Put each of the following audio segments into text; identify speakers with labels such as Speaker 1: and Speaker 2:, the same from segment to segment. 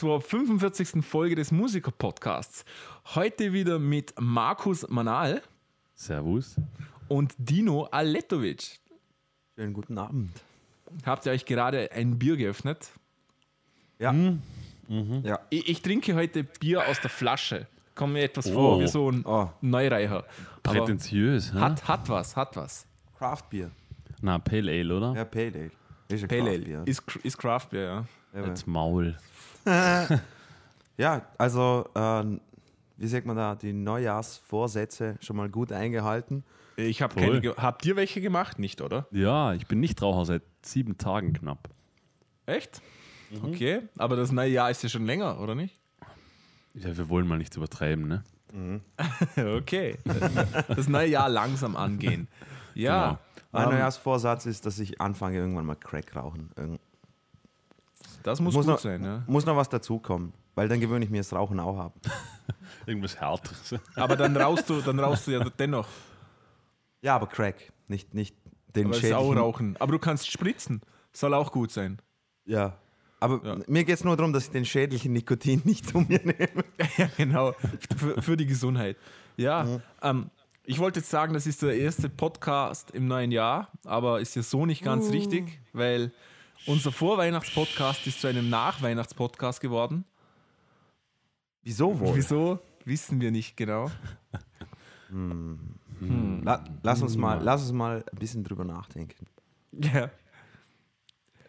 Speaker 1: Zur 45. Folge des Musiker-Podcasts. Heute wieder mit Markus Manal
Speaker 2: Servus.
Speaker 1: und Dino Aletovic.
Speaker 3: Schönen guten Abend.
Speaker 1: Habt ihr euch gerade ein Bier geöffnet?
Speaker 3: Ja.
Speaker 2: Mhm.
Speaker 3: Ja.
Speaker 1: Ich, ich trinke heute Bier aus der Flasche. Kommt mir etwas vor
Speaker 2: Oh.
Speaker 1: wie so ein
Speaker 3: Oh.
Speaker 1: Neureicher. Aber
Speaker 2: Prätentiös, hä?
Speaker 1: hat, hat was, hat was.
Speaker 3: Craft Beer.
Speaker 2: Na, Pale Ale, oder?
Speaker 3: Ja, Pale Ale. Ist
Speaker 1: Pale
Speaker 3: Craft
Speaker 1: Ale
Speaker 3: Beer.
Speaker 1: ist, ist Craft Beer, ja.
Speaker 3: Ja,
Speaker 2: Als Maul.
Speaker 3: ja, also, äh, wie sagt man da, die Neujahrsvorsätze schon mal gut eingehalten.
Speaker 1: Ich habe
Speaker 2: Voll.
Speaker 1: keine. Habt ihr welche gemacht? Nicht, oder?
Speaker 2: Ja, ich bin nicht Raucher seit sieben Tagen knapp.
Speaker 1: Echt?
Speaker 2: Mhm.
Speaker 1: Okay, aber das neue Jahr ist ja schon länger, oder nicht?
Speaker 2: Ja, wir wollen mal nichts übertreiben, ne?
Speaker 1: Okay. Das neue Jahr langsam angehen. Ja.
Speaker 3: Mein
Speaker 1: ähm,
Speaker 3: Neujahrsvorsatz ist, dass ich anfange, irgendwann mal Crack rauchen. Irgend
Speaker 1: das muss,
Speaker 3: muss
Speaker 1: gut
Speaker 3: noch-
Speaker 1: sein, ja.
Speaker 3: muss noch was dazukommen, weil dann gewöhne ich mir das Rauchen auch ab.
Speaker 2: Irgendwas Härteres.
Speaker 1: Aber dann rauchst du, dann rauchst du ja dennoch.
Speaker 3: Ja, aber Crack, nicht, nicht den
Speaker 1: Aber
Speaker 3: schädlichen.
Speaker 1: rauchen. Aber du kannst spritzen. Soll auch gut sein.
Speaker 3: Ja. Aber
Speaker 1: Ja.
Speaker 3: mir geht es nur darum, dass ich den schädlichen Nikotin nicht zu mir nehme.
Speaker 1: ja, genau. Für, für die Gesundheit. Ja.
Speaker 3: Mhm.
Speaker 1: Ähm, ich wollte jetzt sagen, das ist der erste Podcast im neuen Jahr, aber ist ja so nicht ganz
Speaker 3: Uh.
Speaker 1: richtig, weil unser Vorweihnachtspodcast ist zu einem Nachweihnachtspodcast geworden.
Speaker 3: Wieso wohl?
Speaker 1: Wieso? Wissen wir nicht genau.
Speaker 3: La lass, uns mal, lass uns mal ein bisschen drüber nachdenken.
Speaker 1: Ja.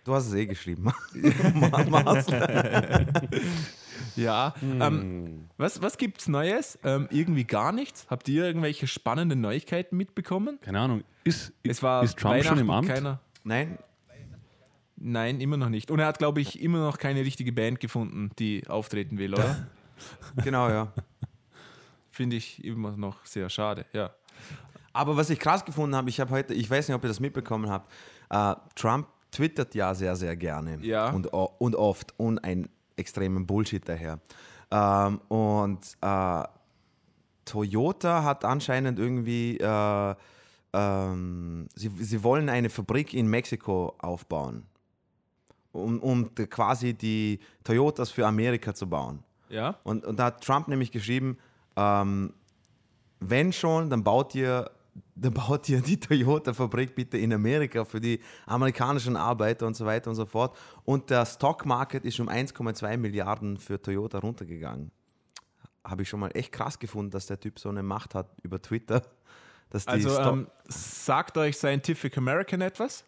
Speaker 3: Du hast es eh geschrieben.
Speaker 1: Ja. Ähm, was was gibt's Neues? Ähm, irgendwie gar nichts. Habt ihr irgendwelche spannenden Neuigkeiten mitbekommen?
Speaker 2: Keine Ahnung. Ist,
Speaker 1: Es war
Speaker 2: ist Trump schon im Amt?
Speaker 1: Keiner,
Speaker 3: Nein,
Speaker 1: nein, immer noch nicht. Und er hat, glaube ich, immer noch keine richtige Band gefunden, die auftreten will, oder?
Speaker 3: genau, ja.
Speaker 1: Finde ich immer noch sehr schade, ja.
Speaker 3: Aber was ich krass gefunden habe, ich habe heute, ich weiß nicht, ob ihr das mitbekommen habt, äh, Trump twittert ja sehr, sehr gerne.
Speaker 1: Ja.
Speaker 3: Und, und oft und ein extremen Bullshit daher. Ähm, und äh, Toyota hat anscheinend irgendwie, äh, ähm, sie, sie wollen eine Fabrik in Mexiko aufbauen, um, um quasi die Toyotas für Amerika zu bauen.
Speaker 1: Ja?
Speaker 3: Und, und da hat Trump nämlich geschrieben, ähm, wenn schon, dann baut ihr, dann baut ihr die Toyota-Fabrik bitte in Amerika für die amerikanischen Arbeiter und so weiter und so fort. Und der Stockmarket ist um 1,2 Milliarden für Toyota runtergegangen. Habe ich schon mal echt krass gefunden, dass der Typ so eine Macht hat über Twitter. Dass die
Speaker 1: Also
Speaker 3: Stock-
Speaker 1: ähm, sagt euch Scientific American etwas?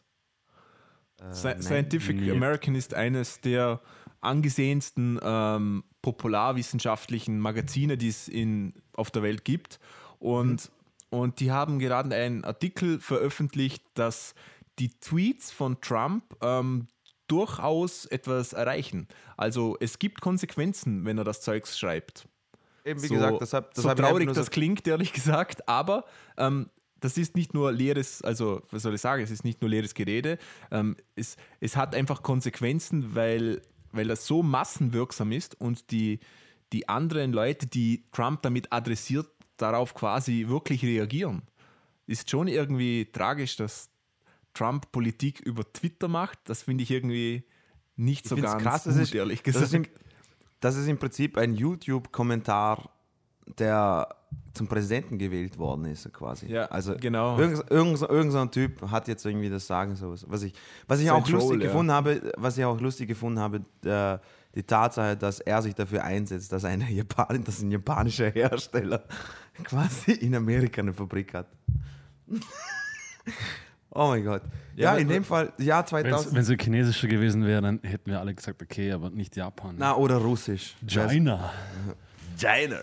Speaker 3: Nein.
Speaker 1: Scientific
Speaker 2: Nee.
Speaker 1: American ist eines der angesehensten ähm, popularwissenschaftlichen Magazine, die es in, auf der Welt gibt. Und, und die haben gerade einen Artikel veröffentlicht, dass die Tweets von Trump ähm, durchaus etwas erreichen. Also es gibt Konsequenzen, wenn er das Zeugs schreibt.
Speaker 3: Eben, wie
Speaker 1: so,
Speaker 3: gesagt, das hab, das
Speaker 1: so traurig das klingt, ehrlich gesagt, aber ähm, das ist nicht nur leeres, also was soll ich sagen, es ist nicht nur leeres Gerede, ähm, es, es hat einfach Konsequenzen, weil, weil das so massenwirksam ist und die, die anderen Leute, die Trump damit adressiert, darauf quasi wirklich reagieren. Ist schon irgendwie tragisch, dass Trump Politik über Twitter macht. Das finde ich irgendwie nicht so
Speaker 3: find's
Speaker 1: ganz
Speaker 3: krass,
Speaker 1: gut,
Speaker 3: das ist-
Speaker 1: ehrlich
Speaker 3: Das
Speaker 1: gesagt.
Speaker 3: ist, im, das ist im Prinzip ein YouTube-Kommentar, der zum Präsidenten gewählt worden ist, quasi.
Speaker 1: Ja,
Speaker 3: also
Speaker 1: genau.
Speaker 3: Irgend, irgend, so- irgend so ein Typ hat jetzt irgendwie das Sagen, sowas. Was ich, was ich
Speaker 1: So
Speaker 3: auch lustig
Speaker 1: Troll, ja.
Speaker 3: gefunden habe, was ich auch lustig gefunden habe, äh, die Tatsache, dass er sich dafür einsetzt, dass, eine Japan, dass ein japanischer Hersteller quasi in Amerika eine Fabrik hat. oh mein Gott. Ja,
Speaker 1: Ja,
Speaker 3: in dem Fall, Jahr 2000.
Speaker 2: Wenn es ein chinesischer gewesen wäre, dann hätten wir alle gesagt, okay, aber nicht Japan.
Speaker 3: Na, oder russisch.
Speaker 2: China.
Speaker 3: China.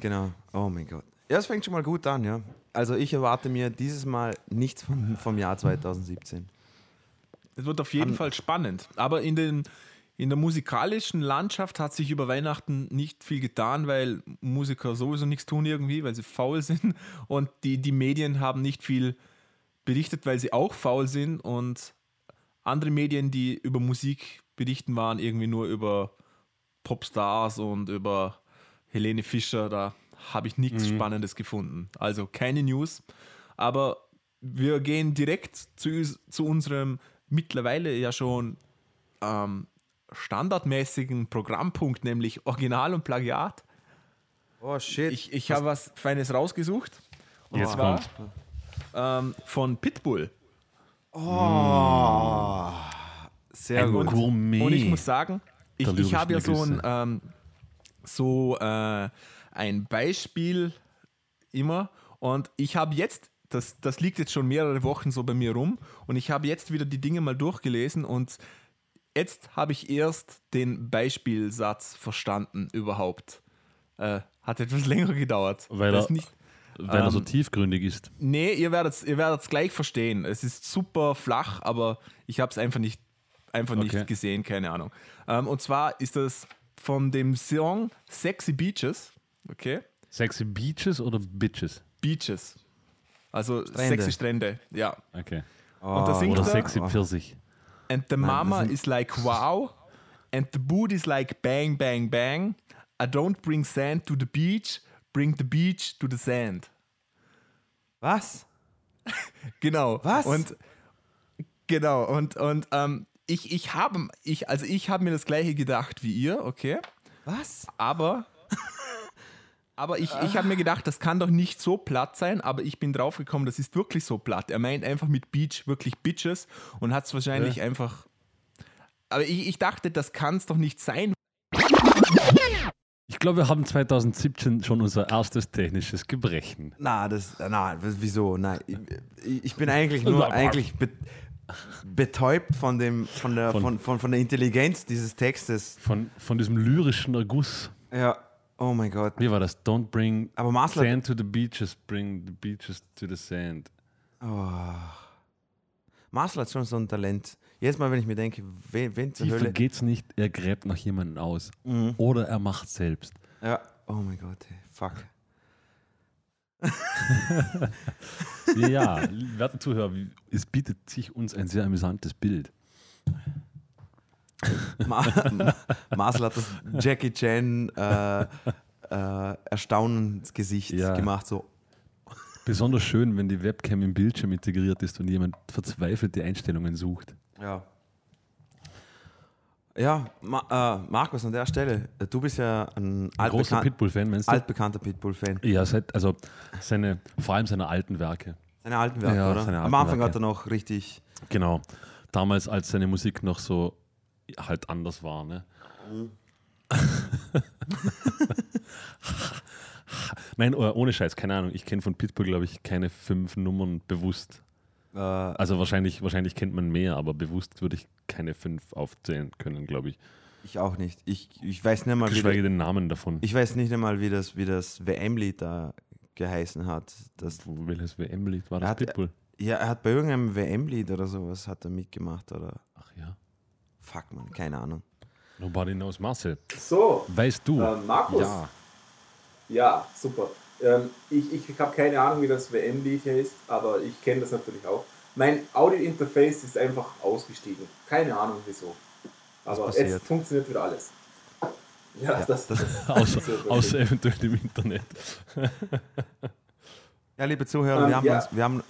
Speaker 3: Genau. Oh mein Gott. Ja, es fängt schon mal gut an, ja. Also ich erwarte mir dieses Mal nichts von, vom Jahr 2017.
Speaker 1: Es wird auf jeden Fall spannend. Aber in, den, in der musikalischen Landschaft hat sich über Weihnachten nicht viel getan, weil Musiker sowieso nichts tun irgendwie, weil sie faul sind. Und die, die Medien haben nicht viel berichtet, weil sie auch faul sind. Und andere Medien, die über Musik berichten, waren irgendwie nur über Popstars und über Helene Fischer. Da habe ich nichts Spannendes gefunden. Also keine News. Aber wir gehen direkt zu, zu unserem mittlerweile ja schon ähm,
Speaker 4: standardmäßigen Programmpunkt, nämlich Original und Plagiat.
Speaker 3: Oh shit.
Speaker 4: Ich, ich habe was Feines rausgesucht. Und
Speaker 2: Jetzt
Speaker 4: zwar
Speaker 2: kommt.
Speaker 4: ähm, von Pitbull.
Speaker 3: oh. Sehr
Speaker 2: Ein
Speaker 3: gut.
Speaker 2: Gourmet.
Speaker 4: Und ich muss sagen, ich, ich habe ja so ein, ähm, so, äh, ein Beispiel immer. Und ich habe jetzt, das, das liegt jetzt schon mehrere Wochen so bei mir rum, und ich habe jetzt wieder die Dinge mal durchgelesen und jetzt habe ich erst den Beispielsatz verstanden überhaupt. Äh, hat etwas länger gedauert.
Speaker 2: Weil er-
Speaker 4: nicht,
Speaker 2: Weil er so
Speaker 4: Ähm,
Speaker 2: tiefgründig ist.
Speaker 4: Nee, ihr werdet ihr werdet's gleich verstehen. Es ist super flach, aber ich habe es einfach nicht, einfach
Speaker 2: Okay.
Speaker 4: nicht gesehen, keine Ahnung. Ähm, und zwar ist das von dem Song Sexy Beaches, okay?
Speaker 2: Sexy Beaches oder Bitches?
Speaker 4: Beaches. Also
Speaker 3: Strände.
Speaker 4: sexy Strände, ja.
Speaker 2: Okay.
Speaker 4: Und da
Speaker 3: Oh,
Speaker 4: singt
Speaker 2: Oder
Speaker 4: er,
Speaker 2: Sexy Pfirsich.
Speaker 4: and the
Speaker 3: Nein,
Speaker 4: mama
Speaker 3: sind-
Speaker 4: is like wow, and the boot is like bang, bang, bang. I don't bring sand to the beach, bring the beach to the sand.
Speaker 3: Was?
Speaker 4: Genau.
Speaker 3: Was?
Speaker 4: Und genau, und, und ähm, ich, ich habe, ich, also ich habe mir das gleiche gedacht wie ihr, okay?
Speaker 3: Was?
Speaker 4: Aber, aber ich, ich habe mir gedacht, das kann doch nicht so platt sein, aber ich bin draufgekommen, das ist wirklich so platt. Er meint einfach mit Beach wirklich Bitches und hat es wahrscheinlich einfach. Aber ich, ich dachte, das kann es doch nicht sein.
Speaker 2: Ich glaube, wir haben 2017 schon unser erstes technisches Gebrechen.
Speaker 3: Na, das, na, wieso? Nein, ich, ich bin eigentlich nur eigentlich be, betäubt von dem, von der,
Speaker 2: Von-
Speaker 3: von, von, von der Intelligenz dieses Textes.
Speaker 2: Von, von diesem lyrischen Erguss.
Speaker 3: Ja. Oh mein Gott.
Speaker 2: Wie war das? Don't bring
Speaker 3: Aber
Speaker 2: sand to the beaches, bring the beaches to the sand.
Speaker 3: Marcel hat schon so ein Talent. Jedes Mal, wenn ich mir denke, wen, wen zur
Speaker 2: Tiefer
Speaker 3: Hölle.
Speaker 2: geht's nicht, er gräbt nach jemandem aus.
Speaker 3: Mhm.
Speaker 2: Oder er macht selbst.
Speaker 3: Ja. Oh mein Gott, fuck.
Speaker 2: Ja, werte Zuhörer, es bietet sich uns ein sehr amüsantes Bild.
Speaker 3: Ma Marcel hat das Jackie Chan äh, äh, Erstaunensgesicht
Speaker 2: Ja.
Speaker 3: gemacht, so.
Speaker 2: Besonders schön, wenn die Webcam im Bildschirm integriert ist und jemand verzweifelt die Einstellungen sucht.
Speaker 3: Ja. Ja, Ma äh, Markus, an der Stelle, äh, du bist ja ein
Speaker 2: großer Pitbull-Fan, meinst du?
Speaker 3: altbekannter Pitbull-Fan.
Speaker 2: ja, seit, also seine, vor allem seine alten Werke.
Speaker 3: Seine alten Werke,
Speaker 2: Ja,
Speaker 3: oder?
Speaker 2: seine
Speaker 3: Am
Speaker 2: alten
Speaker 3: Anfang
Speaker 2: Werke.
Speaker 3: hat er noch richtig.
Speaker 2: Genau. Damals, als seine Musik noch so halt anders war, ne? Nein, oh, ohne Scheiß, keine Ahnung. Ich kenne von Pitbull, glaube ich, keine fünf Nummern bewusst.
Speaker 3: Äh,
Speaker 2: Also wahrscheinlich, wahrscheinlich kennt man mehr, aber bewusst würde ich keine fünf aufzählen können, glaube ich.
Speaker 3: ich auch nicht. Ich, ich weiß nicht mal, wie
Speaker 2: Geschweige den Namen davon.
Speaker 3: ich weiß nicht einmal, wie das, wie das WM-Lied da geheißen hat. Das,
Speaker 2: Welches WM-Lied war das?
Speaker 3: hat-
Speaker 2: Pitbull.
Speaker 3: ja, er hat bei irgendeinem WM-Lied oder sowas hat er mitgemacht oder.
Speaker 2: Ach ja.
Speaker 3: Fuck man, keine Ahnung.
Speaker 2: Nobody knows Marcel.
Speaker 1: So,
Speaker 2: Weißt du?
Speaker 1: äh, Markus.
Speaker 2: Ja.
Speaker 1: Ja, super. Ähm, ich ich habe keine Ahnung, wie das WM-Lied heißt, aber ich kenne das natürlich auch. Mein Audio-Interface ist einfach ausgestiegen. Keine Ahnung wieso. Aber jetzt funktioniert wieder alles. Ja, das, das,
Speaker 2: Außer,
Speaker 1: das
Speaker 2: außer eventuell im Internet.
Speaker 3: Ja, liebe Zuhörer,
Speaker 1: Ähm,
Speaker 3: wir haben
Speaker 1: ja.
Speaker 3: uns, wir haben,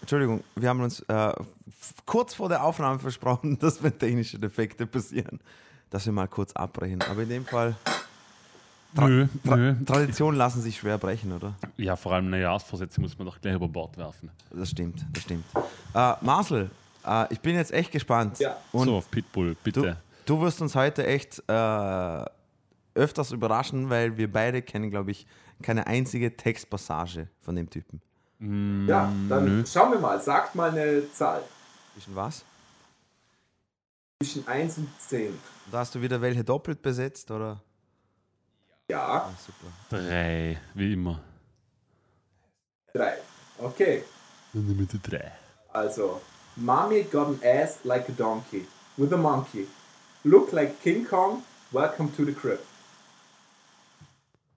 Speaker 3: Entschuldigung, wir haben uns äh, kurz vor der Aufnahme versprochen, dass wenn technische Defekte passieren, dass wir mal kurz abbrechen. Aber in dem Fall, Tra-
Speaker 2: Nö,
Speaker 3: Tra
Speaker 2: nö.
Speaker 3: Traditionen lassen sich schwer brechen, oder?
Speaker 2: Ja, vor allem Neujahrsvorsätze muss man doch gleich über Bord werfen.
Speaker 3: Das stimmt, das stimmt. Äh, Marcel, äh, ich bin jetzt echt gespannt.
Speaker 1: Ja.
Speaker 3: Und
Speaker 2: so, Pitbull,
Speaker 3: du,
Speaker 2: bitte.
Speaker 3: du wirst uns heute echt äh, öfters überraschen, weil wir beide kennen, glaube ich, keine einzige Textpassage von dem Typen.
Speaker 1: ja, dann
Speaker 2: Nö.
Speaker 1: schauen wir mal. Sagt mal eine Zahl.
Speaker 3: Zwischen was?
Speaker 1: Zwischen 1 und 10.
Speaker 3: Da hast du wieder welche doppelt besetzt, oder?
Speaker 1: Ja,
Speaker 3: Ah, super.
Speaker 2: Drei, wie immer.
Speaker 1: 3. Okay.
Speaker 2: In der Mitte drei.
Speaker 1: Also, Mommy got an ass like a donkey with a monkey. Look like King Kong. Welcome to the crib.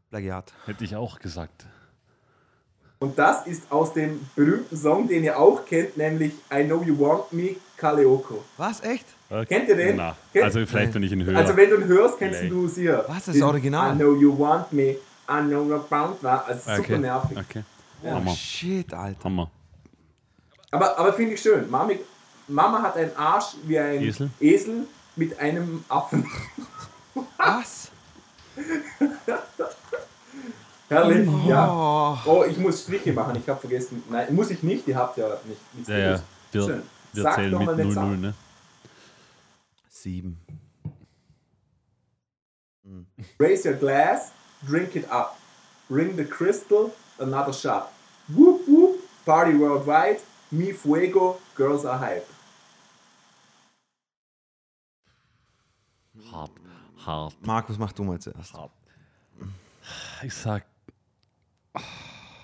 Speaker 3: Plagiat.
Speaker 2: Hätte ich auch gesagt.
Speaker 1: Und das ist aus dem berühmten Song, den ihr auch kennt, nämlich I Know You Want Me, Kaleoko.
Speaker 3: Was, echt?
Speaker 1: Kennt ihr den?
Speaker 2: Na,
Speaker 1: Kennt-
Speaker 2: also vielleicht, wenn ich ihn höre.
Speaker 1: Also wenn du ihn hörst, kennst
Speaker 2: Vielleicht.
Speaker 1: du es hier.
Speaker 3: Was, das ist
Speaker 1: Diesen
Speaker 3: Original?
Speaker 1: I Know You Want Me, I Know You Want Me. Also super
Speaker 2: okay.
Speaker 1: nervig.
Speaker 2: Okay.
Speaker 3: Oh,
Speaker 2: Hammer.
Speaker 3: shit, Alter.
Speaker 2: Hammer.
Speaker 1: Aber, aber finde ich schön. Mami, Mama hat einen Arsch wie ein
Speaker 2: Esel?
Speaker 1: Esel mit einem Affen.
Speaker 3: Was?
Speaker 1: Herrlich, ja.
Speaker 3: Oh.
Speaker 1: Oh, ich muss Striche machen, ich habe vergessen. Nein, muss ich nicht, ihr habt ja nicht, nichts
Speaker 2: Ja, ja. Wir,
Speaker 1: Schön.
Speaker 2: wir
Speaker 1: Sag
Speaker 2: zählen
Speaker 1: doch
Speaker 2: mit
Speaker 1: mal eine
Speaker 2: 0-0,
Speaker 1: Zahl.
Speaker 2: ne?
Speaker 3: Sieben.
Speaker 1: Raise your glass, drink it up. Ring the crystal, another shot. Whoop whoop, party worldwide. Mi fuego, girls are hype.
Speaker 2: Hart. Hart.
Speaker 3: Markus, mach du mal zuerst.
Speaker 2: Hart. Ich sag.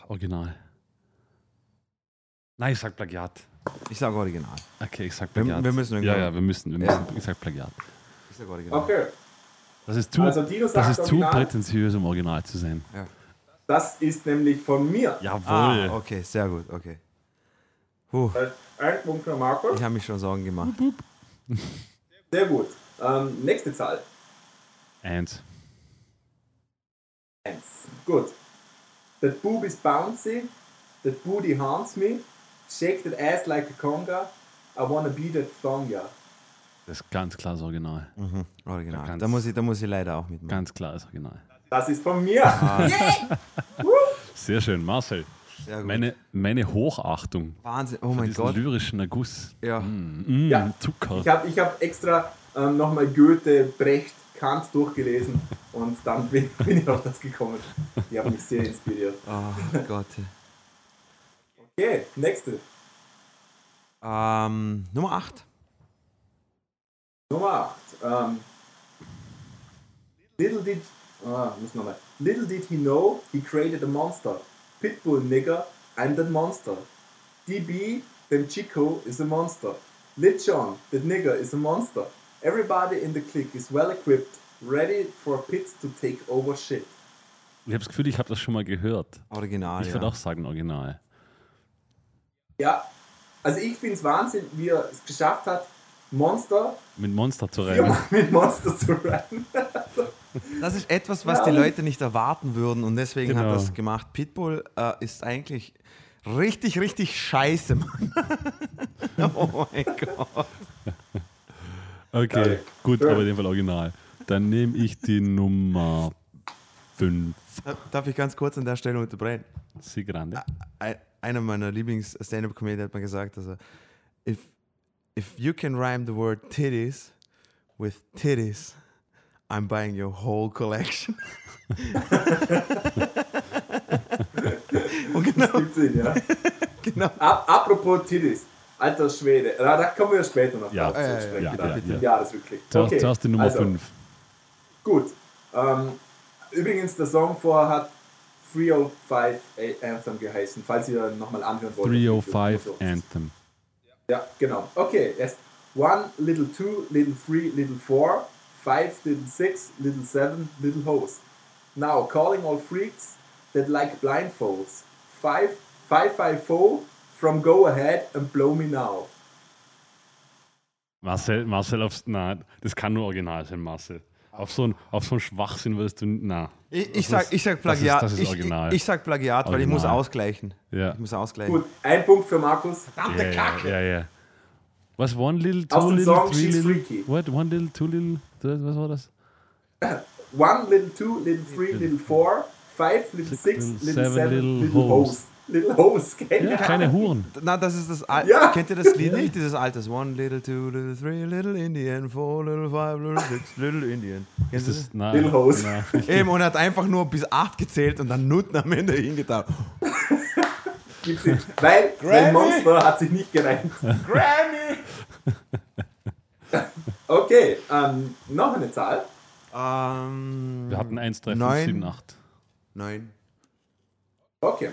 Speaker 2: Original. Nein, ich sag Plagiat.
Speaker 3: Ich sag Original.
Speaker 2: Okay, ich sag
Speaker 3: Wir-
Speaker 2: Plagiat.
Speaker 3: wir müssen
Speaker 2: Ja, ja, wir müssen. Wir
Speaker 3: Ja.
Speaker 2: müssen ich sag Plagiat.
Speaker 3: Ich sag Original.
Speaker 1: Okay,
Speaker 2: Das ist zu,
Speaker 1: Also Dino
Speaker 2: das ist zu prätentiös, um Original zu sein.
Speaker 1: das ist nämlich von mir.
Speaker 2: Jawohl.
Speaker 3: Ah, okay, sehr gut, okay. Puh,
Speaker 1: Ein Punkt für Markus.
Speaker 3: ich habe mich schon Sorgen gemacht.
Speaker 1: Sehr gut. Ähm, nächste Zahl.
Speaker 2: Eins.
Speaker 1: Eins. Gut. That boob is bouncy. That booty haunts me. Shake that ass like a conga. I wanna be that thonga.
Speaker 2: Das ist ganz klar das Original.
Speaker 3: Mhm, Original.
Speaker 2: Ganz-
Speaker 3: Da muss, ich, da muss ich leider auch mitmachen.
Speaker 2: Ganz klar das Original.
Speaker 1: Das ist von mir.
Speaker 3: Ah.
Speaker 2: Sehr schön, Marcel.
Speaker 3: Sehr gut.
Speaker 2: Meine, meine Hochachtung
Speaker 3: Wahnsinn, oh
Speaker 2: für
Speaker 3: mein
Speaker 2: diesen
Speaker 3: Gott.
Speaker 2: lyrischen Erguss.
Speaker 3: Ja.
Speaker 2: Mm,
Speaker 1: Ja.
Speaker 2: Zucker.
Speaker 1: Ich habe ich hab extra ähm, nochmal Goethe, Brecht, Kant durchgelesen und dann bin, bin ich auf das gekommen. Die haben mich sehr inspiriert.
Speaker 3: Oh Gott.
Speaker 1: Okay, nächste.
Speaker 3: Ähm, Nummer 8.
Speaker 1: Nummer 8. Ähm, little did. Ah, muss nochmal. Little did he know he created a monster. Pitbull nigger, I'm that monster. DB, then Chico is a monster. Lit John, that nigger is a monster. Everybody in the clique is well equipped, ready for Pits to take over shit.
Speaker 2: Ich habe das Gefühl, ich habe das schon mal gehört.
Speaker 3: Original,
Speaker 2: Ich
Speaker 3: ja.
Speaker 2: würde auch sagen Original.
Speaker 1: Ja, also ich finde es Wahnsinn, wie er es geschafft hat, Monster
Speaker 2: Mit Monster zu
Speaker 1: viermal mit Monster zu reiten.
Speaker 3: Das ist etwas, was
Speaker 1: Ja.
Speaker 3: die Leute nicht erwarten würden und deswegen hat
Speaker 2: Genau.
Speaker 3: das gemacht. Pitbull äh, ist eigentlich richtig, richtig scheiße, Mann. oh mein Gott.
Speaker 2: Okay,
Speaker 1: Geil.
Speaker 2: gut, aber in dem Fall Original. Dann nehme ich die Nummer 5.
Speaker 3: Darf ich ganz kurz an der Stelle unterbrechen?
Speaker 2: Sie grande.
Speaker 3: Ein, einer meiner Lieblings-Stand-Up-Comedian hat mal gesagt, also, if, if you can rhyme the word titties with titties, I'm buying your whole collection. und genau,
Speaker 1: Gibt Sinn, ja.
Speaker 3: genau.
Speaker 1: Ap apropos Titties, alter Schwede, Ah, da kommen wir später noch
Speaker 2: Ja,
Speaker 1: drauf zu
Speaker 3: ja, ja,
Speaker 1: sprechen.
Speaker 2: ja, ja,
Speaker 1: Bitte.
Speaker 2: ja.
Speaker 1: Jahresrückblick.
Speaker 2: Zuerst,
Speaker 1: Okay,
Speaker 2: zuerst die Nummer
Speaker 1: also,
Speaker 2: 5.
Speaker 1: Gut. Ähm, übrigens, der Song vorher hat 305 Anthem geheißen, falls ihr nochmal anhören wollt.
Speaker 2: 305
Speaker 1: So.
Speaker 2: Anthem.
Speaker 1: Ja, genau. Okay, jetzt one, little two, little three, little four, five, little six, little seven, little hoes. Now, calling all freaks that like blindfolds. Five, five, five, four, from go ahead and blow me now.
Speaker 2: Marcel, Marcel aufs. Nein, das kann nur Original sein, Marcel. Auf so ein, auf so ein Schwachsinn würdest du. Na.
Speaker 3: Ich, ich, sag,
Speaker 2: ist-
Speaker 3: ich sag
Speaker 2: das ist-
Speaker 3: Plagiat.
Speaker 2: das ist
Speaker 3: ich,
Speaker 2: original.
Speaker 3: ich, ich sag Plagiat, weil ich muss
Speaker 2: Original.
Speaker 3: ausgleichen.
Speaker 2: Ja.
Speaker 3: Ich muss ausgleichen.
Speaker 1: Gut, ein Punkt für Markus.
Speaker 2: Ja, ja, ja, ja. Was? One little, two
Speaker 1: Aus dem
Speaker 2: little,
Speaker 1: Song
Speaker 2: three
Speaker 1: She's
Speaker 2: little.
Speaker 1: Freaky.
Speaker 2: What? One little, two little. Was war das?
Speaker 1: One, little two, little three, little four, five, little
Speaker 2: Six,
Speaker 1: six,
Speaker 2: little
Speaker 1: little
Speaker 2: seven,
Speaker 1: seven,
Speaker 2: little
Speaker 1: little
Speaker 2: hoes.
Speaker 1: Hoes. Little hoes, gell?
Speaker 2: Ja, kleine Huren.
Speaker 3: Na, das ist das Al
Speaker 1: Ja.
Speaker 3: Kennt ihr das Lied nicht? Dieses Alters. One little, two little, three little Indian, four little, five little, six little Indian. Kennst du
Speaker 2: das, na,
Speaker 1: Little
Speaker 3: das? Eben, und er hat einfach nur bis acht gezählt und dann Nutten am Ende hingetan.
Speaker 1: Gibt's nicht. Weil mein Monster hat sich nicht gereimt.
Speaker 3: Grammy!
Speaker 1: Okay, ähm, noch eine Zahl.
Speaker 3: Ähm,
Speaker 2: Wir hatten 1, 3, 5,
Speaker 3: Neun.
Speaker 2: 7, 8.
Speaker 3: Neun.
Speaker 1: Okay.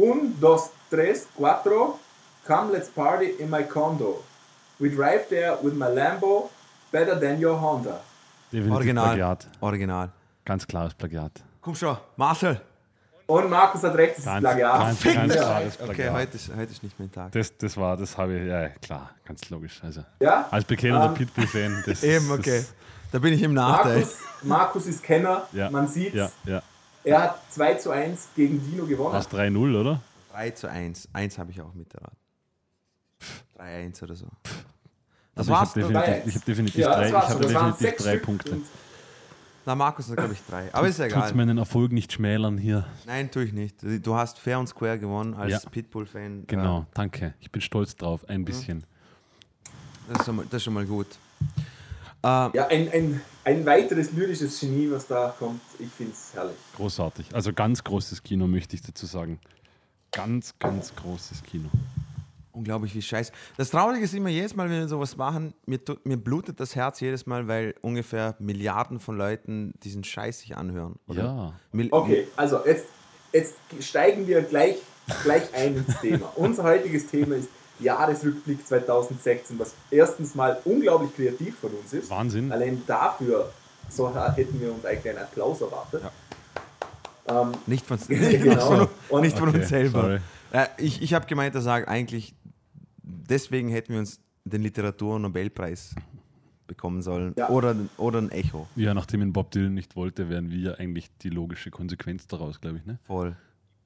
Speaker 1: Un, dos, tres, cuatro. Come, let's party in my condo. We drive there with my Lambo. Better than your Honda.
Speaker 2: Definitiv
Speaker 3: Original.
Speaker 2: Plagiat.
Speaker 3: Original.
Speaker 2: Ganz klares Plagiat.
Speaker 3: Komm schon, Marcel.
Speaker 1: Und Markus hat recht, es ist
Speaker 2: Ganz,
Speaker 1: Plagiat.
Speaker 2: ganz,
Speaker 3: Fick
Speaker 2: ganz
Speaker 3: dich.
Speaker 2: klares
Speaker 3: Okay,
Speaker 2: Plagiat.
Speaker 3: heute ist, heute ist nicht mein Tag.
Speaker 2: Das, das war, das habe ich, ja, klar, ganz logisch. Also,
Speaker 1: Ja?
Speaker 2: als bekennender
Speaker 1: Ähm,
Speaker 2: Pitbull-Fan, das
Speaker 3: Eben,
Speaker 2: das-
Speaker 3: okay. Da bin ich im Nachteil.
Speaker 1: Markus, Markus ist Kenner,
Speaker 2: Ja,
Speaker 1: man sieht
Speaker 2: Ja, ja.
Speaker 1: Er hat 2 zu 1 gegen Dino gewonnen.
Speaker 2: Es 3-0, oder?
Speaker 3: 3 zu 1. 1 habe ich auch mitgeraten. 3-1 oder so. Das
Speaker 2: Also ich
Speaker 3: war's.
Speaker 2: habe
Speaker 3: dann.
Speaker 2: definitiv, ich hab definitiv
Speaker 1: Ja,
Speaker 2: drei,
Speaker 1: das
Speaker 2: ich hab.
Speaker 1: Das
Speaker 2: definitiv Punkte.
Speaker 3: Na, Markus hat, glaube ich, drei. Aber ist ja
Speaker 2: Tut's
Speaker 3: egal.
Speaker 2: meinen Erfolg nicht schmälern hier.
Speaker 3: Nein, tue ich nicht. Du hast fair und square gewonnen als
Speaker 2: Ja.
Speaker 3: Pitbull-Fan.
Speaker 2: Genau, danke. Ich bin stolz drauf, ein bisschen.
Speaker 3: Äh, das, ist schon mal, das ist schon mal gut. Äh,
Speaker 1: Ja, ein, ein, ein weiteres lyrisches Genie, was da kommt. Ich finde es herrlich.
Speaker 2: Großartig. Also ganz großes Kino, möchte ich dazu sagen. Ganz, ganz großes Kino.
Speaker 3: Unglaublich wie scheiße. Das Traurige ist immer jedes Mal, wenn wir sowas machen, mir, tut, mir blutet das Herz jedes Mal, weil ungefähr Milliarden von Leuten diesen Scheiß sich anhören. Oder?
Speaker 2: Ja.
Speaker 3: Mil
Speaker 1: Okay, also jetzt, jetzt steigen wir gleich, gleich ein ins Thema. Unser heutiges Thema ist Jahresrückblick 2016, was erstens mal unglaublich kreativ von uns ist.
Speaker 2: Wahnsinn.
Speaker 1: Allein dafür so hätten wir uns eigentlich einen Applaus erwartet. Ähm,
Speaker 3: Nicht von,
Speaker 1: Genau.
Speaker 3: von,
Speaker 1: Und-
Speaker 3: nicht von
Speaker 2: Okay,
Speaker 3: uns selber. Äh, ich ich habe gemeint, er sagt eigentlich, deswegen hätten wir uns den Literatur-Nobelpreis bekommen sollen.
Speaker 1: Ja.
Speaker 3: Oder, oder ein Echo.
Speaker 2: Ja, nachdem ihn Bob Dylan nicht wollte, wären wir eigentlich die logische Konsequenz daraus, glaube ich. Ne?
Speaker 3: Voll.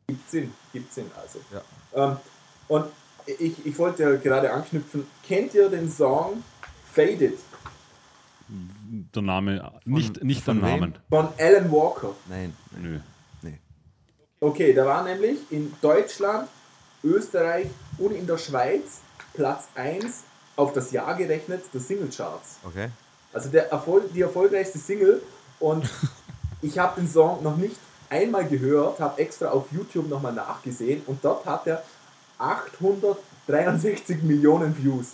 Speaker 1: gibt Sinn, gibt Sinn also.
Speaker 3: Ja.
Speaker 1: Ähm, und ich, ich wollte ja gerade anknüpfen, kennt ihr den Song Faded
Speaker 2: Der Name, nicht, nicht der
Speaker 3: von wem?
Speaker 2: Namen.
Speaker 1: von Alan Walker?
Speaker 3: Nein.
Speaker 2: Nö.
Speaker 3: Nee.
Speaker 1: Okay, da war nämlich in Deutschland, Österreich und in der Schweiz Platz 1 auf das Jahr gerechnet der Singlecharts.
Speaker 3: Okay.
Speaker 1: Also der Erfolg, die erfolgreichste Single und ich habe den Song noch nicht einmal gehört, habe extra auf YouTube nochmal nachgesehen und dort hat er 863 Millionen Views.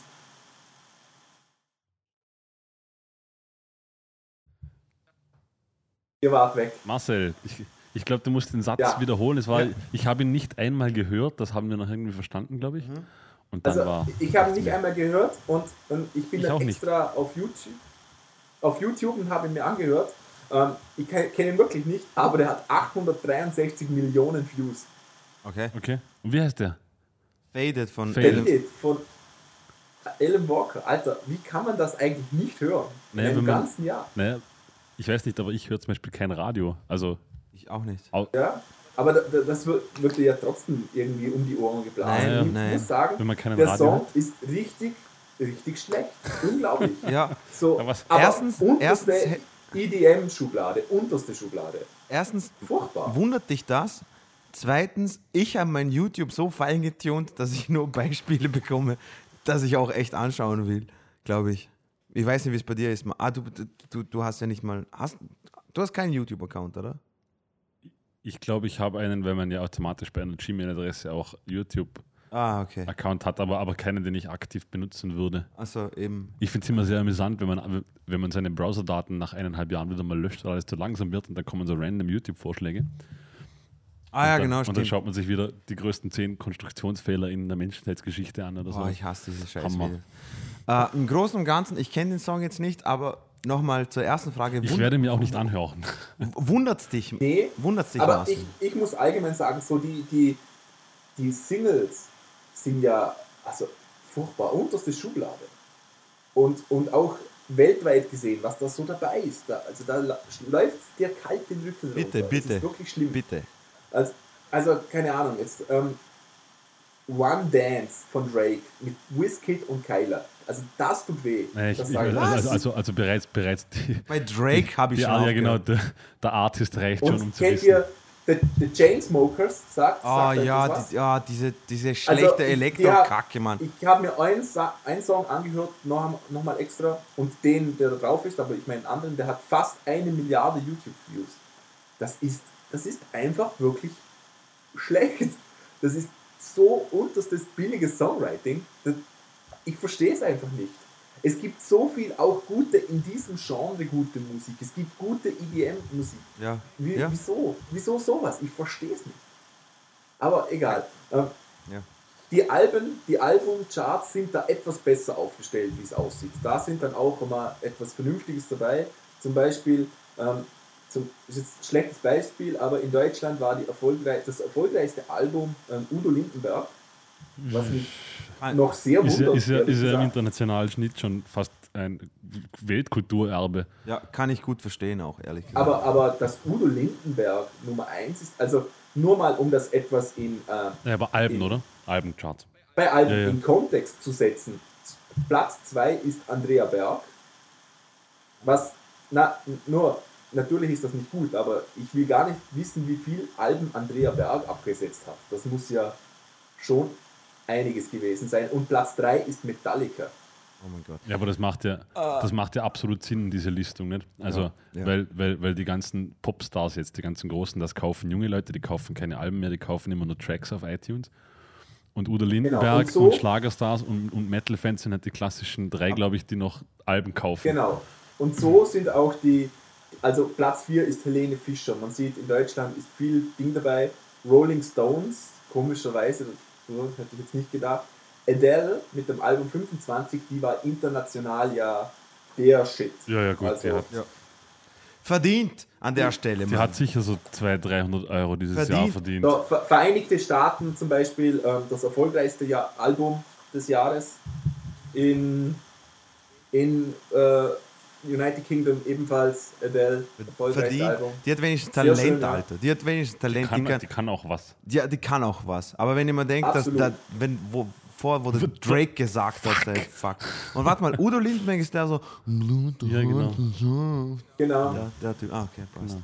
Speaker 1: Ihr wart weg.
Speaker 2: Marcel, ich, ich glaube, du musst den Satz
Speaker 1: Ja.
Speaker 2: wiederholen. Es war,
Speaker 1: Ja.
Speaker 2: Ich habe ihn nicht einmal gehört, das haben wir noch irgendwie verstanden, glaube ich. Und dann
Speaker 1: Also
Speaker 2: war.
Speaker 1: ich habe ihn nicht einmal gehört und, und ich bin
Speaker 2: Ich
Speaker 1: dann
Speaker 2: auch nicht.
Speaker 1: extra auf YouTube, auf YouTube und habe ihn mir angehört. Ähm, ich kenne ihn wirklich nicht, aber der hat 863 Millionen Views.
Speaker 3: Okay.
Speaker 2: Okay. Und wie heißt der?
Speaker 3: Faded von
Speaker 2: Faded.
Speaker 3: Alan-
Speaker 1: Faded von Alan Walker. Alter, wie kann man das eigentlich nicht hören?
Speaker 2: Naja,
Speaker 1: Im ganzen Jahr.
Speaker 2: Naja, ich weiß nicht, aber ich höre zum Beispiel kein Radio. Also,
Speaker 3: Ich auch nicht.
Speaker 1: Ja? Aber da, da, das wird, wird dir ja trotzdem irgendwie um die Ohren geblasen.
Speaker 3: Nein,
Speaker 1: ich
Speaker 3: nein.
Speaker 1: muss sagen,
Speaker 2: wenn man keinen
Speaker 1: der
Speaker 2: Radio
Speaker 1: Song
Speaker 2: hat.
Speaker 1: ist richtig, richtig schlecht. Unglaublich.
Speaker 3: Ja.
Speaker 1: So,
Speaker 2: Ja, was-
Speaker 1: aber
Speaker 3: Erstens-
Speaker 1: unterste
Speaker 3: erstens-
Speaker 1: EDM-Schublade, unterste Schublade.
Speaker 3: Erstens
Speaker 1: Furchtbar.
Speaker 3: wundert dich das. Zweitens, ich habe mein YouTube so fein getunt, dass ich nur Beispiele bekomme, dass ich auch echt anschauen will, glaube ich. Ich weiß nicht, wie es bei dir ist. Ah, du, du, du hast ja nicht mal. Hast, du hast keinen YouTube-Account, oder?
Speaker 2: Ich glaube, ich habe einen, weil man ja automatisch bei einer Gmail-Adresse auch YouTube-Account
Speaker 3: Ah, okay.
Speaker 2: hat, aber, aber keinen, den ich aktiv benutzen würde.
Speaker 3: Also eben.
Speaker 2: Ich finde es immer sehr amüsant, wenn man, wenn man seine Browserdaten nach eineinhalb Jahren wieder mal löscht, weil alles zu langsam wird und dann kommen so random YouTube-Vorschläge.
Speaker 3: Ah ja,
Speaker 2: und dann,
Speaker 3: genau,
Speaker 2: Und dann
Speaker 3: stimmt.
Speaker 2: schaut man sich wieder die größten zehn Konstruktionsfehler in der Menschheitsgeschichte an oder so.
Speaker 3: Oh, ich hasse diese Scheiße. Äh, Im Großen und Ganzen, ich kenne den Song jetzt nicht, aber nochmal zur ersten Frage.
Speaker 2: ich
Speaker 3: Wund-
Speaker 2: werde mir auch nicht anhören.
Speaker 3: Wundert's dich?
Speaker 1: Nee,
Speaker 3: Wundert's dich,
Speaker 1: aber ich, ich muss allgemein sagen, so die, die, die Singles sind ja also furchtbar, unterste Schublade. Und, und auch weltweit gesehen, was da so dabei ist. Da, also da läuft dir kalt den Rücken
Speaker 3: Bitte,
Speaker 1: runter.
Speaker 3: bitte.
Speaker 1: Das ist wirklich schlimm.
Speaker 3: Bitte.
Speaker 1: Also, also keine Ahnung, jetzt ähm, One Dance von Drake mit Wizkid und Kyler. Also das tut weh.
Speaker 2: Nee, ich,
Speaker 1: das
Speaker 2: ich, also,
Speaker 3: Was?
Speaker 2: also, also bereits, bereits die,
Speaker 3: Bei Drake habe ich
Speaker 2: die,
Speaker 3: schon
Speaker 2: ja, genau, der, der Artist reicht schon, um
Speaker 1: Und
Speaker 2: zu
Speaker 1: kennt
Speaker 2: wissen.
Speaker 1: ihr The, the Chainsmokers? Sagt,
Speaker 3: Ah
Speaker 1: sagt euch
Speaker 3: ja, die, ja, diese, diese
Speaker 1: Also,
Speaker 3: schlechte
Speaker 1: ich-
Speaker 3: Elektro-Kacke, Mann.
Speaker 1: Ich habe mir einen, einen Song angehört, noch, noch mal extra, und den, der da drauf ist, aber ich meine einen anderen, der hat fast eine Milliarde YouTube-Views. Das ist, das ist einfach wirklich schlecht. Das ist so unterstes billiges Songwriting. Das, ich verstehe es einfach nicht. Es gibt so viel auch gute, in diesem Genre gute Musik. Es gibt gute EDM-Musik.
Speaker 3: Ja.
Speaker 1: Wie,
Speaker 3: ja.
Speaker 1: Wieso? Wieso sowas? Ich verstehe es nicht. Aber egal. Ähm,
Speaker 3: Ja.
Speaker 1: Die Alben, die Albumcharts sind da etwas besser aufgestellt, wie es aussieht. Da sind dann auch immer etwas Vernünftiges dabei. Zum Beispiel, ähm, zum, ist jetzt ein schlechtes Beispiel, aber in Deutschland war die erfolgreich, das erfolgreichste Album ähm, Udo Lindenberg, was mich noch sehr
Speaker 2: Ist ja,
Speaker 1: wundert.
Speaker 2: ist ja, ist ja im internationalen Schnitt schon fast ein Weltkulturerbe.
Speaker 3: ja, kann ich gut verstehen auch, ehrlich gesagt.
Speaker 1: aber, aber das Udo Lindenberg Nummer 1 ist, also nur mal um das etwas in, äh,
Speaker 2: Ja, aber Alben,
Speaker 1: In-
Speaker 2: oder? Albencharts.
Speaker 1: bei Alben
Speaker 2: Ja, ja.
Speaker 1: in Kontext zu setzen. Platz 2 ist Andrea Berg. Was, na, nur, natürlich ist das nicht gut, aber ich will gar nicht wissen, wie viel Alben Andrea Berg abgesetzt hat. Das muss ja schon einiges gewesen sein. Und Platz 3 ist Metallica.
Speaker 3: Oh mein Gott.
Speaker 2: Ja, aber das macht ja, das macht ja absolut Sinn, diese Listung, nicht? Also,
Speaker 3: Ja, ja.
Speaker 2: Weil, weil, weil die ganzen Popstars jetzt, die ganzen Großen, das kaufen junge Leute, die kaufen keine Alben mehr, die kaufen immer nur Tracks auf iTunes. Und Udo Lindenberg
Speaker 1: Genau, und
Speaker 2: und,
Speaker 1: so-
Speaker 2: Schlagerstars und, und Metal-Fans sind halt die klassischen drei, glaube ich, die noch Alben kaufen.
Speaker 1: Genau. Und so sind auch die, also Platz 4 ist Helene Fischer. Man sieht, in Deutschland ist viel Ding dabei. Rolling Stones, komischerweise, das hätte ich jetzt nicht gedacht. Adele mit dem Album 25, die war international ja der Shit.
Speaker 2: Ja, ja, gut.
Speaker 1: Also,
Speaker 2: hat,
Speaker 3: Verdient an der Stelle,
Speaker 2: die
Speaker 3: Mann.
Speaker 2: hat sicher so 200, 300 Euro dieses
Speaker 3: Verdient.
Speaker 2: Jahr verdient.
Speaker 1: So, Ver- Vereinigte Staaten zum Beispiel ähm, das erfolgreichste Jahr, Album des Jahres. In, in äh, United Kingdom ebenfalls Adele, erfolgreichste
Speaker 3: Verdient.
Speaker 1: Album.
Speaker 3: Die hat wenigstens Talent,
Speaker 1: schön, ja.
Speaker 3: Alter. Die hat wenigstens Talent.
Speaker 2: Kann,
Speaker 3: die, kann,
Speaker 2: die kann auch was.
Speaker 3: ja, die kann auch was. Aber wenn ich mir denke, dass da, wenn, wo, vor, wo der Drake gesagt hat, ey, fuck. Und warte mal, Udo Lindenberg ist der so.
Speaker 2: Ja, genau.
Speaker 1: Genau.
Speaker 3: Ja, der Typ. Ah, okay, passt.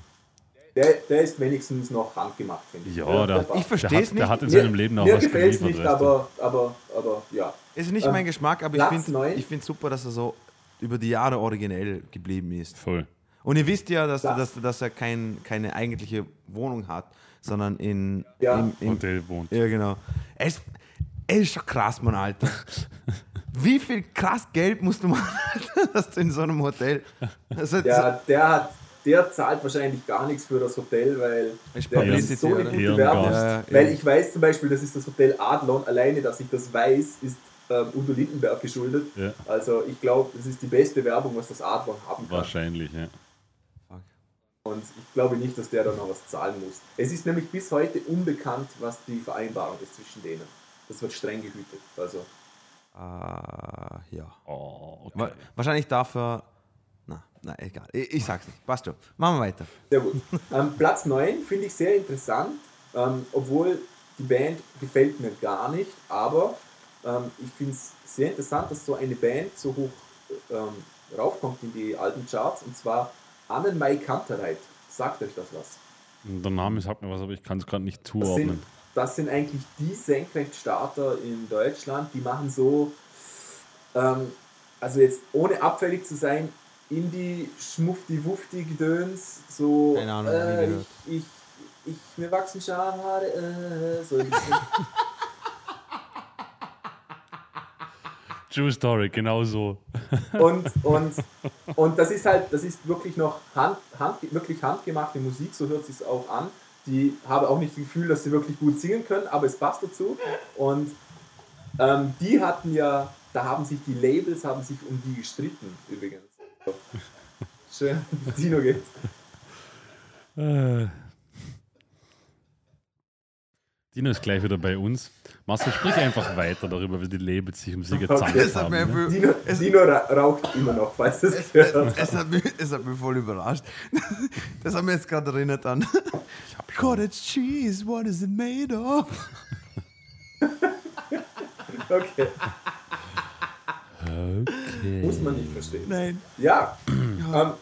Speaker 1: Der, der ist wenigstens noch handgemacht, finde ich.
Speaker 2: Ja, der,
Speaker 3: Ich versteh's
Speaker 2: der, hat,
Speaker 3: nicht.
Speaker 2: der hat in
Speaker 1: Mir-
Speaker 2: seinem Leben auch
Speaker 1: Mir
Speaker 2: was
Speaker 1: gefällt es
Speaker 2: geliefert.
Speaker 1: nicht, aber, aber, aber ja.
Speaker 3: Ist nicht
Speaker 1: Ähm,
Speaker 3: mein Geschmack, aber ich finde ich find super, dass er so über die Jahre originell geblieben ist.
Speaker 2: Voll.
Speaker 3: Und ihr wisst ja, dass,
Speaker 1: Das-
Speaker 3: dass, dass er kein, keine eigentliche Wohnung hat, sondern in.
Speaker 1: Ja.
Speaker 3: Im, im,
Speaker 2: Hotel wohnt.
Speaker 3: ja, genau. Er ist, er ist schon krass, Mann, Alter. Wie viel krass Geld musst du machen, dass du in so einem Hotel. Also,
Speaker 1: Der, der, hat, der zahlt wahrscheinlich gar nichts für das Hotel, weil
Speaker 3: Ist
Speaker 1: der ist so eine gute. Werbung.
Speaker 3: Ja, ja,
Speaker 1: Weil
Speaker 3: ja.
Speaker 1: ich weiß zum Beispiel, das ist das Hotel Adlon. Alleine, dass ich das weiß, ist ähm, Udo Lindenberg geschuldet.
Speaker 2: Ja.
Speaker 1: Also ich glaube, das ist die beste Werbung, was das Adlon haben kann.
Speaker 2: Wahrscheinlich, ja.
Speaker 1: Und ich glaube nicht, dass der da noch was zahlen muss. Es ist nämlich bis heute unbekannt, was die Vereinbarung ist zwischen denen. Das wird streng gehütet. Also
Speaker 3: Ah, ja.
Speaker 2: Oh, okay.
Speaker 3: Wahrscheinlich dafür. Na, na, egal. Ich, ich sag's nicht. Passt schon. Machen wir weiter.
Speaker 1: Sehr gut. ähm, Platz 9 finde ich sehr interessant, ähm, obwohl die Band gefällt mir gar nicht, aber ähm, ich finde es sehr interessant, dass so eine Band so hoch ähm, raufkommt in die alten Charts und zwar Annenmai Kantereit. Sagt euch das was?
Speaker 2: Der Name sagt mir was, aber ich kann es gerade nicht
Speaker 1: Das
Speaker 2: zuordnen.
Speaker 1: sind, das sind eigentlich die Senkrechtstarter in Deutschland, die machen so, ähm, also jetzt ohne abfällig zu sein, Indie, Schmufti, Wufti, Gedöns, so,
Speaker 3: Keine Ahnung,
Speaker 1: äh, ich, ich, ich, mir wachsen Schamhaare, äh, so ein bisschen.
Speaker 2: True Story, genau so.
Speaker 1: und, und, und das ist halt, das ist wirklich noch hand, hand, wirklich handgemachte Musik, so hört sich auch an. Die haben auch nicht das Gefühl, dass sie wirklich gut singen können, aber es passt dazu. Und ähm, die hatten ja, da haben sich die Labels haben sich um die gestritten übrigens. Schön, Dino geht's.
Speaker 2: Dino ist gleich wieder bei uns. Marcel, sprich einfach weiter darüber, wie die Labels sich um sie gezankt
Speaker 3: Das hat
Speaker 2: haben. Ne?
Speaker 1: Dino, Dino ra raucht immer noch, falls du es gehört hast.
Speaker 3: Es hat, mich, es hat mich voll überrascht. Das hat mich jetzt gerade erinnert an. Cottage cheese, what is it made of?
Speaker 1: Okay,
Speaker 2: Okay.
Speaker 1: muss man nicht verstehen.
Speaker 3: Nein.
Speaker 1: Ja. Ähm,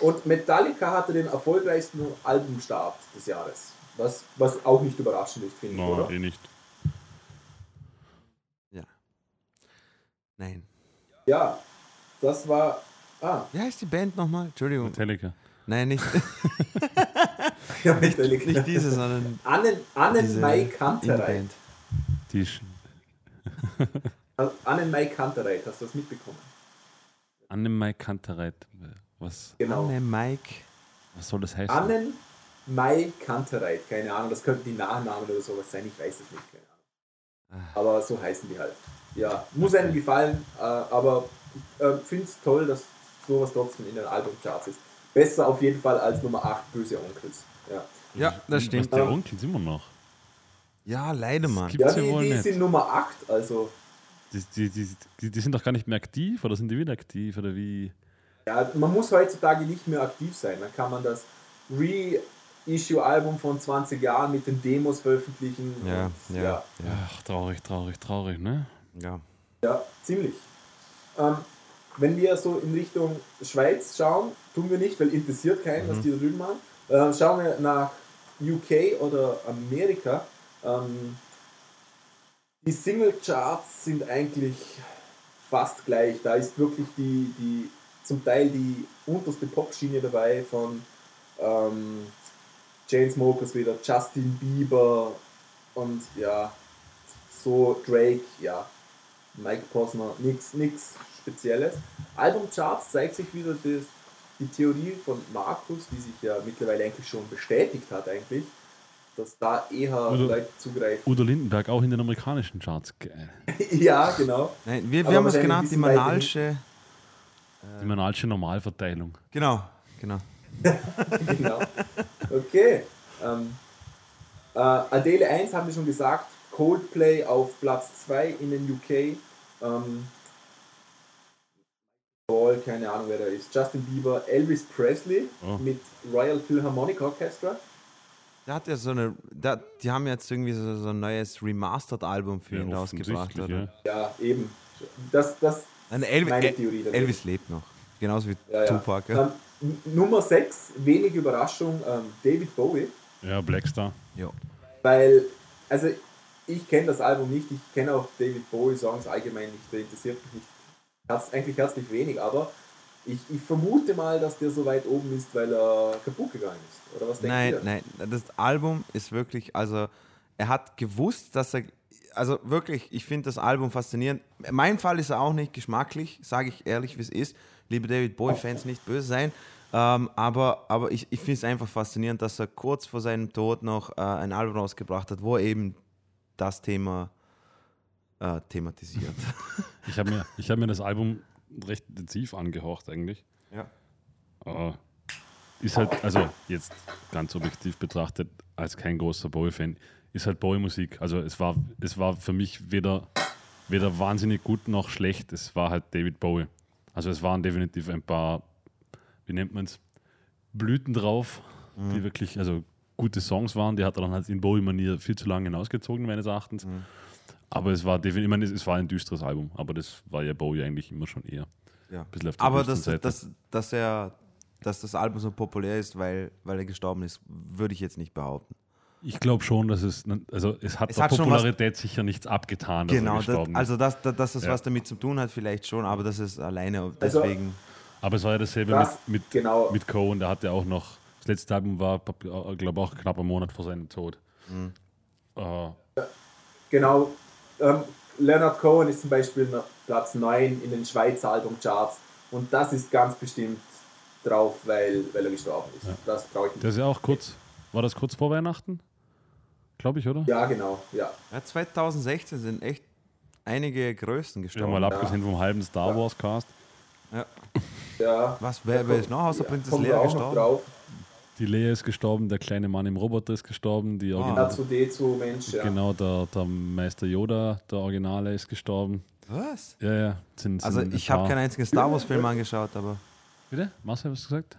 Speaker 1: und Metallica hatte den erfolgreichsten Albumstart des Jahres. Was, was auch nicht überraschend ist, finde ich,
Speaker 2: No,
Speaker 1: oder?
Speaker 2: eh nicht.
Speaker 3: Ja. Nein.
Speaker 1: Ja, das war. Ah,
Speaker 3: Wie heißt die Band nochmal? Entschuldigung.
Speaker 2: Metallica.
Speaker 3: Nein, nicht,
Speaker 1: ja, Metallica.
Speaker 3: nicht diese, sondern
Speaker 1: Annen, Annen
Speaker 3: diese
Speaker 1: Mai Kantereit.
Speaker 2: Die
Speaker 1: Also Annen Mai Kantereit, hast du das mitbekommen?
Speaker 2: Annemai Kantereit. Was,
Speaker 1: Genau.
Speaker 3: Anne, Mike.
Speaker 2: was soll das heißen?
Speaker 1: Annen Mai Kantereit, keine Ahnung, das könnten die Nachnamen oder sowas sein, ich weiß es nicht, keine Ahnung.
Speaker 3: Ah.
Speaker 1: Aber so heißen die halt. Ja, muss einem gefallen, äh, aber ich äh, finde es toll, dass sowas trotzdem in den Albumcharts ist. Besser auf jeden Fall als Nummer 8 Böse Onkels. Ja,
Speaker 3: Ja, das stimmt.
Speaker 2: die Onkels immer noch.
Speaker 3: Ja, leider, Mann.
Speaker 1: ja die,
Speaker 2: wohl
Speaker 1: die
Speaker 2: nicht.
Speaker 1: sind Nummer 8, also
Speaker 2: Die, die, die, die, die sind doch gar nicht mehr aktiv oder sind die wieder aktiv oder wie?
Speaker 1: ja, man muss heutzutage nicht mehr aktiv sein. Dann kann man das Reissue-Album von 20 Jahren mit den Demos veröffentlichen.
Speaker 3: Ja,
Speaker 1: und,
Speaker 3: ja, ja.
Speaker 2: Ach, traurig, traurig, traurig, ne?
Speaker 3: ja.
Speaker 1: Ja, ziemlich. Ähm, wenn wir so in Richtung Schweiz schauen, tun wir nicht, weil interessiert keinen, was die da drüben machen. Äh, schauen wir nach UK oder Amerika. Ähm, die Single-Charts sind eigentlich fast gleich. Da ist wirklich die, die zum Teil die unterste Pop-Schiene dabei von ähm, Chainsmokers wieder, Justin Bieber und ja, so Drake, ja, Mike Posner, nix, nix Spezielles. Albumcharts zeigt sich wieder das, die Theorie von Markus, die sich ja mittlerweile eigentlich schon bestätigt hat eigentlich, dass da eher
Speaker 2: Oder-
Speaker 1: Leute zugreifen.
Speaker 2: Udo Lindenberg auch in den amerikanischen Charts.
Speaker 1: Ja, genau.
Speaker 3: Nein, wir, wir haben es genannt, die Manalsche.
Speaker 2: Die manalsche Normalverteilung.
Speaker 3: Genau, genau.
Speaker 1: genau. Okay. Ähm, äh, Adele 1 haben wir schon gesagt, Coldplay auf Platz 2 in den UK. Ähm, keine Ahnung wer da ist. Justin Bieber, Elvis Presley
Speaker 2: Oh.
Speaker 1: mit Royal Philharmonic Orchestra.
Speaker 3: Der hat ja so eine, der, die haben jetzt irgendwie so, so ein neues Remastered-Album für
Speaker 2: Ja,
Speaker 3: ihn rausgebracht, oder?
Speaker 2: ja.
Speaker 1: Ja, eben. Das, das
Speaker 3: Elvis,
Speaker 1: Meine Theorie.
Speaker 3: Elvis lebt noch. Genauso wie
Speaker 1: ja, ja.
Speaker 3: Tupac. Ja.
Speaker 1: Nummer 6, wenig Überraschung, ähm, David Bowie.
Speaker 2: Ja, Blackstar.
Speaker 3: Ja.
Speaker 1: Weil, also ich kenne das Album nicht, ich kenne auch David Bowie Songs allgemein nicht, der interessiert mich nicht. Herz, eigentlich herzlich wenig, aber ich, ich vermute mal, dass der so weit oben ist, weil er kaputt gegangen ist. Oder was denkt
Speaker 3: Nein,
Speaker 1: ihr?
Speaker 3: nein, das Album ist wirklich, also er hat gewusst, dass er, also wirklich, ich finde das Album faszinierend. Mein Fall ist er auch nicht geschmacklich, sage ich ehrlich, wie es ist. Liebe David Bowie-Fans, nicht böse sein. Ähm, aber, aber ich, ich finde es einfach faszinierend, dass er kurz vor seinem Tod noch äh, ein Album rausgebracht hat, wo er eben das Thema äh, thematisiert.
Speaker 2: Ich habe mir, ich hab mir das Album recht intensiv angehorcht eigentlich.
Speaker 3: Ja.
Speaker 2: Äh, ist halt, also jetzt ganz objektiv betrachtet, als kein großer Bowie-Fan, ist halt Bowie-Musik. Also es war, es war für mich weder, weder wahnsinnig gut noch schlecht. Es war halt David Bowie. Also es waren definitiv ein paar, wie nennt man es, Blüten drauf, die wirklich, also gute Songs waren. Die hat er dann halt in Bowie-Manier viel zu lange hinausgezogen, meines Erachtens. Aber es war definitiv, ich meine, es- es war ein düsteres Album, aber das war ja Bowie eigentlich immer schon eher.
Speaker 3: Ja. Aber dass, dass, dass, er, dass das Album so populär ist, weil, weil er gestorben ist, würde ich jetzt nicht behaupten.
Speaker 2: Ich glaube schon, dass es, also es hat
Speaker 3: Es
Speaker 2: der
Speaker 3: hat
Speaker 2: Popularität sicher nichts abgetan, dass er
Speaker 3: Genau, das,
Speaker 2: gestorben
Speaker 3: also dass, dass, dass das
Speaker 2: Ja.
Speaker 3: was damit zu tun hat, vielleicht schon, aber das ist alleine
Speaker 1: Also-
Speaker 3: deswegen.
Speaker 2: ist. Aber es war ja dasselbe
Speaker 1: Was?
Speaker 2: mit, mit,
Speaker 1: Genau.
Speaker 2: mit Cohen, der hatte auch noch, das letzte Album war, glaube auch knapp einen Monat vor seinem Tod.
Speaker 3: Mhm.
Speaker 2: Äh,
Speaker 1: Genau. Ähm, Leonard Cohen ist zum Beispiel Platz 9 in den Schweizer Albumcharts und das ist ganz bestimmt drauf, weil, weil er gestorben ist. Das traue ich mir.
Speaker 2: ist ja auch kurz, war das kurz vor Weihnachten? Glaube ich, oder?
Speaker 1: Ja, genau. Ja.
Speaker 3: Ja, 2016 sind echt einige Größen
Speaker 2: Ja,
Speaker 3: gestorben.
Speaker 2: mal abgesehen vom halben Star
Speaker 1: Ja.
Speaker 2: Wars Cast.
Speaker 3: Ja.
Speaker 1: ja.
Speaker 3: Was, wer, wer ist noch außer
Speaker 1: Ja,
Speaker 3: Prinzess
Speaker 1: kommen wir
Speaker 3: Leia
Speaker 1: auch noch
Speaker 3: gestorben?
Speaker 1: drauf.
Speaker 2: Die Lea ist gestorben, der kleine Mann im Roboter ist gestorben, die Original,
Speaker 1: R2D2 Mensch, ja.
Speaker 2: genau, der, der Meister Yoda, der Originale, ist gestorben.
Speaker 3: Was?
Speaker 2: Ja, ja. Sind,
Speaker 3: Also
Speaker 2: sind ein
Speaker 3: ich habe keinen einzigen Star Wars Film angeschaut, aber
Speaker 2: Bitte? Marcel, was hast du gesagt?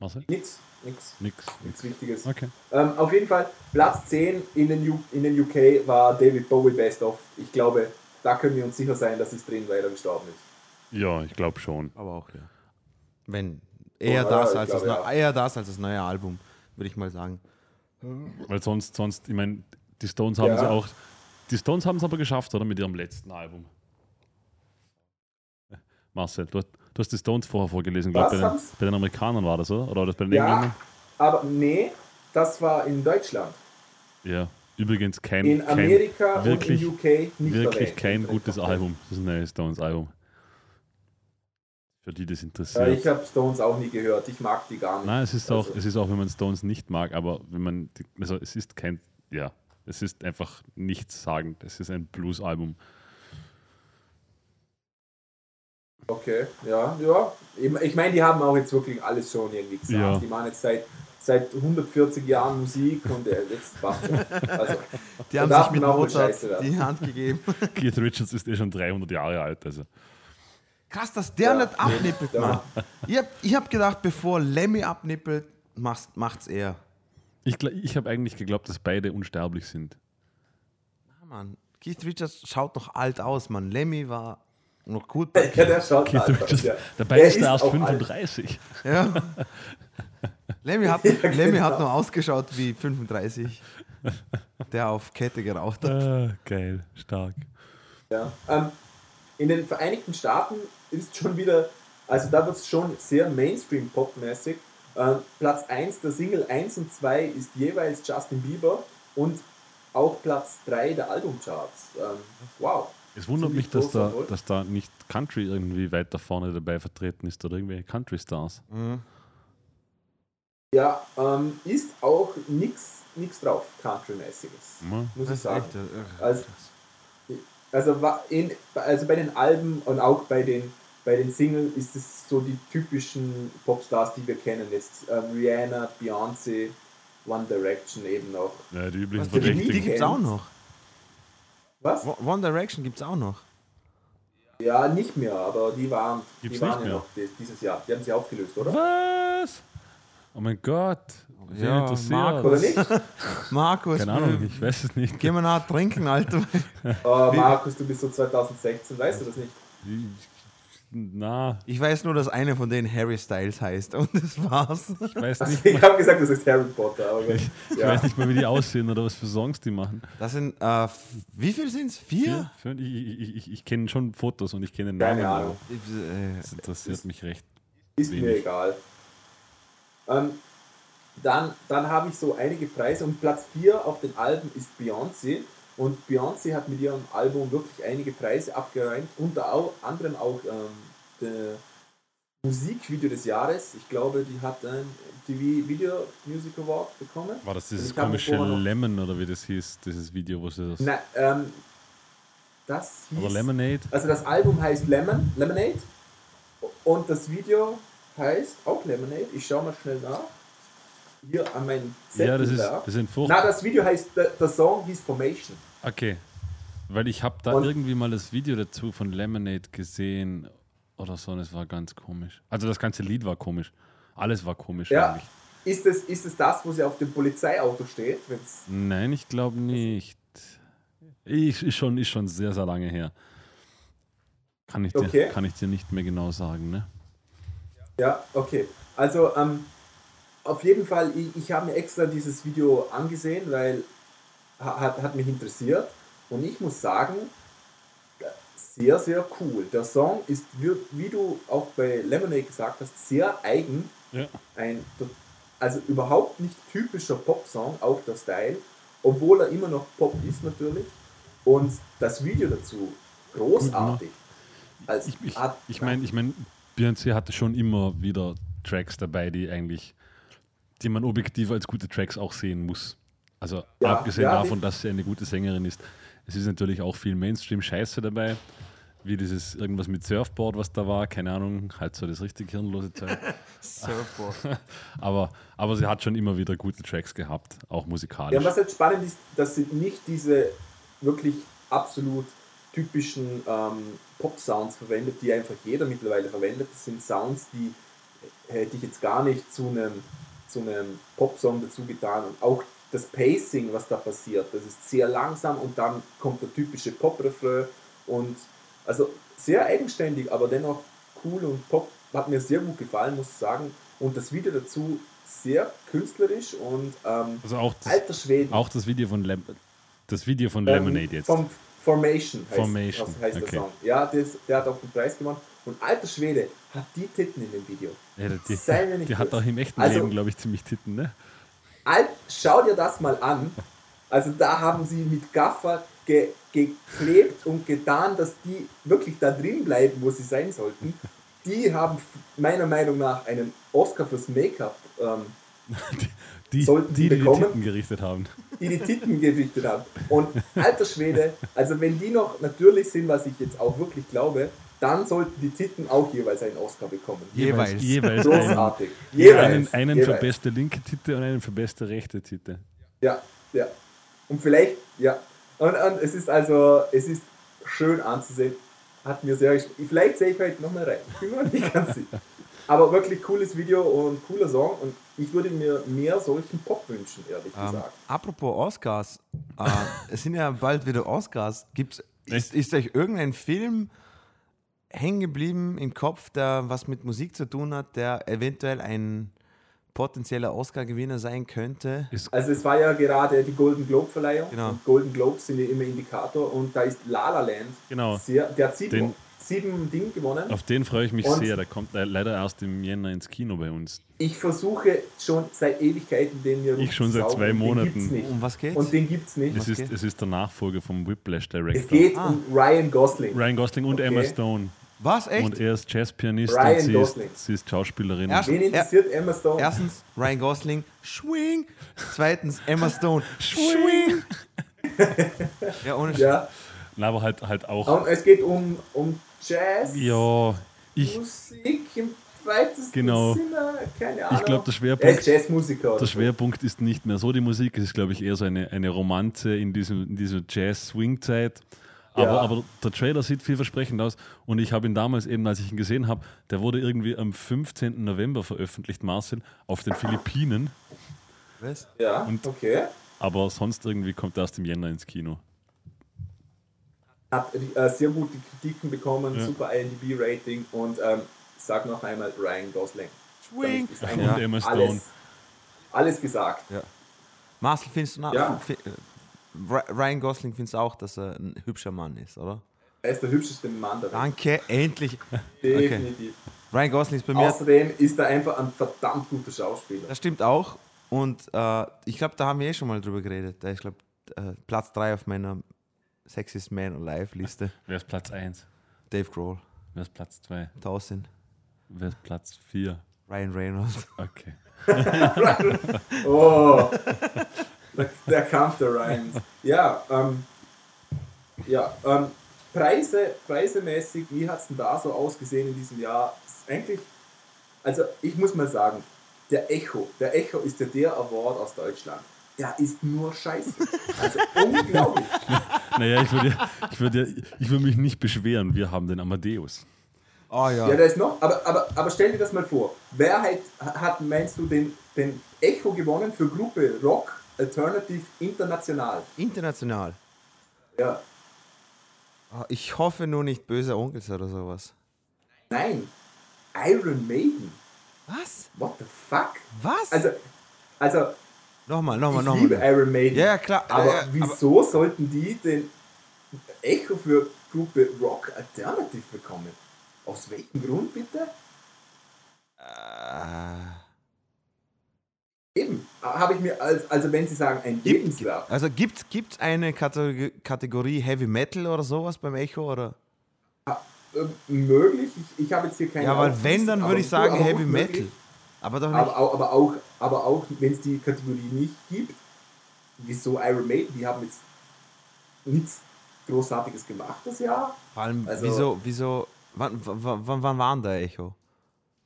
Speaker 2: Marcel?
Speaker 1: Nix, nix,
Speaker 2: Nix.
Speaker 1: nichts Wichtiges.
Speaker 2: Okay.
Speaker 1: Ähm, auf jeden Fall, Platz 10 in den, U in den UK war David Bowie Best of. Ich glaube, da können wir uns sicher sein, dass es drin, weil er gestorben ist.
Speaker 2: Ja, ich glaube schon.
Speaker 3: aber auch ja. Wenn eher
Speaker 1: Oh,
Speaker 3: das
Speaker 1: ja,
Speaker 3: als das,
Speaker 1: glaube,
Speaker 3: neu-
Speaker 1: ja.
Speaker 3: eher das als das neue Album, würde ich mal sagen.
Speaker 2: Weil sonst, sonst, ich meine, die Stones haben
Speaker 1: Ja.
Speaker 2: sie auch. Die Stones haben es aber geschafft, oder? Mit ihrem letzten Album. Marcel, du hast, du hast die Stones vorher vorgelesen, glaube
Speaker 1: Was
Speaker 2: bei, den-
Speaker 1: haben's?
Speaker 2: bei den Amerikanern war das, oder? Oder war das bei den
Speaker 1: Ja,
Speaker 2: Engländern?
Speaker 1: aber nee, das war in Deutschland.
Speaker 2: Ja. Übrigens kein,
Speaker 1: In
Speaker 2: kein
Speaker 1: Amerika
Speaker 2: wirklich,
Speaker 1: und in UK nicht
Speaker 2: wirklich kein gutes Album. Das ist ein neues Stones-Album. Für die das interessiert.
Speaker 1: Äh, ich habe Stones auch nie gehört. Ich mag die gar nicht.
Speaker 2: Nein, es ist auch,
Speaker 1: Also-
Speaker 2: es ist auch, wenn man Stones nicht mag, aber wenn man, also es ist kein, ja, es ist einfach nichts sagend. Es ist ein Blues-Album.
Speaker 1: Okay, ja, ja. Ich meine, die haben auch jetzt wirklich alles schon irgendwie gesagt.
Speaker 2: Ja.
Speaker 1: Die machen jetzt seit, seit 140 Jahren Musik und äh, jetzt. Also,
Speaker 3: Die haben sich mit Mozart die Hand gegeben.
Speaker 2: Keith Richards ist eh schon 300 Jahre alt. Also.
Speaker 3: Krass, dass der
Speaker 1: Ja,
Speaker 3: nicht abnippelt,
Speaker 1: ja.
Speaker 3: Mann. Ich hab, ich hab gedacht, bevor Lemmy abnippelt, macht's, macht's er.
Speaker 2: Ich, ich habe eigentlich geglaubt, dass beide unsterblich sind.
Speaker 3: Ja, Mann. Keith Richards schaut noch alt aus, Mann. Lemmy war noch gut.
Speaker 1: Ja, der schaut aus,
Speaker 2: Richards,
Speaker 1: ja.
Speaker 2: dabei
Speaker 1: Er
Speaker 2: ist er erst
Speaker 1: auch alt.
Speaker 2: 35.
Speaker 3: Ja. Lemmy hat,
Speaker 1: Ja,
Speaker 3: Lemmy
Speaker 1: genau.
Speaker 3: hat noch ausgeschaut wie 35, der auf Kette geraucht hat.
Speaker 2: Ah, geil, stark.
Speaker 1: Ja. Ähm, in den Vereinigten Staaten ist schon wieder, also da wird es schon sehr Mainstream-Pop-mäßig. Ähm, Platz 1 der Single 1 und 2 ist jeweils Justin Bieber und auch Platz 3 der Albumcharts. Ähm, wow.
Speaker 2: Es wundert mich, dass da, dass da nicht Country irgendwie weiter vorne dabei vertreten ist oder irgendwelche Country-Stars.
Speaker 3: Mhm.
Speaker 1: Ja, ähm, ist auch nichts drauf, Country-mäßiges,
Speaker 2: Ja.
Speaker 1: muss ich sagen.
Speaker 3: echt, äh,
Speaker 1: Also, also, in, also bei den Alben und auch bei den, bei den Singles ist es so die typischen Popstars, die wir kennen. Jetzt ähm, Rihanna, Beyoncé, One Direction eben noch.
Speaker 2: Ja, die üblichen
Speaker 3: Was, die,
Speaker 2: Verdächtigen.
Speaker 3: gibt es auch noch.
Speaker 1: Was?
Speaker 3: One Direction gibt es auch noch.
Speaker 1: Ja, nicht mehr, aber die waren,
Speaker 2: Gibt's
Speaker 1: die waren
Speaker 2: nicht
Speaker 1: ja noch di- dieses Jahr. Die haben sie aufgelöst, oder?
Speaker 2: Was? Oh mein Gott.
Speaker 3: Ja? Markus.
Speaker 1: Oder nicht?
Speaker 3: Markus,
Speaker 2: Keine Ahnung, ich weiß es nicht.
Speaker 3: gehen wir nach trinken, Alter.
Speaker 1: Oh, Markus, du bist so 2016, weißt du das nicht?
Speaker 2: Na,
Speaker 3: Ich weiß nur, dass eine von denen Harry Styles heißt und das war's.
Speaker 2: ich weiß
Speaker 1: Also,
Speaker 2: nicht,
Speaker 1: ich habe gesagt, das ist Harry Potter, aber
Speaker 2: ich
Speaker 1: ja.
Speaker 2: weiß nicht mal, wie die aussehen oder was für Songs die machen.
Speaker 3: Das sind, äh, wie viel sind es? Vier?
Speaker 2: Für- Ich, ich, ich, ich kenne schon Fotos und ich kenne
Speaker 1: keine
Speaker 2: Namen.
Speaker 1: Ahnung.
Speaker 3: Äh,
Speaker 2: Das interessiert mich recht.
Speaker 1: Ist mir
Speaker 2: Wenig.
Speaker 1: egal. Ähm, dann dann habe ich so einige Preise und Platz 4 auf den Alben ist Beyoncé. Und Beyoncé hat mit ihrem Album wirklich einige Preise abgeräumt, unter anderem auch ähm, der Musikvideo des Jahres. Ich glaube, die hat ein TV Video Music Award bekommen.
Speaker 2: War das dieses
Speaker 1: habe
Speaker 2: komische Lemon oder wie das hieß, dieses Video, wo sie das.
Speaker 1: Nein, ähm, das hieß,
Speaker 2: Oder Lemonade?
Speaker 1: Also das Album heißt Lemon, Lemonade und das Video heißt auch Lemonade. Ich schaue mal schnell nach. Hier an meinem Zettel
Speaker 2: Ja, das ist,
Speaker 1: da.
Speaker 2: das sind
Speaker 1: Na,
Speaker 2: furchtbar.
Speaker 1: das Video heißt, der Song hieß Formation.
Speaker 2: Okay. Weil ich habe da
Speaker 1: Und-
Speaker 2: irgendwie mal das Video dazu von Lemonade gesehen oder so und es war ganz komisch. Also das ganze Lied war komisch. Alles war komisch
Speaker 1: Ja.
Speaker 2: eigentlich.
Speaker 1: Ist es, ist es das, wo sie auf dem Polizeiauto steht? Wenn's,
Speaker 2: Nein, ich glaube nicht. Ich, ist, schon, ist schon sehr, sehr lange her. Kann ich dir,
Speaker 1: Okay.
Speaker 2: kann ich dir nicht mehr genau sagen, ne?
Speaker 1: ja, okay. Also ähm, auf jeden Fall, ich, ich habe mir extra dieses Video angesehen, weil hat, hat mich interessiert. Und ich muss sagen, sehr, sehr cool. Der Song ist, wie, du auch bei Lemonade gesagt hast, sehr eigen.
Speaker 2: Ja.
Speaker 1: Ein, also überhaupt nicht typischer Pop-Song, auch der Style, obwohl er immer noch Pop ist natürlich. Und das Video dazu, großartig. Also,
Speaker 2: Ich, ich,
Speaker 1: hat-
Speaker 2: ich meine, ich mein, Beyoncé hatte schon immer wieder Tracks dabei, die eigentlich, die man objektiv als gute Tracks auch sehen muss. Also
Speaker 1: Ja,
Speaker 2: abgesehen
Speaker 1: ja,
Speaker 2: davon, dass sie eine gute Sängerin ist. Es ist natürlich auch viel Mainstream-Scheiße dabei, wie dieses irgendwas mit Surfboard, was da war, keine Ahnung, halt so das richtig hirnlose Zeug.
Speaker 3: Surfboard.
Speaker 2: aber, aber sie hat schon immer wieder gute Tracks gehabt, auch
Speaker 1: Ja,
Speaker 2: musikalisch.
Speaker 1: was jetzt spannend ist, das sind nicht diese wirklich absolut typischen ähm, Pop-Sounds verwendet, die einfach jeder mittlerweile verwendet. Das sind Sounds, die hätte ich jetzt gar nicht zu einem, zu einem Pop-Song dazu getan. Und auch das Pacing, was da passiert, das ist sehr langsam und dann kommt der typische Pop-Refrain und also sehr eigenständig, aber dennoch cool und Pop hat mir sehr gut gefallen, muss ich sagen. Und das Video dazu sehr künstlerisch und ähm,
Speaker 2: also auch das,
Speaker 1: alter Schweden.
Speaker 2: auch das Video von Lem das Video von
Speaker 1: Ähm,
Speaker 2: Lemonade jetzt.
Speaker 1: Vom Formation heißt,
Speaker 2: Formation,
Speaker 1: das heißt
Speaker 2: okay.
Speaker 1: der Song. Ja, das, der hat auch den Preis gewonnen. Und alter Schwede hat die Titten in dem Video.
Speaker 2: ja, die,
Speaker 1: sei mir nicht
Speaker 2: die hat auch im echten
Speaker 1: Also-
Speaker 2: Leben, glaube ich, ziemlich Titten, ne?
Speaker 1: Alt, schau dir das mal an. Also da haben sie mit Gaffer ge, geklebt und getan, dass die wirklich da drin bleiben, wo sie sein sollten. Die haben meiner Meinung nach einen Oscar fürs Make-up, ähm,
Speaker 2: Die,
Speaker 1: Sollten
Speaker 2: die,
Speaker 1: die
Speaker 2: die die
Speaker 1: bekommen?
Speaker 2: Titten gerichtet haben.
Speaker 1: die die Titten gerichtet haben. Und alter Schwede, also wenn die noch natürlich sind, was ich jetzt auch wirklich glaube, dann sollten die Titten auch jeweils einen Oscar bekommen.
Speaker 3: Jeweils.
Speaker 2: Jeweils einen,
Speaker 1: Großartig.
Speaker 2: einen,
Speaker 1: Jeweils.
Speaker 2: einen für
Speaker 1: jeweils.
Speaker 2: beste linke Titte und einen für beste rechte Titte.
Speaker 1: Ja, ja. Und vielleicht, ja. Und, und es ist also, es ist schön anzusehen. Hat mir sehr Vielleicht sehe ich heute nochmal rein. Ich bin mir nicht ganz sicher. Aber wirklich cooles Video und cooler Song. Und ich würde mir mehr solchen Pop wünschen, ehrlich
Speaker 3: Ähm,
Speaker 1: gesagt.
Speaker 3: apropos Oscars, Äh, es sind ja bald wieder Oscars. Gibt's, ist, ist euch irgendein Film hängen geblieben im Kopf, der was mit Musik zu tun hat, der eventuell ein potenzieller Oscar-Gewinner sein könnte?
Speaker 1: Also es war ja gerade die Golden Globe-Verleihung.
Speaker 3: Genau.
Speaker 1: Golden Globes sind ja immer Indikator und da ist La La Land
Speaker 2: genau.
Speaker 1: sehr, der hat sieben,
Speaker 2: Den-
Speaker 1: sieben Dinge gewonnen.
Speaker 2: Auf den freue ich mich
Speaker 1: Und-
Speaker 2: sehr. Der kommt le- leider erst im Jänner ins Kino bei uns.
Speaker 1: Ich versuche schon seit Ewigkeiten den hier
Speaker 2: Ich schon seit zwei Monaten.
Speaker 1: Den gibt's nicht.
Speaker 3: Um was geht's?
Speaker 1: Und den gibt's nicht.
Speaker 2: Es ist, es ist der Nachfolger vom Whiplash Director.
Speaker 1: Es geht
Speaker 3: Ah.
Speaker 1: um Ryan Gosling.
Speaker 2: Ryan Gosling und
Speaker 1: Okay.
Speaker 2: Emma Stone.
Speaker 3: was, echt?
Speaker 2: Und er ist Jazzpianist
Speaker 1: Ryan
Speaker 2: und sie
Speaker 1: Gosling.
Speaker 2: ist, sie ist Schauspielerin.
Speaker 3: Erst-
Speaker 1: Wen interessiert Emma Stone?
Speaker 3: Erstens Ryan Gosling, Schwing. Zweitens Emma Stone, Schwing. ja, ohne Sch
Speaker 1: Ja.
Speaker 2: Na, aber halt, halt auch.
Speaker 1: Und es geht um, um Jazz,
Speaker 2: Ja, ich,
Speaker 1: Musik im weitesten
Speaker 2: Genau.
Speaker 1: Sinne. Keine Ahnung.
Speaker 2: ich glaube, der
Speaker 1: er ist
Speaker 2: Schwerpunkt,
Speaker 1: Jazzmusiker. oder
Speaker 2: der
Speaker 1: so.
Speaker 2: Schwerpunkt ist nicht mehr so die Musik. Es ist, glaube ich, eher so eine, eine Romanze in, diesem, in dieser Jazz-Swing-Zeit. Aber,
Speaker 1: Ja.
Speaker 2: aber der Trailer sieht vielversprechend aus. Und ich habe ihn damals eben, als ich ihn gesehen habe, der wurde irgendwie am 15. November veröffentlicht, Marcel, auf den Philippinen.
Speaker 3: Was?
Speaker 1: Ja,
Speaker 2: Und-
Speaker 1: okay.
Speaker 2: Aber sonst irgendwie kommt er erst im Jänner ins Kino.
Speaker 1: Hat äh, sehr gute Kritiken bekommen,
Speaker 2: Ja.
Speaker 1: super IMDb-Rating und ähm, sag noch einmal Ryan Gosling.
Speaker 3: Schwing.
Speaker 1: Eigentlich
Speaker 2: Und Emma Stone.
Speaker 1: alles, alles gesagt.
Speaker 3: Marcel, findest du nach,
Speaker 1: Ja.
Speaker 3: äh, Ry- Ryan Gosling findest du auch, dass er ein hübscher Mann ist, oder?
Speaker 1: Er ist der hübscheste Mann der Welt.
Speaker 3: Danke, endlich.
Speaker 1: Definitiv.
Speaker 3: Ryan Gosling ist bei mir,
Speaker 1: Außerdem ist er einfach ein verdammt guter Schauspieler.
Speaker 3: das stimmt auch. Und äh, ich glaube, da haben wir eh schon mal drüber geredet. Ist, glaube äh, Platz 3 auf meiner Sexiest Man Alive Liste.
Speaker 2: Wer ist Platz 1?
Speaker 3: Dave Grohl,
Speaker 2: Wer ist Platz 2?
Speaker 3: 1000.
Speaker 2: Wer ist Platz 4?
Speaker 3: Ryan Reynolds.
Speaker 2: Okay.
Speaker 1: Oh, der, der Kampf der Ryans. Ja, ähm, ja ähm, Preise, preisemäßig, wie hat es denn da so ausgesehen in diesem Jahr? Ist eigentlich, also ich muss mal sagen, der Echo, der Echo ist ja der Award aus Deutschland. Der ist nur Scheiße. Also unglaublich.
Speaker 2: Naja, ich würde, ich, würde, ich würde mich nicht beschweren. Wir haben den Amadeus.
Speaker 3: Oh ja.
Speaker 1: Ja, da ist noch, aber, aber, aber stell dir das mal vor. Wer hat, hat meinst du, den, den Echo gewonnen für Gruppe Rock Alternative International?
Speaker 3: International.
Speaker 1: Ja.
Speaker 3: Oh, ich hoffe nur nicht böse Onkels oder sowas.
Speaker 1: Nein, Iron Maiden.
Speaker 3: Was?
Speaker 1: What the fuck?
Speaker 3: Was?
Speaker 1: Also, also
Speaker 3: nochmal, nochmal,
Speaker 1: ich
Speaker 3: nochmal.
Speaker 1: liebe Iron Maiden.
Speaker 3: Ja, klar.
Speaker 1: Aber
Speaker 3: ja,
Speaker 1: wieso sollten die den Echo für Gruppe Rock Alternative bekommen? Aus welchem Grund bitte?
Speaker 3: Aber,
Speaker 1: Eben, habe ich mir, als, also wenn Sie sagen, ein
Speaker 3: Gibt-
Speaker 1: Lebenswerk.
Speaker 3: äh, also gibt es eine Kategor- Kategorie Heavy Metal oder sowas beim Echo? Oder?
Speaker 1: Äh, möglich, ich, ich habe jetzt hier keine
Speaker 3: Ja, weil wenn, dann
Speaker 1: aber
Speaker 3: würde ich sagen
Speaker 1: aber
Speaker 3: Heavy Metal.
Speaker 1: möglich.
Speaker 3: Aber doch nicht.
Speaker 1: Aber, auch- aber auch, aber auch wenn es die Kategorie nicht gibt, wieso Iron Maiden, die haben jetzt nichts Großartiges gemacht das Jahr.
Speaker 3: Vor allem,
Speaker 1: also-
Speaker 3: wieso, wieso, wann, wann, wann, waren da Echo?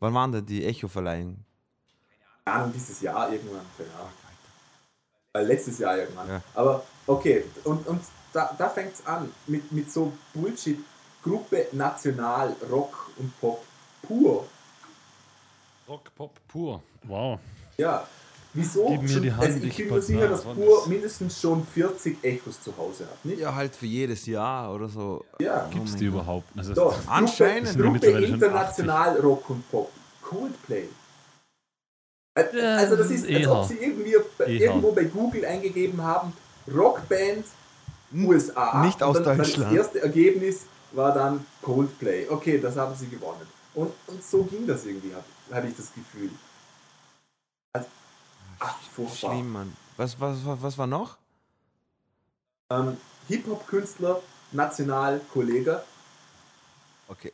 Speaker 3: Wann waren da die Echo-Verleihung?
Speaker 1: Keine Ahnung, dieses Jahr irgendwann, keine Ahnung. Äh, letztes Jahr irgendwann.
Speaker 3: Ja.
Speaker 1: Aber okay, und, und da, da fängt es an mit, mit so Bullshit. Gruppe National, Rock und Pop pur.
Speaker 2: Rock, Pop, pur. Wow.
Speaker 1: Ja. Wieso?
Speaker 2: Gib mir die Hand,
Speaker 1: also ich
Speaker 2: ich
Speaker 1: bin mir sicher, dass Pur mindestens schon 40 Echos zu Hause hat. Nicht?
Speaker 3: Ja, halt für jedes Jahr oder so.
Speaker 1: Ja.
Speaker 2: Gibt es die überhaupt? Also
Speaker 1: Doch,
Speaker 3: Anscheinend
Speaker 1: Gruppe, Gruppe International Rock und Pop. Coldplay. Also das ist, als ob sie irgendwie
Speaker 2: Eher.
Speaker 1: irgendwo bei Google eingegeben haben, Rockband USA.
Speaker 3: nicht
Speaker 1: und
Speaker 3: aus
Speaker 1: dann,
Speaker 3: Deutschland.
Speaker 1: Das erste Ergebnis war dann Coldplay. Okay, das haben sie gewonnen. Und, und so ging das irgendwie, habe hab ich das Gefühl. Also, ach, furchtbar.
Speaker 3: Schlimm, Mann. Was, was, was, war noch?
Speaker 1: Ähm, Hip-Hop-Künstler, national Kollege.
Speaker 3: Okay.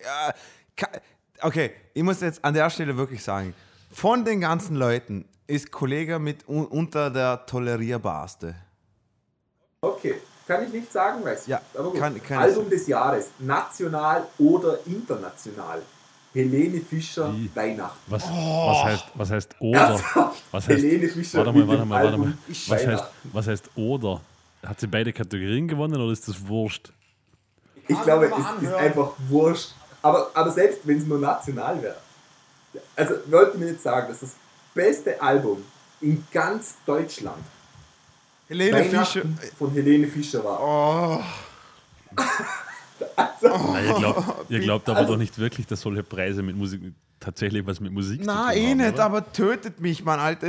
Speaker 3: Okay, ich muss jetzt an der Stelle wirklich sagen, von den ganzen Leuten ist Kollege mit un unter der tolerierbarste.
Speaker 1: Okay, kann ich nicht sagen, weiß ich.
Speaker 3: Ja,
Speaker 1: aber gut.
Speaker 3: kann- kann
Speaker 1: Album des Jahres, national oder international. Helene Fischer,
Speaker 2: Wie?
Speaker 1: Weihnachten.
Speaker 2: Was, was, heißt, was heißt oder?
Speaker 1: Ernsthaft?
Speaker 2: Was heißt,
Speaker 1: Helene Fischer
Speaker 2: warte mal, warte mal, warte mal. Was heißt, was heißt oder? Hat sie beide Kategorien gewonnen oder ist das wurscht?
Speaker 1: Ich glaube, es ist einfach wurscht. Aber, aber selbst wenn es nur national wäre. Also wollte mir jetzt sagen, dass das beste Album in ganz Deutschland
Speaker 3: Helene Fischer.
Speaker 1: Von Helene Fischer war.
Speaker 3: Oh,
Speaker 2: Na, ihr glaubt, ihr glaubt aber
Speaker 1: Also-
Speaker 2: doch nicht wirklich, dass solche Preise mit Musik tatsächlich was mit Musik
Speaker 3: na,
Speaker 2: zu tun
Speaker 3: eh
Speaker 2: haben,
Speaker 3: nicht,
Speaker 2: oder?
Speaker 3: aber tötet mich, Mann, Alter.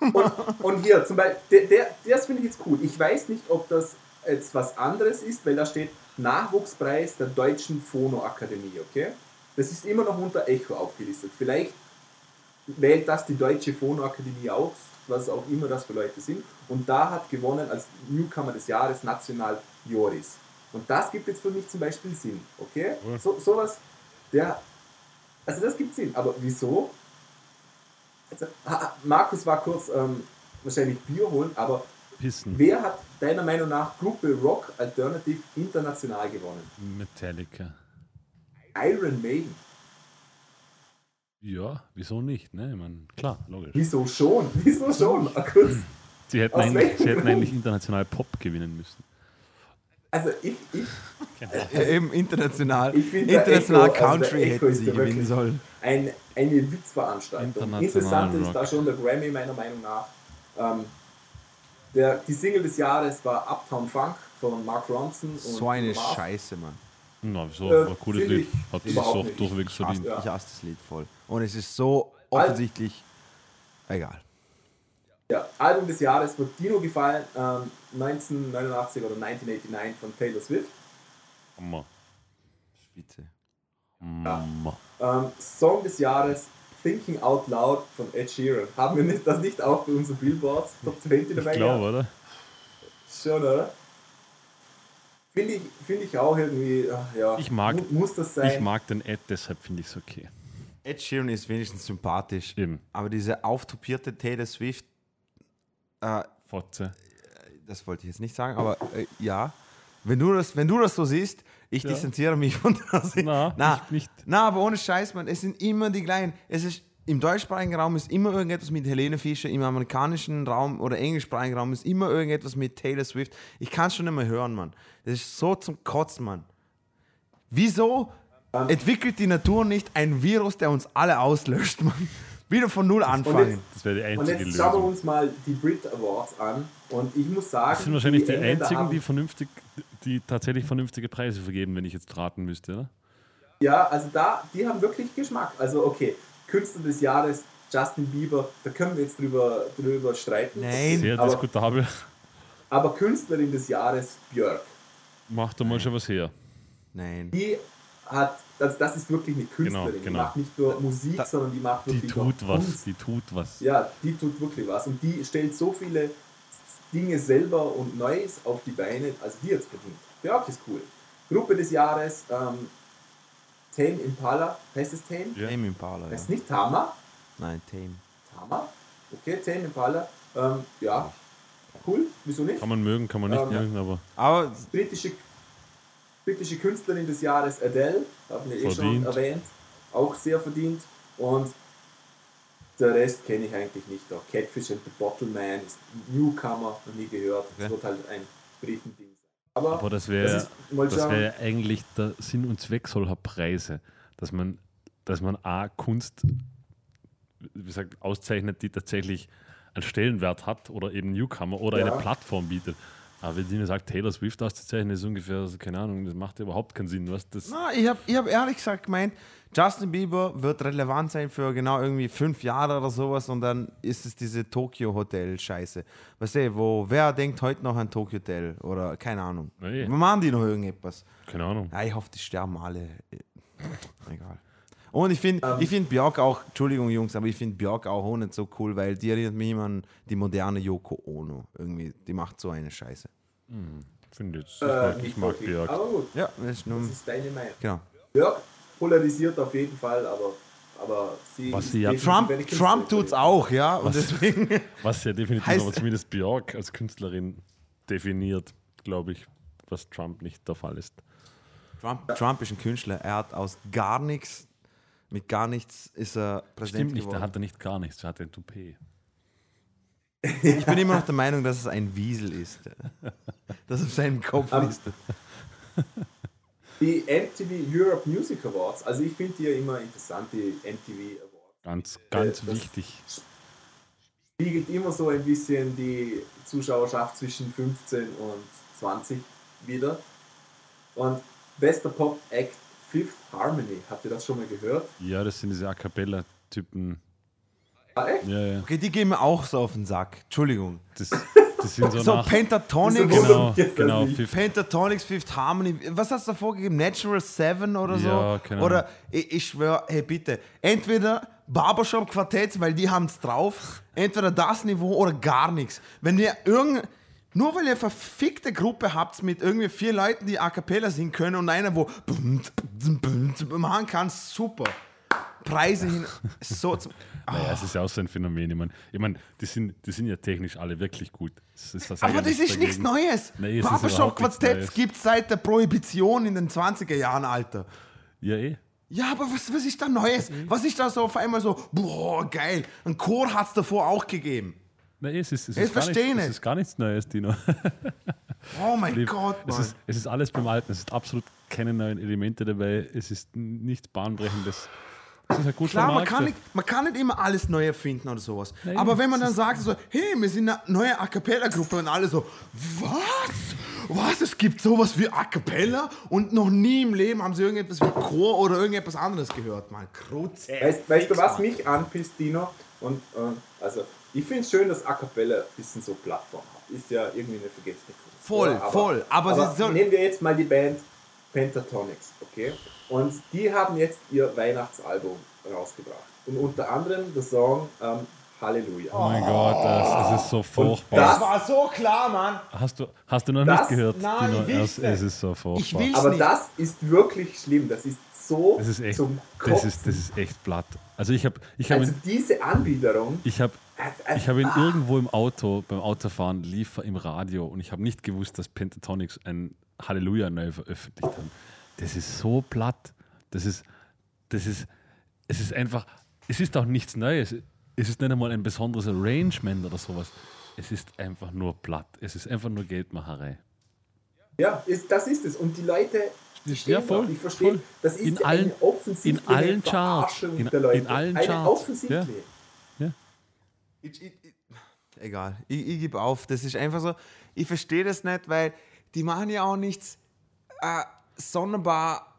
Speaker 1: Und, und hier zum Beispiel, der, der, das finde ich jetzt cool. Ich weiß nicht, ob das jetzt was anderes ist, weil da steht Nachwuchspreis der Deutschen Phonoakademie, okay? Das ist immer noch unter Echo aufgelistet. Vielleicht wählt das die Deutsche Phonoakademie aus, was auch immer das für Leute sind. Und da hat gewonnen als Newcomer des Jahres National Joris. Und das gibt jetzt für mich zum Beispiel Sinn, okay? So, sowas, der, also das gibt Sinn, aber wieso? Also, Markus war kurz ähm, wahrscheinlich Bier holen, aber
Speaker 2: Pissen.
Speaker 1: wer hat deiner Meinung nach Gruppe Rock Alternative international gewonnen?
Speaker 2: Metallica.
Speaker 1: Iron Maiden.
Speaker 2: Ja, wieso nicht? Ne? Ich meine, klar, logisch.
Speaker 1: Wieso schon? Wieso schon?
Speaker 2: Sie hätten, eigentlich, sie hätten eigentlich international Pop gewinnen müssen.
Speaker 1: Also ich, ich
Speaker 3: Äh, Eben international.
Speaker 1: Ich
Speaker 3: international
Speaker 1: Echo- also der
Speaker 3: Country
Speaker 1: Echo
Speaker 3: hätten sie
Speaker 1: ja
Speaker 3: gewinnen
Speaker 1: wirklich-
Speaker 3: sollen.
Speaker 1: ein, eine Witzveranstaltung.
Speaker 2: International
Speaker 1: Interessant ist da schon der Grammy meiner Meinung nach. Ähm, der, die Single des Jahres war Uptown Funk von Mark Ronson. Und
Speaker 3: So eine
Speaker 1: Marv.
Speaker 3: Scheiße, Mann.
Speaker 2: Na, wieso?
Speaker 1: Äh,
Speaker 2: war ein cooles Lied. Hat sich auch durchwegs
Speaker 3: Ich hasse,
Speaker 2: verdient.
Speaker 1: Ja.
Speaker 3: ich hasse das Lied voll. Und es ist so offensichtlich. Egal.
Speaker 1: Ja, Album des Jahres wird Dino gefallen, ähm, 1989 oder 1989 von Taylor Swift.
Speaker 2: Hammer.
Speaker 3: Spitze.
Speaker 2: Hammer.
Speaker 1: Ähm, Song des Jahres Thinking Out Loud von Ed Sheeran. Haben wir nicht, das nicht auch bei unseren Billboards Top 20
Speaker 2: Ich
Speaker 1: dabei
Speaker 2: glaube,
Speaker 1: gehabt?
Speaker 2: oder?
Speaker 1: Schon, oder? Finde ich, finde ich auch irgendwie, ach, ja.
Speaker 2: Ich mag-
Speaker 1: mu- Muss das sein?
Speaker 2: Ich mag den Ed, deshalb finde ich es okay.
Speaker 3: Ed Sheeran ist wenigstens sympathisch.
Speaker 2: Eben.
Speaker 3: Aber diese auftopierte Taylor Swift, äh,
Speaker 2: Fotze.
Speaker 3: das wollte ich jetzt nicht sagen, aber äh, ja. Wenn du, das, wenn du das so siehst, ich
Speaker 2: Ja.
Speaker 3: distanziere mich von Sicht.
Speaker 2: Na,
Speaker 3: Na,
Speaker 2: ich nicht.
Speaker 3: na, aber ohne Scheiß, man, es sind immer die gleichen. Es ist, Im deutschsprachigen Raum ist immer irgendetwas mit Helene Fischer, im amerikanischen Raum oder englischsprachigen Raum ist immer irgendetwas mit Taylor Swift. Ich kann es schon nicht mehr hören, Mann. Das ist so zum Kotzen, Mann. Wieso entwickelt die Natur nicht ein Virus, der uns alle auslöscht, Mann? Wieder von Null anfangen.
Speaker 2: Das wäre die
Speaker 1: Und
Speaker 2: einzige
Speaker 1: jetzt schauen wir
Speaker 2: Lösung.
Speaker 1: uns mal die Brit Awards an. Und ich muss sagen,
Speaker 2: Das sind wahrscheinlich die,
Speaker 1: Engländer
Speaker 2: einzigen, die vernünftig, die tatsächlich vernünftige Preise vergeben, wenn ich jetzt raten müsste, oder?
Speaker 1: Ja, also da, die haben wirklich Geschmack. Also okay, Künstler des Jahres, Justin Bieber, da können wir jetzt drüber, drüber streiten.
Speaker 3: Nein.
Speaker 2: Sehr
Speaker 1: aber-
Speaker 2: diskutabel.
Speaker 1: Aber Künstlerin des Jahres, Björk,
Speaker 2: Macht da mal schon was her.
Speaker 3: Nein.
Speaker 1: die hat, das, das ist wirklich eine Künstlerin.
Speaker 2: Genau,
Speaker 1: Die
Speaker 2: genau.
Speaker 1: macht nicht nur Musik,
Speaker 3: Da-
Speaker 1: sondern die macht
Speaker 2: Die
Speaker 1: wirklich
Speaker 2: tut
Speaker 1: auch
Speaker 2: was.
Speaker 1: Kunst.
Speaker 2: Die tut was.
Speaker 1: Ja, die tut wirklich was. Und die stellt so viele Dinge selber und Neues auf die Beine, also die jetzt verdient. Björk ist cool. Gruppe des Jahres, ähm, Tame Impala, heißt es Tame?
Speaker 2: Ja.
Speaker 3: Tame Impala, ja.
Speaker 1: Heißt nicht Tama?
Speaker 3: Nein, Tame.
Speaker 1: Tama? Okay, Tame Impala. Ähm, ja, cool, wieso nicht?
Speaker 2: Kann man mögen, kann man nicht
Speaker 1: Ähm, ja.
Speaker 2: mögen, aber
Speaker 3: Aber
Speaker 1: Britische, britische Künstlerin des Jahres Adele, haben wir eh schon erwähnt, auch sehr verdient. Und der Rest kenne ich eigentlich nicht. Auch Catfish and the Bottle Man ist Newcomer, noch nie gehört. Das
Speaker 3: Okay.
Speaker 1: wird halt ein Briten-Ding sein. Aber,
Speaker 2: Aber das
Speaker 1: das
Speaker 2: wäre das wäre eigentlich der Sinn und Zweck solcher Preise, dass man, dass man A, Kunst wie gesagt, auszeichnet, die tatsächlich einen Stellenwert hat oder eben Newcomer oder
Speaker 1: Ja.
Speaker 2: eine Plattform bietet. Aber wenn die sagt, Taylor Swift auszuzeichnen, ist ungefähr, also keine Ahnung, das macht überhaupt keinen Sinn. Was das,
Speaker 3: Na, ich habe ich hab ehrlich gesagt gemeint, Justin Bieber wird relevant sein für genau irgendwie fünf Jahre oder sowas und dann ist es diese Tokyo-Hotel-Scheiße. Weißt du, wo wer denkt heute noch an Tokyo Hotel oder keine Ahnung.
Speaker 2: Nee.
Speaker 3: Machen die noch irgendetwas?
Speaker 2: keine Ahnung.
Speaker 3: Ja, ich hoffe, die sterben alle. Egal. Und ich finde
Speaker 1: Ähm.
Speaker 3: ich find Björk auch, Entschuldigung Jungs, aber ich finde Björk auch, auch nicht so cool, weil die erinnert mich immer an die moderne Yoko Ono. Irgendwie, die macht so eine Scheiße.
Speaker 2: Finde jetzt, ich
Speaker 1: äh,
Speaker 2: mag, ich
Speaker 1: nicht
Speaker 2: mag
Speaker 1: wirklich.
Speaker 2: Björk.
Speaker 1: Aber gut,
Speaker 3: Ja, das ist nur,
Speaker 1: das ist deine Meinung.
Speaker 3: genau.
Speaker 1: Björk polarisiert auf jeden Fall, aber, aber sie.
Speaker 2: Sie ja-
Speaker 3: Trump, Trump tut's auch, ja, und
Speaker 2: Was?
Speaker 3: deswegen.
Speaker 2: Was ja definitiv
Speaker 3: Heißt-
Speaker 2: aber zumindest Björk als Künstlerin definiert, glaube ich, was Trump nicht der Fall ist.
Speaker 3: Trump, Trump ist ein Künstler. Er hat aus gar nichts, mit gar nichts ist er Präsident
Speaker 2: Stimmt nicht,
Speaker 3: geworden.
Speaker 2: der hat er nicht gar nichts, er hat ein Toupet.
Speaker 3: ich bin immer noch der Meinung, dass es ein Wiesel ist. Das auf seinem Kopf
Speaker 1: Aber-
Speaker 3: ist.
Speaker 1: Die MTV Europe Music Awards, also ich finde die ja immer interessant, die MTV Awards.
Speaker 2: Ganz, ganz
Speaker 1: das-
Speaker 2: wichtig.
Speaker 1: spiegelt immer so ein bisschen die Zuschauerschaft zwischen 15 und 20 wieder. Und bester Pop-Act Fifth Harmony, habt ihr das schon mal gehört?
Speaker 2: Ja, das sind diese A Cappella-Typen.
Speaker 1: Ah, echt?
Speaker 2: Ja, ja.
Speaker 3: Okay, die gehen mir auch so auf den Sack. Entschuldigung.
Speaker 2: Das, das sind so,
Speaker 3: So
Speaker 2: nach.
Speaker 3: Pentatonics.
Speaker 2: Genau, genau. Fifth,
Speaker 3: Pentatonics, Fifth Harmony. Was hast du davor gegeben? Natural Seven oder so?
Speaker 2: Ja, keine
Speaker 3: Oder ich, ich schwöre, hey bitte, entweder Barbershop Quartett, weil die haben es drauf, entweder das Niveau oder gar nichts. Wenn ihr irgend nur weil ihr eine verfickte Gruppe habt mit irgendwie vier Leuten, die A Cappella singen können und einer, wo machen kann, super. Preise hin, so zum,
Speaker 2: naja, es ist ja auch so ein Phänomen. Ich meine, ich mein, die, sind, die sind ja technisch alle wirklich gut. Das ist, das
Speaker 3: Aber das ist nichts. Neues.
Speaker 2: Nee, es ist
Speaker 3: Barbershop
Speaker 2: überhaupt nichts
Speaker 3: Quartett
Speaker 2: Neues.
Speaker 3: gibt es seit der Prohibition in den 20er Jahren, Alter.
Speaker 2: Ja, eh.
Speaker 3: Ja, aber was, was ist da Neues? Was ist da so auf einmal so, boah, geil. Ein Chor hat es davor auch gegeben.
Speaker 2: Nein, es ist, es,
Speaker 3: Ich
Speaker 2: ist gar
Speaker 3: nicht.
Speaker 2: es ist gar nichts Neues, Dino.
Speaker 3: Oh mein
Speaker 2: Lieb.
Speaker 3: Gott,
Speaker 2: es,
Speaker 3: Mann.
Speaker 2: ist, es ist alles beim Alten. Es ist absolut keine neuen Elemente dabei. Es ist nichts Bahnbrechendes. Es ist halt gut
Speaker 3: Klar, man kann, nicht, man kann nicht immer alles neu erfinden oder sowas.
Speaker 2: Nein,
Speaker 3: aber wenn man dann sagt, so, hey, wir sind eine neue A Cappella-Gruppe und alle so, was? Was? Es gibt sowas wie A Cappella? Und noch nie im Leben haben sie irgendetwas wie Chor oder irgendetwas anderes gehört, Mann. Kruz.
Speaker 1: Weißt, weißt du, was mich anpisst, Dino? Und äh, also, ich finde es schön, dass A Cappella ein bisschen so Plattform hat. Ist ja irgendwie eine vergessene Kunst.
Speaker 3: Voll,
Speaker 1: Ja,
Speaker 3: voll. Aber
Speaker 1: Aber,
Speaker 3: sie soll-
Speaker 1: nehmen wir jetzt mal die Band Pentatonics, okay? Und die haben jetzt ihr Weihnachtsalbum rausgebracht. Und unter anderem der Song ähm, Halleluja.
Speaker 2: Oh mein Gott, das, es ist so furchtbar.
Speaker 1: das-
Speaker 3: war so klar, Mann.
Speaker 2: hast, du, hast du noch
Speaker 1: Das-
Speaker 2: nicht gehört?
Speaker 3: Nein,
Speaker 2: Dino?
Speaker 3: ich
Speaker 2: es,
Speaker 3: nicht.
Speaker 2: es ist so furchtbar.
Speaker 3: Ich will's
Speaker 1: Aber
Speaker 3: nicht.
Speaker 1: das ist wirklich schlimm. Das ist so
Speaker 2: Das ist echt,
Speaker 1: zum
Speaker 2: das
Speaker 1: Kotzen.
Speaker 2: ist, das ist echt platt. Also ich habe ich hab
Speaker 1: also diese Anbiederung.
Speaker 2: ich hab,
Speaker 1: also,
Speaker 2: ich hab ihn irgendwo im Auto, beim Autofahren, lief im Radio und ich habe nicht gewusst, dass Pentatonics ein Halleluja neu veröffentlicht haben. Das ist so platt. Das ist, das ist, es ist einfach, es ist auch nichts Neues. Es ist nicht einmal ein besonderes Arrangement oder sowas. Es ist einfach nur platt. Es ist einfach nur Geldmacherei.
Speaker 1: Ja, ist, das ist es. Und die Leute, die stehen
Speaker 2: Ja, voll.
Speaker 1: Ich verstehe, das ist
Speaker 2: In
Speaker 1: eine
Speaker 2: allen-
Speaker 1: offensichtliche
Speaker 2: in allen Charts. In- in allen
Speaker 1: eine
Speaker 2: Charts.
Speaker 1: offensichtliche.
Speaker 3: Ich, ich, ich, egal, ich, ich gebe auf. Das ist einfach so, ich verstehe das nicht, weil die machen ja auch nichts äh, sonderbar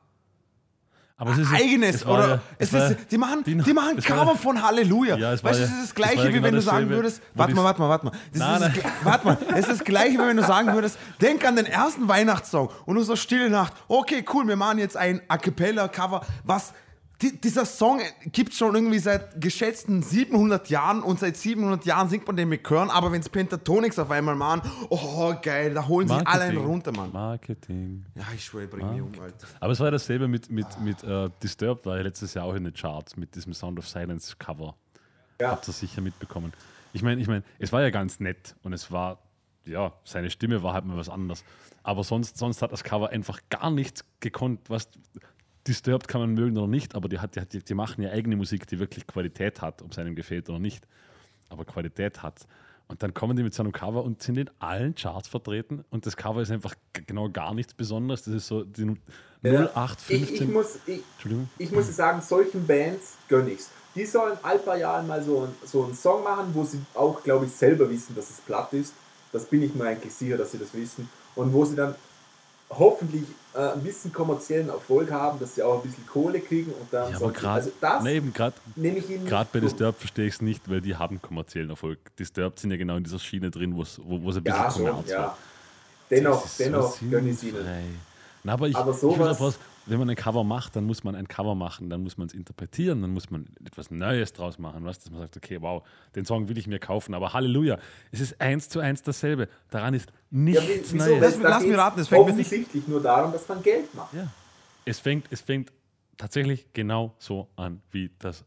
Speaker 2: Aber es ist
Speaker 3: eigenes.
Speaker 2: es
Speaker 3: oder
Speaker 2: ja-
Speaker 3: es
Speaker 2: war
Speaker 3: ist, die machen,
Speaker 2: Dino,
Speaker 3: die machen
Speaker 2: es
Speaker 3: Cover
Speaker 2: ja-
Speaker 3: von Halleluja.
Speaker 2: Ja, es
Speaker 3: weißt du, es ist das
Speaker 2: es
Speaker 3: gleiche, wie
Speaker 2: genau
Speaker 3: wenn du sagen würdest, warte
Speaker 2: die-
Speaker 3: mal, warte mal, warte mal. Das
Speaker 2: Nein,
Speaker 3: ist
Speaker 2: nein.
Speaker 3: Warte mal, es ist das gleiche, wie wenn du sagen würdest, denk an den ersten Weihnachtssong und du so stille Nacht, okay, cool, wir machen jetzt ein A Cappella Cover, was die, dieser Song gibt es schon irgendwie seit geschätzten 700 Jahren und seit 700 Jahren singt man den mit Chören, aber wenn es Pentatonics auf einmal machen, oh geil, da holen sich alle einen runter, Mann.
Speaker 2: Marketing.
Speaker 3: Ja, ich schwöre, bring mich um, Alter.
Speaker 2: Aber es war ja dasselbe mit, mit, mit äh, Disturbed, war ja letztes Jahr auch in den Charts mit diesem Sound of Silence Cover.
Speaker 1: Ja.
Speaker 2: Habt ihr sicher mitbekommen. Ich meine, ich mein, es war ja ganz nett und es war, ja, seine Stimme war halt mal was anderes. Aber sonst, sonst hat das Cover einfach gar nichts gekonnt, was Disturbed kann man mögen oder nicht, aber die, hat, die, die, machen ja eigene Musik, die wirklich Qualität hat, ob es einem gefällt oder nicht. Aber Qualität hat. Und dann kommen die mit so einem Cover und sind in allen Charts vertreten und das Cover ist einfach genau gar nichts Besonderes. Das ist so die Nu-
Speaker 1: Ja.
Speaker 2: 0815.
Speaker 1: Ich, ich, muss, ich, ich muss sagen, solchen Bands gönn ich's. Die sollen all paar Jahren mal so, ein, so einen Song machen, wo sie auch, glaube ich, selber wissen, dass es platt ist. Das bin ich mir eigentlich sicher, dass sie das wissen. Und wo sie dann hoffentlich äh, ein bisschen kommerziellen Erfolg haben, dass sie auch ein bisschen Kohle kriegen und dann
Speaker 2: Ja,
Speaker 1: so-
Speaker 2: aber gerade
Speaker 1: also das
Speaker 2: nee, eben gerade
Speaker 1: nehme ich ihnen
Speaker 2: gerade bei. Disturbed verstehe ich es nicht, weil die haben kommerziellen Erfolg. Disturbed sind ja genau in dieser Schiene drin, wo wo es ein bisschen
Speaker 1: Ja, schon, ja. Dennoch,
Speaker 2: ist so
Speaker 1: dennoch gönne ich es ihnen.
Speaker 2: Na, aber ich,
Speaker 1: Aber
Speaker 2: ich
Speaker 1: sowas-
Speaker 2: raus, wenn man ein Cover macht, dann muss man ein Cover machen, dann muss man es interpretieren, dann muss man etwas Neues draus machen, weißt, dass man sagt, okay, wow, den Song will ich mir kaufen, aber Halleluja, es ist eins zu eins dasselbe. Daran ist
Speaker 1: Ja,
Speaker 2: nichts
Speaker 1: wieso?
Speaker 2: Neues.
Speaker 3: Lass- lass mich
Speaker 1: geht's
Speaker 3: raten, es fängt
Speaker 1: offensichtlich nur darum, dass man Geld macht.
Speaker 2: Ja. Es fängt, es fängt tatsächlich genau so an wie das.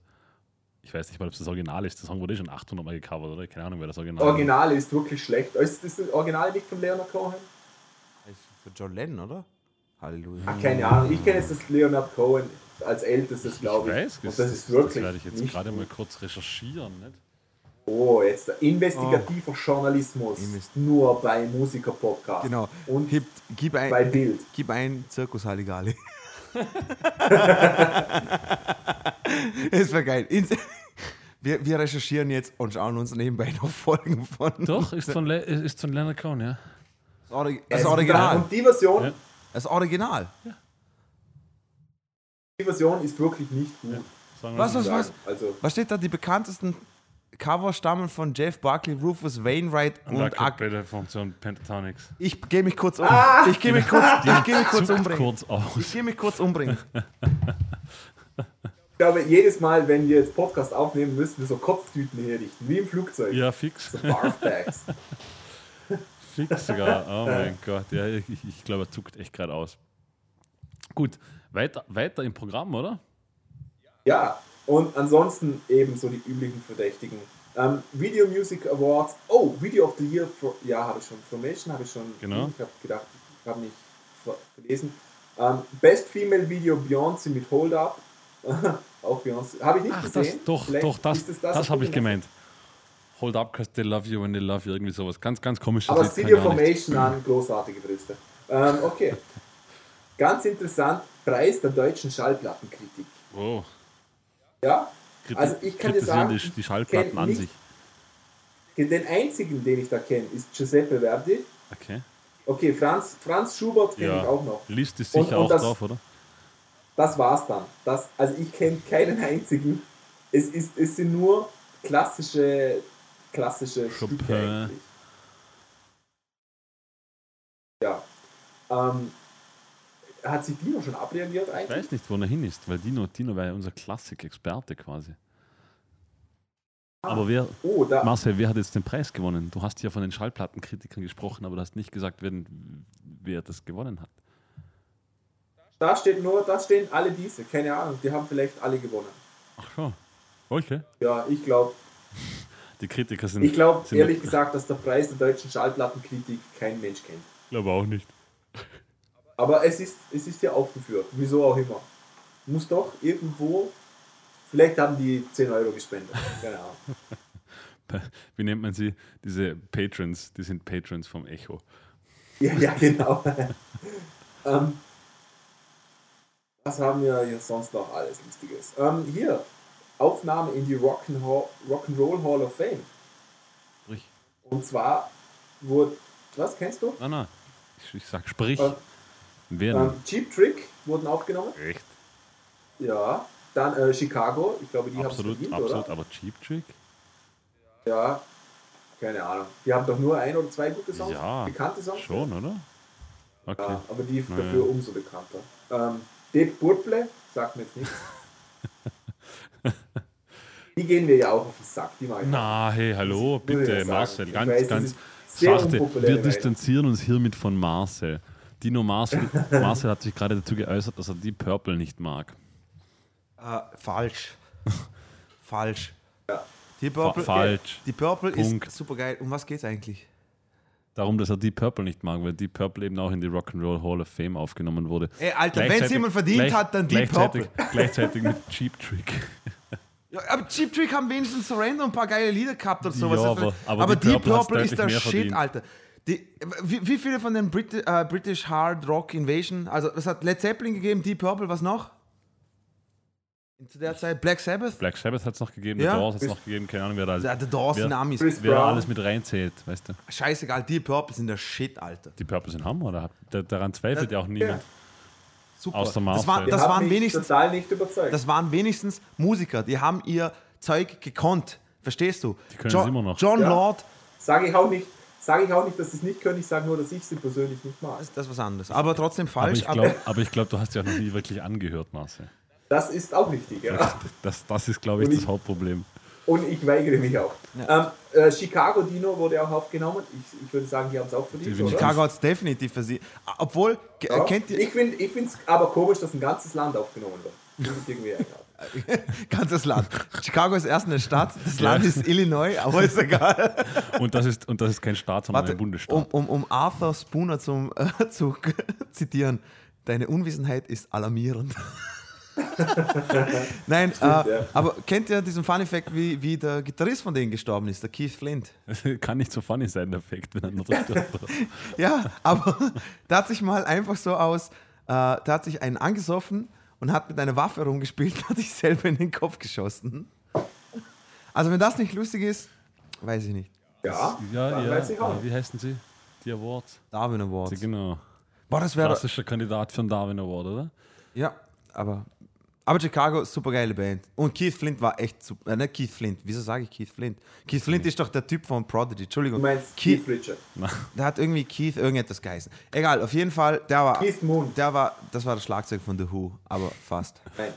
Speaker 2: Ich weiß nicht mal, ob es das Original ist. Der Song wurde eh schon 800 Mal gecovert, oder? Keine Ahnung, wer das Original
Speaker 1: Original ist wirklich schlecht. Ist das das Original nicht von Leonard Cohen?
Speaker 3: Für John Lennon, oder? Halleluja.
Speaker 1: Ach, keine Ahnung. Ich kenne jetzt das Leonard Cohen als ältestes,
Speaker 2: Ich
Speaker 1: glaube ich.
Speaker 2: weiß,
Speaker 1: Und
Speaker 2: das,
Speaker 1: das ist wirklich.
Speaker 2: das werde ich jetzt gerade mal kurz recherchieren. Nicht?
Speaker 1: Oh, jetzt der investigativer Journalismus.
Speaker 3: Invest-
Speaker 1: Nur bei Musiker-Podcast.
Speaker 3: Genau.
Speaker 1: Und
Speaker 3: Gib, gib, ein,
Speaker 1: bei Bild.
Speaker 3: gib ein Zirkus Halligalli. Es wäre geil. Ins wir, wir recherchieren jetzt und schauen uns nebenbei noch Folgen von.
Speaker 2: Doch, ist von, Le ist von Leonard Cohen, ja.
Speaker 3: Das, Orig das Original.
Speaker 1: Und die Version,
Speaker 2: Ja.
Speaker 3: Das Original.
Speaker 1: die Version ist wirklich nicht gut.
Speaker 3: Was, was, was?
Speaker 1: Also,
Speaker 3: Was steht da? Die bekanntesten Cover stammen von Jeff Buckley, Rufus Wainwright und Ak
Speaker 2: Akkubatteriefunktion Pentatonics.
Speaker 3: Ich gehe mich kurz um.
Speaker 1: Ah!
Speaker 3: Ich gehe mich kurz, ich gehe mich kurz umbringen.
Speaker 2: kurz.
Speaker 3: Ich gehe mich kurz umbringen.
Speaker 1: ich glaube, jedes Mal, wenn wir jetzt Podcast aufnehmen, müssen wir so Kopftüten herrichten, wie im Flugzeug.
Speaker 2: Ja, fix.
Speaker 1: So Barfbags.
Speaker 2: Fix sogar. Oh mein Gott. Ja, ich, ich glaube, er zuckt echt gerade aus. Gut, weiter, weiter im Programm, oder?
Speaker 1: Ja, und ansonsten eben so die üblichen Verdächtigen. Ähm, Video Music Awards. Oh, Video of the Year. For, ja, habe ich schon. Formation habe ich schon.
Speaker 2: Genau.
Speaker 1: Ich habe gedacht, ich habe nicht verlesen. Ähm, Best Female Video Beyoncé mit Hold Up. Auch Beyoncé. Habe ich nicht
Speaker 2: Ach, das,
Speaker 1: gesehen.
Speaker 2: doch,
Speaker 1: Vielleicht
Speaker 2: doch, das,
Speaker 1: es
Speaker 2: das,
Speaker 1: was
Speaker 2: habe ich
Speaker 1: gemeint.
Speaker 2: Hold up, because they love you when they love you. Irgendwie sowas. Ganz, ganz komisches
Speaker 1: Aber
Speaker 2: Lied, nicht.
Speaker 1: Formation an, großartige Brüste. Ähm, okay. Ganz interessant, Preis der deutschen Schallplattenkritik.
Speaker 2: Wow.
Speaker 1: Ja,
Speaker 2: Kriti-
Speaker 1: Also ich kann dir sagen,
Speaker 2: die, die Schallplatten an
Speaker 1: nicht-
Speaker 2: sich.
Speaker 1: den einzigen, den ich da kenne, ist Giuseppe Verdi.
Speaker 2: Okay.
Speaker 1: Okay, Franz, Franz Schubert kenne
Speaker 2: Ja.
Speaker 1: ich auch noch.
Speaker 2: List ist
Speaker 1: Und-
Speaker 2: sicher
Speaker 1: und
Speaker 2: auch
Speaker 1: das-
Speaker 2: drauf, oder?
Speaker 1: Das war's dann. Das, also ich kenne keinen einzigen. Es, ist, es sind nur klassische, klassische
Speaker 2: Chopin.
Speaker 1: Stücke eigentlich. Ja. Ähm, hat sich Dino schon abreagiert
Speaker 2: Ich
Speaker 1: eigentlich?
Speaker 2: weiß nicht, wo er hin ist, weil Dino, Dino war ja unser Klassik-Experte quasi. Aber wer,
Speaker 1: Oh, da,
Speaker 2: Marcel, wer hat jetzt den Preis gewonnen? Du hast ja von den Schallplattenkritikern gesprochen, aber du hast nicht gesagt, wer, wer das gewonnen hat.
Speaker 1: da steht nur, da stehen alle diese. Keine Ahnung, die haben vielleicht alle gewonnen.
Speaker 2: Ach so. Okay.
Speaker 1: Ja, ich glaube,
Speaker 2: Die Kritiker sind.
Speaker 1: ich glaube ehrlich gesagt, dass der Preis der deutschen Schallplattenkritik kein Mensch kennt.
Speaker 2: glaube auch nicht.
Speaker 1: Aber es ist, es ist ja aufgeführt, wieso auch immer. Muss doch irgendwo, vielleicht haben die 10 Euro gespendet. Keine Ahnung.
Speaker 2: Wie nennt man sie? Diese Patrons, die sind Patrons vom Echo.
Speaker 1: Ja, ja genau. ähm, was haben wir hier sonst noch alles Lustiges? Ähm, hier, Aufnahme in die Rock'n'Roll Hall of Fame.
Speaker 2: Sprich.
Speaker 1: Und zwar wurde, was kennst du?
Speaker 2: Nein, nein. Ich, ich sag sprich. Wer
Speaker 1: ähm, Cheap Trick wurden aufgenommen.
Speaker 2: Echt?
Speaker 1: Ja. Dann äh, Chicago, ich glaube, die haben
Speaker 2: Absolut,
Speaker 1: verdient,
Speaker 2: absolut.
Speaker 1: oder?
Speaker 2: Aber Cheap Trick?
Speaker 1: Ja, keine Ahnung. Die haben doch nur ein oder zwei gute Songs,
Speaker 2: Ja,
Speaker 1: bekannte Songs.
Speaker 2: Schon, oder? Okay.
Speaker 1: Ja, aber die
Speaker 2: Naja.
Speaker 1: dafür umso bekannter. Ähm, Deep Purple, sagt mir jetzt nichts. die gehen mir ja auch auf den Sack, die ich.
Speaker 2: Na, hey, hallo, bitte. Marcel. Ganz,
Speaker 1: weiß,
Speaker 2: ganz sachte. Wir distanzieren uns hiermit von Marcel. Dino Marcel, Marcel hat sich gerade dazu geäußert, dass er die Purple nicht mag.
Speaker 3: Äh, falsch. falsch.
Speaker 1: Ja.
Speaker 3: Die
Speaker 2: Fa
Speaker 3: Purple,
Speaker 2: falsch.
Speaker 3: die Purple
Speaker 2: Punkt.
Speaker 3: ist super geil. Um was geht's eigentlich?
Speaker 2: Darum, dass er die Purple nicht mag, weil die Purple eben auch in die Rock'n'Roll Hall of Fame aufgenommen wurde.
Speaker 3: Ey, Alter, wenn es jemand verdient
Speaker 2: gleich-
Speaker 3: hat, dann die
Speaker 2: gleichzeitig,
Speaker 3: Purple.
Speaker 2: Gleichzeitig mit Cheap Trick.
Speaker 3: Ja, aber Cheap Trick haben wenigstens Surrender und ein paar geile Lieder gehabt oder sowas.
Speaker 2: Ja, aber- aber die
Speaker 3: die
Speaker 2: Purple
Speaker 3: Purple ist der Shit,
Speaker 2: verdient.
Speaker 3: Alter. Die, wie, wie viele von den Brit äh, British Hard Rock Invasion, also es hat Led Zeppelin gegeben, Deep Purple, was noch? Zu der Zeit Black Sabbath,
Speaker 2: Black Sabbath hat es noch gegeben,
Speaker 3: Ja.
Speaker 2: The Doors hat es noch gegeben, keine Ahnung, wer da
Speaker 3: der, der Dawson
Speaker 2: Wer-
Speaker 3: Amis.
Speaker 2: Wer da
Speaker 1: Brown.
Speaker 2: alles mit reinzählt, weißt du.
Speaker 3: Scheißegal, Deep Purple sind der Shit, Alter.
Speaker 2: Die Purple sind Hammer, oder? Da- Daran zweifelt ja auch niemand.
Speaker 3: Super.
Speaker 2: Außer
Speaker 3: das,
Speaker 2: Marcel.
Speaker 3: war,
Speaker 1: Der
Speaker 3: das, waren
Speaker 1: mich
Speaker 3: wenigstens,
Speaker 1: total nicht überzeugt.
Speaker 3: das waren wenigstens Musiker, die haben ihr Zeug gekonnt. Verstehst du?
Speaker 2: Die können
Speaker 3: John,
Speaker 2: es immer noch.
Speaker 3: John
Speaker 1: Ja.
Speaker 3: Lord,
Speaker 1: Sage ich auch nicht, sage ich auch nicht, dass sie es nicht können. Ich sage nur, dass ich sie persönlich nicht mag.
Speaker 3: das ist was anderes. Aber trotzdem
Speaker 2: Aber
Speaker 3: falsch.
Speaker 2: ich glaube, aber ich glaub, du hast ja noch nie wirklich angehört, Marcel.
Speaker 1: Das ist auch richtig, ja.
Speaker 2: Das, das ist, glaube ich,
Speaker 1: Und
Speaker 2: das
Speaker 1: ich-
Speaker 2: Hauptproblem.
Speaker 1: Und ich weigere mich auch. Ähm, äh, Chicago Dino wurde auch aufgenommen. Ich, ich würde sagen, die haben es auch verdient.
Speaker 3: Chicago hat es definitiv für sie. Obwohl,
Speaker 1: Ja.
Speaker 3: kennt ihr
Speaker 1: Ich finde es aber komisch, dass ein ganzes Land aufgenommen wird. Ich irgendwie
Speaker 3: ganzes Land. Chicago ist erst eine Stadt, das Land ist Illinois, aber ist egal.
Speaker 2: Und das ist, und das ist kein Staat, sondern
Speaker 3: Warte,
Speaker 2: ein Bundesstaat.
Speaker 3: um, um, um Arthur Spooner zum, äh, zu zitieren, deine Unwissenheit ist alarmierend. Nein, äh,
Speaker 1: ja.
Speaker 3: aber kennt ihr diesen Fun Fact, wie, wie der Gitarrist von denen gestorben ist, der Keith Flint?
Speaker 2: Kann nicht so funny sein, der Effekt, wenn er das
Speaker 3: Ja, aber der hat sich mal einfach so aus, äh, der hat sich einen angesoffen und hat mit einer Waffe rumgespielt und hat sich selber in den Kopf geschossen. Also wenn das nicht lustig ist, weiß ich nicht.
Speaker 1: Ja,
Speaker 2: Ja, ja.
Speaker 1: weiß ich auch.
Speaker 2: äh, Wie heißen sie? Die Awards.
Speaker 3: Darwin Awards.
Speaker 2: Genau.
Speaker 3: Boah, das wäre.
Speaker 2: Klassischer Kandidat für einen Darwin Award, oder?
Speaker 3: Ja, aber. Aber Chicago, super geile Band. Und Keith Flint war echt super. Äh, nicht Keith Flint. Wieso sage ich Keith Flint? Keith Flint ist doch der Typ von Prodigy. Entschuldigung.
Speaker 1: Du meinst
Speaker 3: Keith,
Speaker 1: Keith Richard.
Speaker 3: der hat irgendwie Keith irgendetwas geheißen. Egal, auf jeden Fall, der war.
Speaker 1: Keith Moon.
Speaker 3: Der war, das war das Schlagzeug von The Who, aber fast.
Speaker 1: Nein.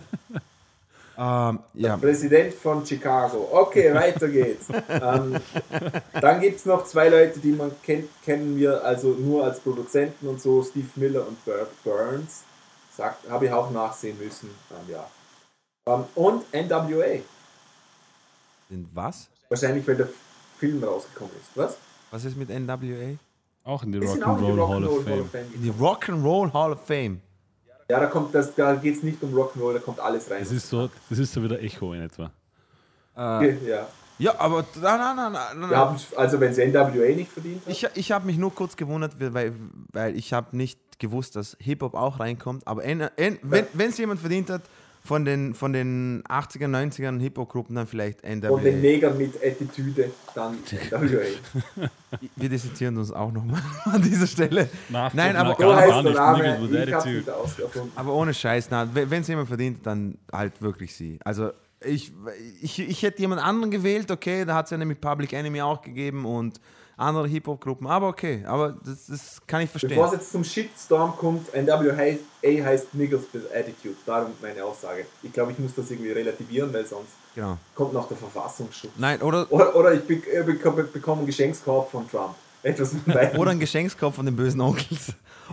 Speaker 3: Ähm, ja.
Speaker 1: Präsident von Chicago. Okay, weiter geht's. ähm, dann gibt es noch zwei Leute, die man kennt, kennen wir also nur als Produzenten und so, Steve Miller und Bert Burns. Sagt, habe ich auch nachsehen müssen. Ähm, ja. Ähm, und NWA.
Speaker 3: In was?
Speaker 1: Wahrscheinlich, weil der Film rausgekommen ist. Was?
Speaker 3: Was ist mit NWA?
Speaker 2: Auch in die
Speaker 1: Die sind auch in die
Speaker 2: Rock'n'Roll Hall of
Speaker 1: Rock'n'Roll
Speaker 2: Fame.
Speaker 3: In die Rock'n'Roll Hall of Fame.
Speaker 1: Ja, da kommt das, da geht es nicht um Rock'n'Roll, da kommt alles rein.
Speaker 2: Das ist so, das ist so wie der Echo in etwa.
Speaker 1: ja.
Speaker 3: Ja, aber nein, nein, nein, nein, nein.
Speaker 1: Wir haben, also wenn es NWA nicht verdient hat.
Speaker 3: Ich, ich habe mich nur kurz gewundert, weil, weil ich habe nicht gewusst, dass Hip-Hop auch reinkommt. Aber N, N, wenn es jemand verdient hat von den, von den 80er, 90ern Hip-Hop-Gruppen, dann vielleicht
Speaker 1: Und den
Speaker 3: NWA.
Speaker 1: Negern mit Attitüde, dann NWA.
Speaker 3: Wir distanzieren uns auch nochmal an dieser Stelle.
Speaker 2: Nach
Speaker 3: Nein, aber-. Aber ohne Scheiß, wenn es jemand verdient, dann halt wirklich sie. Also ich, ich, ich hätte jemand anderen gewählt, okay, da hat es ja nämlich Public Enemy auch gegeben und andere Hip-Hop-Gruppen, aber okay, aber das, das kann ich verstehen.
Speaker 1: Bevor es jetzt zum Shitstorm kommt, NWA heißt Niggers with Attitude. Darum meine Aussage. Ich glaube, ich muss das irgendwie relativieren, weil sonst
Speaker 3: Genau.
Speaker 1: kommt noch der Verfassungsschutz.
Speaker 3: Nein, oder,
Speaker 1: Oder, oder ich be äh, bekomme, bekomme einen Geschenkskorb von Trump. Etwas von
Speaker 3: oder ein Geschenkskopf von den bösen Onkels.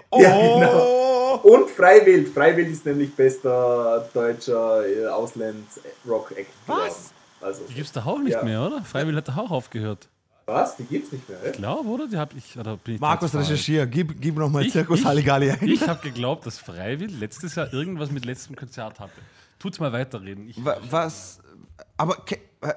Speaker 3: Oh!
Speaker 1: Ja, genau. Und Freiwild. Freiwild ist nämlich bester deutscher äh, Auslands-Rock-Act.
Speaker 3: Was?
Speaker 1: Also,
Speaker 2: Die gibt es da auch nicht
Speaker 1: Ja.
Speaker 2: mehr, oder? Freiwillig hat da auch aufgehört.
Speaker 1: Was? Die gibt's nicht mehr,
Speaker 2: Ich
Speaker 1: ey?
Speaker 2: glaube, oder? Die hab ich, oder bin ich
Speaker 3: Markus,
Speaker 2: ganz falsch?
Speaker 3: recherchier, gib, gib nochmal Zirkus
Speaker 2: ich-
Speaker 3: Halligalli ein.
Speaker 2: Ich habe geglaubt, dass Freiwill letztes Jahr irgendwas mit letztem Konzert hatte. Tut's mal weiterreden. Ich,
Speaker 3: Wa- Was, aber ke- äh,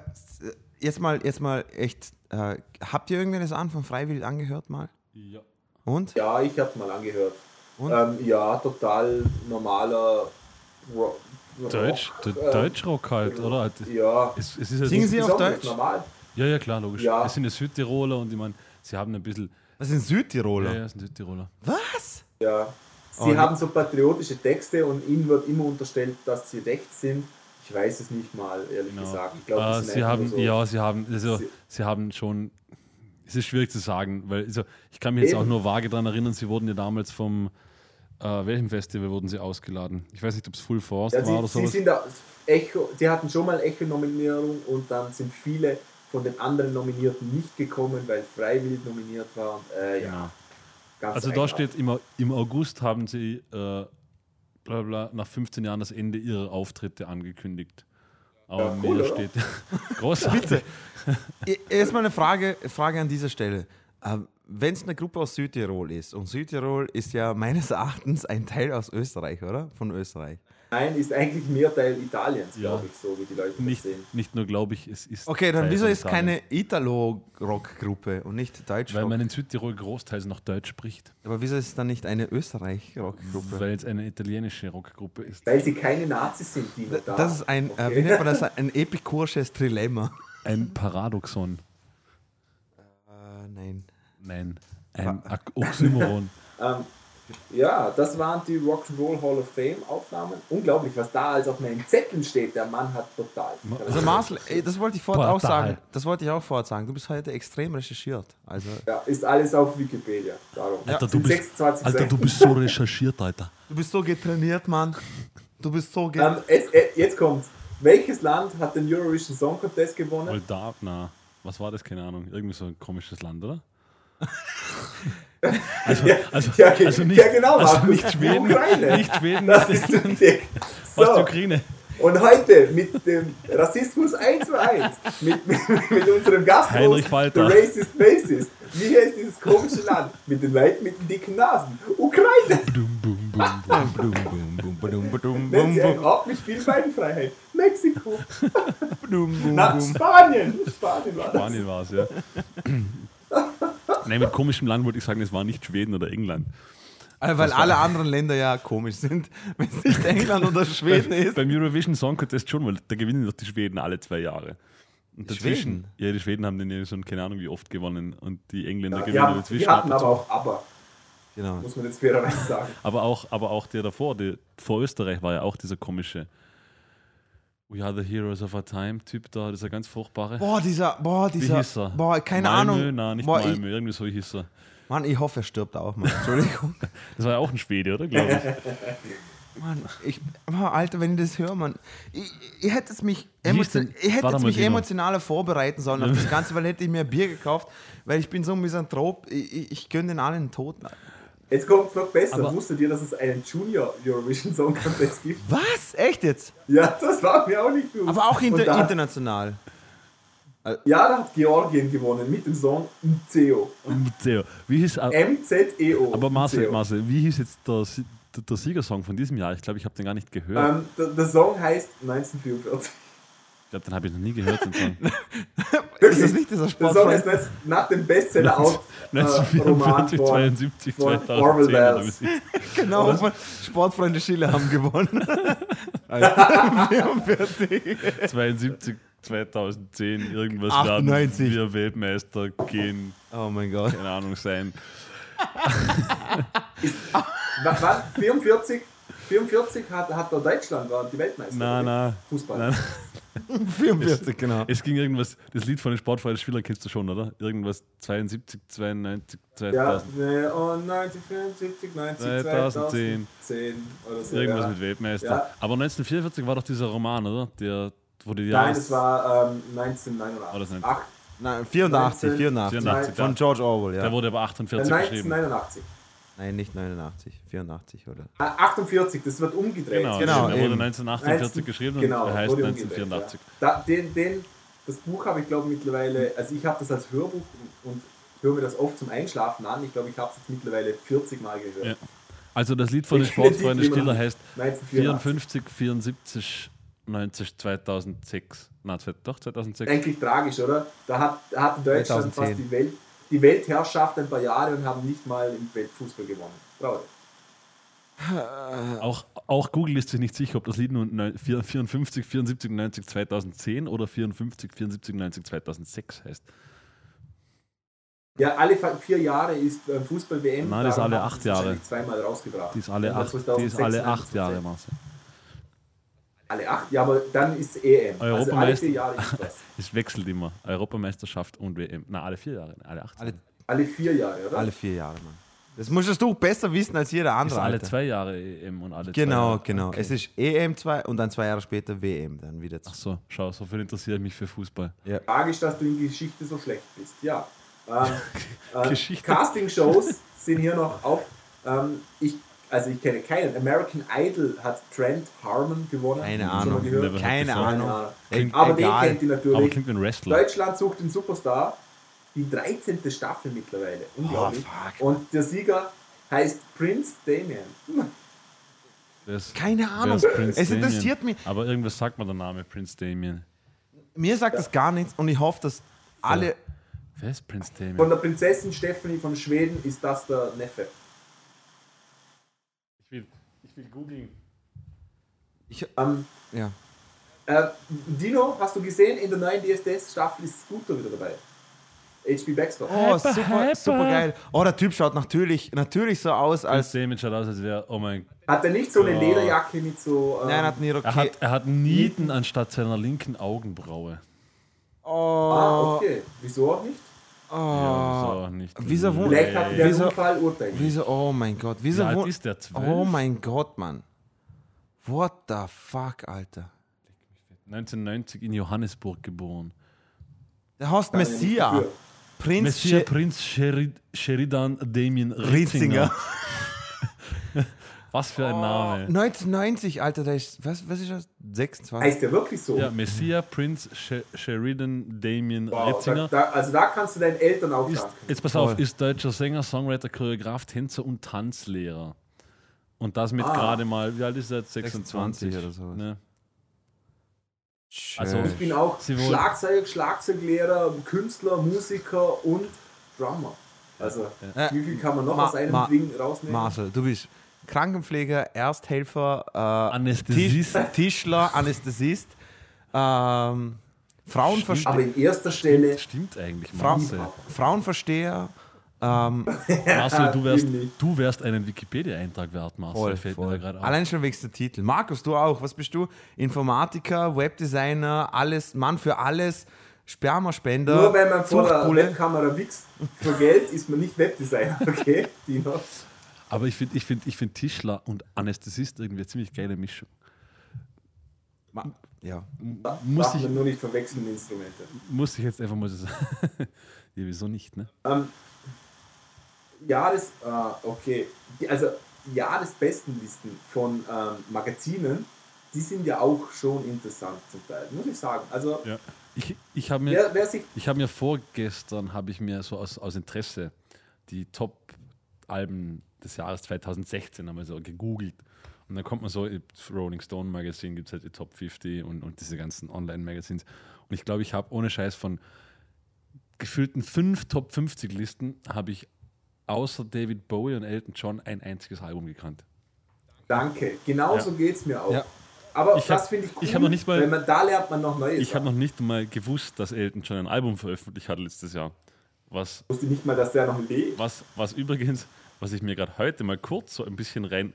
Speaker 3: jetzt mal, jetzt mal echt, äh, habt ihr irgendeine Sachen von Freiwillig angehört mal?
Speaker 2: ja.
Speaker 3: Und?
Speaker 1: Ja, ich habe mal angehört.
Speaker 3: Und?
Speaker 1: Ähm, ja, total normaler Rock.
Speaker 2: Deutsch,
Speaker 1: Rock,
Speaker 2: De-
Speaker 1: äh,
Speaker 2: Deutschrock halt, oder? Halt,
Speaker 1: Ja.
Speaker 2: Es, es ist ja,
Speaker 3: Singen Sie auf Deutsch?
Speaker 1: Normal.
Speaker 2: Ja, ja, klar, logisch.
Speaker 1: Ja.
Speaker 2: Es sind ja Südtiroler und ich meine, sie haben ein bisschen.
Speaker 3: Das sind Südtiroler.
Speaker 2: Ja, ja, es sind Südtiroler.
Speaker 3: Was?
Speaker 1: Ja. Sie
Speaker 3: Oh,
Speaker 1: haben so patriotische Texte und ihnen wird immer unterstellt, dass sie rechts sind. Ich weiß es nicht mal, ehrlich
Speaker 2: Genau.
Speaker 1: gesagt. Ich glaube,
Speaker 2: Äh,
Speaker 1: das sind
Speaker 2: sie haben,
Speaker 1: so.
Speaker 2: ja, sie haben, also,
Speaker 1: Sie-
Speaker 2: sie haben schon. Es ist schwierig zu sagen, weil also, ich kann mich jetzt
Speaker 1: Eben.
Speaker 2: auch nur vage daran erinnern, sie wurden ja damals vom. Äh, welchem Festival wurden sie ausgeladen? Ich weiß nicht, ob es Full Force
Speaker 1: Ja,
Speaker 2: war
Speaker 1: sie,
Speaker 2: oder
Speaker 1: sie
Speaker 2: sowas.
Speaker 1: sind da Echo, die hatten schon mal Echo-Nominierung und dann sind viele von den anderen Nominierten nicht gekommen, weil freiwillig nominiert waren. Äh, ja,
Speaker 2: Genau.
Speaker 1: ganz
Speaker 2: Also da steht immer, im August haben sie äh, bla bla, nach 15 Jahren das Ende ihrer Auftritte angekündigt. Aber
Speaker 1: Ja, cool,
Speaker 2: mehr steht großartig.
Speaker 3: I- Erstmal eine Frage, Frage an dieser Stelle. Ähm, Wenn es eine Gruppe aus Südtirol ist, und Südtirol ist ja meines Erachtens ein Teil aus Österreich, oder? Von Österreich.
Speaker 1: Nein, ist eigentlich mehr Teil Italiens,
Speaker 2: Ja.
Speaker 1: glaube ich, so wie die Leute
Speaker 2: Nicht,
Speaker 1: das sehen.
Speaker 2: nicht nur glaube ich, es ist.
Speaker 3: Okay, dann
Speaker 2: Teil
Speaker 3: wieso ist keine Italo-Rock-Gruppe und nicht
Speaker 2: Weil
Speaker 3: Deutsch-Rock?
Speaker 2: man in Südtirol großteils noch Deutsch spricht.
Speaker 3: Aber wieso ist es dann nicht eine Österreich-Rock-Gruppe?
Speaker 2: Weil es eine italienische Rockgruppe ist.
Speaker 1: Weil sie keine Nazis sind, die da
Speaker 3: Das ist ein, äh, wie nennt man das, ein epikursches Trilemma.
Speaker 2: Ein Paradoxon.
Speaker 3: Äh, nein.
Speaker 2: Nein, ein Oxymoron.
Speaker 1: Ähm, ja, das waren die Rock'n'Roll Hall of Fame Aufnahmen. Unglaublich, was da als auf meinen Zetteln steht. Der Mann hat total.
Speaker 3: Also Marcel, ey, das wollte ich vorher auch sagen. Das wollte ich auch vorher sagen. Du bist heute extrem recherchiert. Also
Speaker 1: Ja, ist alles auf Wikipedia. Darum.
Speaker 2: Alter, du bist,
Speaker 1: 26
Speaker 2: Alter, du bist so recherchiert, Alter.
Speaker 3: du bist so getrainiert, Mann. Du bist so ge
Speaker 1: Ähm, es, äh, jetzt kommt. Welches Land hat den Eurovision Song Contest gewonnen?
Speaker 2: Moldau, na, was war das? Keine Ahnung. Irgendwie so ein komisches Land, oder? also, also,
Speaker 1: Ja, ge-
Speaker 2: also nicht,
Speaker 1: ja, genau,
Speaker 2: also
Speaker 1: Markus.
Speaker 2: nicht Schweden,
Speaker 1: Ukraine.
Speaker 2: nicht Schweden,
Speaker 1: Das
Speaker 2: nicht
Speaker 1: So,
Speaker 2: Ukraine.
Speaker 1: und heute mit dem Rassismus 1 zu 1, mit, mit, mit unserem Gast,
Speaker 2: Heinrich Walter.
Speaker 1: der Racist Bassist. Wie heißt dieses komische Land? Mit den Leuten mit den dicken Nasen. Ukraine. Nennt sie ein
Speaker 3: bum,
Speaker 1: Ort mit viel Beinfreiheit. Mexiko.
Speaker 3: badum, bum,
Speaker 1: Na,
Speaker 3: bum.
Speaker 1: Spanien. Spanien war das.
Speaker 2: Spanien war es, ja. Nein, mit komischem Land wollte ich sagen, es war nicht Schweden oder England.
Speaker 3: Also, weil alle anderen Länder ja komisch sind. Wenn es nicht England oder Schweden ist.
Speaker 2: Beim Eurovision Song Contest schon, weil da gewinnen doch die Schweden alle zwei Jahre. Und
Speaker 3: Die
Speaker 2: dazwischen,
Speaker 3: Schweden?
Speaker 2: ja, die Schweden haben den ja schon keine Ahnung wie oft gewonnen und die Engländer
Speaker 1: Ja,
Speaker 2: gewinnen
Speaker 1: haben,
Speaker 2: dazwischen.
Speaker 1: die hatten aber auch aber,
Speaker 3: Genau.
Speaker 1: muss man jetzt fairerweise sagen.
Speaker 2: aber auch, aber auch der davor, der, vor Österreich war ja auch dieser komische We are the heroes of our time Typ da, dieser ganz furchtbare.
Speaker 3: Boah, dieser, boah,
Speaker 2: wie
Speaker 3: dieser,
Speaker 2: hieß er?
Speaker 3: boah, keine
Speaker 2: Malmö?
Speaker 3: Ahnung.
Speaker 2: Nein, nicht
Speaker 3: boah,
Speaker 2: Malmö, irgendwie so hieß er.
Speaker 3: Ich, Mann, ich hoffe, er stirbt auch mal. Entschuldigung.
Speaker 2: Das war ja auch ein Schwede, oder? Glaube ich.
Speaker 3: Mann, ich, boah, Alter, wenn ich das höre, Mann. Ich, ich hätte es mich,
Speaker 2: Wie hieß
Speaker 3: emotio
Speaker 2: denn-
Speaker 3: ich hätte
Speaker 2: mal,
Speaker 3: mich emotionaler vorbereiten sollen auf das Ganze, weil hätte ich mir ein Bier gekauft, weil ich bin so ein Misanthrop. Ich, ich, ich gönne den allen den Tod.
Speaker 1: Jetzt kommt es noch besser.
Speaker 2: Aber-
Speaker 1: Wusstet ihr, dass es einen Junior Eurovision Song Contest gibt?
Speaker 3: Was? Echt jetzt?
Speaker 1: Ja, das war mir auch nicht bewusst.
Speaker 3: Aber auch inter,
Speaker 1: da
Speaker 3: international.
Speaker 1: Ja, da hat Georgien gewonnen mit dem Song Mzeo.
Speaker 2: Theo, wie hieß, äh,
Speaker 1: M-Z-E-O.
Speaker 2: aber Marcel,
Speaker 1: Mzeo.
Speaker 2: Marcel, wie hieß jetzt der, Si- der, der Siegersong von diesem Jahr? Ich glaube, ich habe den gar nicht gehört.
Speaker 1: Ähm, der, der Song heißt 1944.
Speaker 2: Glaube, den habe ich noch nie gehört. Den Song.
Speaker 3: Ist das nicht dieser
Speaker 1: Der Song ist nach dem Bestseller-Roman
Speaker 2: 1944,
Speaker 1: von,
Speaker 2: 72,
Speaker 1: von
Speaker 2: 2010.
Speaker 1: Orwell
Speaker 2: oder
Speaker 1: Bells.
Speaker 3: Genau, von Sportfreunde Schiller haben gewonnen. Alter, 44.
Speaker 2: 72, 2010, irgendwas
Speaker 3: 98.
Speaker 2: werden wir Weltmeister gehen,
Speaker 3: Oh mein Gott.
Speaker 2: keine Ahnung sein.
Speaker 1: Wa- Wann? 44? 44 hat, hat der Deutschland waren die Weltmeister.
Speaker 2: Nein, nein.
Speaker 1: Fußball.
Speaker 2: nein.
Speaker 3: 44, genau.
Speaker 2: Es ging irgendwas, das Lied von den Sportfreien Spieler kennst du schon, oder? Irgendwas 72, 92,
Speaker 1: Ja,
Speaker 2: 2000.
Speaker 1: ne, und 90, 75, 90,
Speaker 2: 2010.
Speaker 1: 2010 oder so.
Speaker 2: Irgendwas
Speaker 1: ja.
Speaker 2: mit Weltmeister.
Speaker 1: Ja.
Speaker 2: Aber 1944 war doch dieser Roman, oder? Der, wo die Oh,
Speaker 1: Nein, es war ähm,
Speaker 2: Oder
Speaker 1: 1989.
Speaker 2: das nicht.
Speaker 1: Ach,
Speaker 3: Nein, 84, 84.
Speaker 2: 84,
Speaker 3: Von George Orwell,
Speaker 2: Der
Speaker 3: ja.
Speaker 2: wurde aber
Speaker 1: äh,
Speaker 2: 48 geschrieben.
Speaker 1: 1989.
Speaker 3: Nein, nicht 89, 84, oder?
Speaker 1: Ah, 48, das wird umgedreht.
Speaker 2: Genau,
Speaker 3: Genau,
Speaker 2: der wurde
Speaker 3: eben.
Speaker 2: 1948 geschrieben
Speaker 1: Genau,
Speaker 2: und er heißt
Speaker 1: wurde umgedreht,
Speaker 2: 1984.
Speaker 1: Ja. Da, den, den, das Buch habe ich glaube mittlerweile, also ich habe das als Hörbuch und, und höre mir das oft zum Einschlafen an. Ich glaube, ich habe es jetzt mittlerweile 40 Mal gehört.
Speaker 2: Ja. Also das Lied von den Sportfreunden Stiller heißt
Speaker 1: 1984.
Speaker 2: 54, 74, 90, 2006. Nein, doch 2006.
Speaker 1: Eigentlich tragisch, oder? Da hat, da hat Deutschland
Speaker 3: 2010.
Speaker 1: fast die, Welt, die Weltherrschaft ein paar Jahre und haben nicht mal im Weltfußball gewonnen. Traurig.
Speaker 2: Auch, auch Google ist sich nicht sicher, ob das Lied nun neun- vier- 54, 74, 90, 2010 oder 54, 74, 90, 2006 heißt.
Speaker 1: Ja, alle vier Jahre ist äh, Fußball-WM.
Speaker 2: Nein, die ist alle acht Jahre.
Speaker 1: zweimal rausgebracht.
Speaker 2: Die ist alle acht, die ist
Speaker 1: 2006,
Speaker 2: alle acht Jahre,
Speaker 1: 2010.
Speaker 2: Marcel.
Speaker 1: Alle acht? Ja, aber dann ist EM. Also alle vier Jahre ist das.
Speaker 2: Es wechselt immer. Europameisterschaft und WM. Na, alle vier Jahre. Alle acht.
Speaker 3: Alle,
Speaker 2: Jahre.
Speaker 1: Alle vier Jahre, oder?
Speaker 3: alle vier Jahre, Mann. Das musstest du besser wissen als jeder
Speaker 2: Ist
Speaker 3: andere.
Speaker 2: alle
Speaker 3: Alter.
Speaker 2: zwei Jahre EM und alle zwei
Speaker 3: Genau,
Speaker 2: Jahre.
Speaker 3: genau.
Speaker 2: Okay.
Speaker 3: Es ist EM 2 und dann zwei Jahre später WM dann wieder.
Speaker 2: Ach so, schau, so viel interessiert mich für Fußball.
Speaker 1: Tragisch, dass du in Geschichte so schlecht bist. Ja. Ähm, äh,
Speaker 2: Geschichte.
Speaker 1: Casting-Shows sind hier noch auf. Ähm, ich, also ich kenne keinen. American Idol hat Trent Harmon gewonnen.
Speaker 3: Keine Ahnung. Keine
Speaker 2: heard
Speaker 3: Ahnung.
Speaker 1: Ahnung.
Speaker 3: Klingt
Speaker 1: Aber den
Speaker 3: egal.
Speaker 1: kennt ihr
Speaker 2: Aber
Speaker 1: natürlich.
Speaker 2: klingt wie ein Wrestler.
Speaker 1: Deutschland sucht den Superstar. Die 13. Staffel mittlerweile. Unglaublich.
Speaker 3: fuck.
Speaker 1: Und der Sieger heißt Prince Damien.
Speaker 2: Ist-
Speaker 3: Keine Ahnung. Es interessiert mich.
Speaker 2: Aber irgendwas sagt mir der Name Prince Damien.
Speaker 3: Mir sagt das gar nichts und ich hoffe, dass alle.
Speaker 2: Wer ist Prince Damien?
Speaker 1: Von der Prinzessin Stephanie von Schweden ist das der Neffe.
Speaker 2: Ich will, ich will googeln.
Speaker 1: Ähm,
Speaker 3: Ja.
Speaker 1: Äh, Dino, hast du gesehen, in der neuen DSDS-Staffel ist Scooter wieder dabei. HB Baxter.
Speaker 3: Oh, super, super geil. Oh, der Typ schaut natürlich, natürlich so aus, als.
Speaker 2: Damien schaut aus, als wäre, oh mein
Speaker 1: Hat er nicht so eine
Speaker 2: Gott.
Speaker 1: Lederjacke mit so. Ähm,
Speaker 3: Nein, hat nie
Speaker 2: Er
Speaker 3: okay.
Speaker 2: hat, er hat Nieten anstatt seiner linken Augenbraue.
Speaker 1: ah,
Speaker 3: Oh,
Speaker 1: okay. Wieso auch nicht?
Speaker 2: Ja, so nicht.
Speaker 3: Wieso
Speaker 1: Vielleicht hat der
Speaker 3: Wieso-
Speaker 1: Unfall Urteil.
Speaker 3: wieso? Oh mein Gott.
Speaker 2: Wie
Speaker 3: Wieso?
Speaker 2: alt ist der? Zwölf?
Speaker 3: Oh mein Gott, Mann. What the fuck, Alter.
Speaker 2: 1990 in Johannesburg geboren.
Speaker 3: Der
Speaker 1: nicht
Speaker 3: Messia. Prinz
Speaker 2: Messias
Speaker 3: She
Speaker 2: Prinz Sherid, Sheridan Damien
Speaker 3: Ritzinger.
Speaker 2: Ritzinger. Was für ein Name.
Speaker 3: 1990, Alter, der ist. Was, was ist das? 26.
Speaker 1: Heißt der wirklich so?
Speaker 2: Ja, Messias Prinz She- Sheridan Damien
Speaker 1: wow, da,
Speaker 2: Ritzinger.
Speaker 1: da, also da kannst du deinen Eltern auch
Speaker 2: Ist, jetzt pass auf, ist deutscher Sänger, Songwriter, Choreograf, Tänzer und Tanzlehrer. Und das mit
Speaker 1: Ah.
Speaker 2: gerade mal, wie alt ist er jetzt? 26,
Speaker 3: 26 oder sowas.
Speaker 2: Ne? Also-
Speaker 1: Ich bin auch Schlagzeug, Schlagzeuglehrer, Künstler, Musiker und Drummer. Also,
Speaker 3: Ja.
Speaker 1: wie viel kann man noch
Speaker 3: Ma-
Speaker 1: aus einem
Speaker 3: Ma-
Speaker 1: Ding rausnehmen?
Speaker 3: Marcel, du bist Krankenpfleger, Ersthelfer, äh,
Speaker 2: Anästhesist.
Speaker 3: Tisch, Tischler, Anästhesist, ähm, Frauenverste
Speaker 1: Aber in erster Stelle,
Speaker 2: Stimmt eigentlich, Marcel.
Speaker 3: Frauenversteher. Ähm,
Speaker 2: Marcel, du wärst, du wärst einen Wikipedia-Eintrag wert, Marcel.
Speaker 3: voll,
Speaker 2: Fällt mir
Speaker 3: voll.
Speaker 2: da gerade auf.
Speaker 3: Allein schon wegen der Titel. Markus, du auch. Was bist du? Informatiker, Webdesigner, alles, Mann für alles, Spermaspender.
Speaker 1: nur weil man vor der. Webkamera wächst für Geld, ist man nicht Webdesigner, okay? Dino.
Speaker 2: Aber ich finde ich find, ich find Tischler und Anästhesist irgendwie eine ziemlich geile Mischung.
Speaker 3: Ma- Ja.
Speaker 2: Muss
Speaker 1: Darf
Speaker 2: ich,
Speaker 1: nur nicht verwechseln, Instrumente.
Speaker 2: muss ich jetzt einfach mal so sagen. ja, wieso nicht, ne?
Speaker 1: Ähm, Jahres, äh, okay, Die- also Jahresbestenlisten von ähm, Magazinen, die sind ja auch schon interessant zum Teil, muss ich sagen. Also
Speaker 2: Ja. Ich, ich habe mir,
Speaker 1: wer, wer sich
Speaker 2: ich hab mir vorgestern, habe ich mir so aus, aus Interesse die Top-Alben des Jahres 2016 einmal so gegoogelt. Und dann kommt man so, Rolling Stone Magazine gibt es halt die Top 50 und, und diese ganzen Online-Magazins. Und ich glaube, ich habe ohne Scheiß von gefühlten fünf Top 50 Listen, habe ich außer David Bowie und Elton John ein einziges Album gekannt.
Speaker 1: Danke, genauso
Speaker 2: Ja.
Speaker 1: geht es mir auch.
Speaker 3: Ja.
Speaker 1: Aber
Speaker 2: Ich
Speaker 1: das finde ich cool,
Speaker 2: ich noch nicht mal-
Speaker 1: weil man, da lernt man noch Neues.
Speaker 2: Ich habe noch nicht mal gewusst, dass Elton John ein Album veröffentlicht hat letztes Jahr. Was,
Speaker 1: Ich wusste nicht mal, dass der noch lebt.
Speaker 2: was, was übrigens, was ich mir gerade heute mal kurz so ein bisschen rein,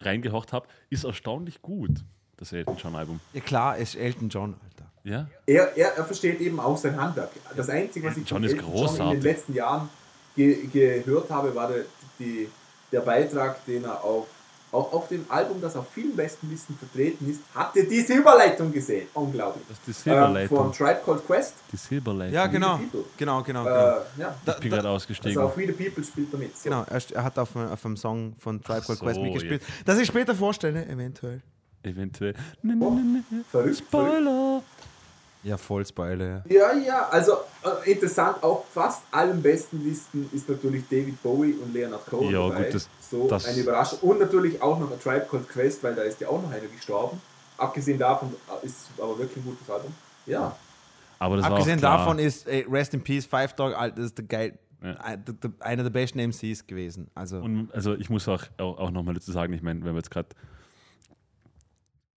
Speaker 2: reingehorcht habe, ist erstaunlich gut, das Elton John Album.
Speaker 3: ja, klar, ist Elton John, Alter.
Speaker 2: Ja?
Speaker 1: Er, er, er versteht eben auch sein Handwerk. Das Einzige, was ich
Speaker 2: John
Speaker 1: von John in den letzten Jahren ge gehört habe, war der, die, der Beitrag, den er auf, auch auf dem Album, das auf vielen Bestenlisten vertreten ist, habt ihr diese Überleitung gesehen? Unglaublich.
Speaker 2: Das ist die
Speaker 1: Ähm,
Speaker 2: Silberleitung.
Speaker 1: von Tribe Called Quest.
Speaker 2: die Silberleitung.
Speaker 3: Ja, genau. Genau, genau, genau.
Speaker 1: Äh, ja.
Speaker 2: ich bin gerade ausgestiegen.
Speaker 1: Also auf We the People spielt er mit. So.
Speaker 3: Genau, er, er hat auf, auf einem Song von Tribe Called
Speaker 2: so,
Speaker 3: Quest mitgespielt. Das ich später vorstelle, eventuell.
Speaker 2: Eventuell. Ne.
Speaker 1: Verrückt, verrückt.
Speaker 2: Spoiler!
Speaker 3: Ja, voll Spoiler.
Speaker 1: Ja, ja, also äh, interessant, auf fast allen besten Listen ist natürlich David Bowie und Leonard Cohen
Speaker 2: Ja,
Speaker 1: dabei.
Speaker 2: gut, das-
Speaker 1: so
Speaker 2: das-
Speaker 1: eine Überraschung. Und natürlich auch noch A Tribe Called Quest, weil da ist ja auch noch einer gestorben. Abgesehen davon äh, ist es aber wirklich ein gutes Album. Ja,
Speaker 2: Aber das
Speaker 3: Abgesehen
Speaker 2: war auch klar.
Speaker 3: davon ist ey, Rest in Peace, Five Dog, Alter, das ist der geil,
Speaker 2: Ja.
Speaker 3: der- einer der besten MCs gewesen. Also,
Speaker 2: Und also ich muss auch, auch, auch nochmal dazu sagen, ich meine, wenn wir jetzt gerade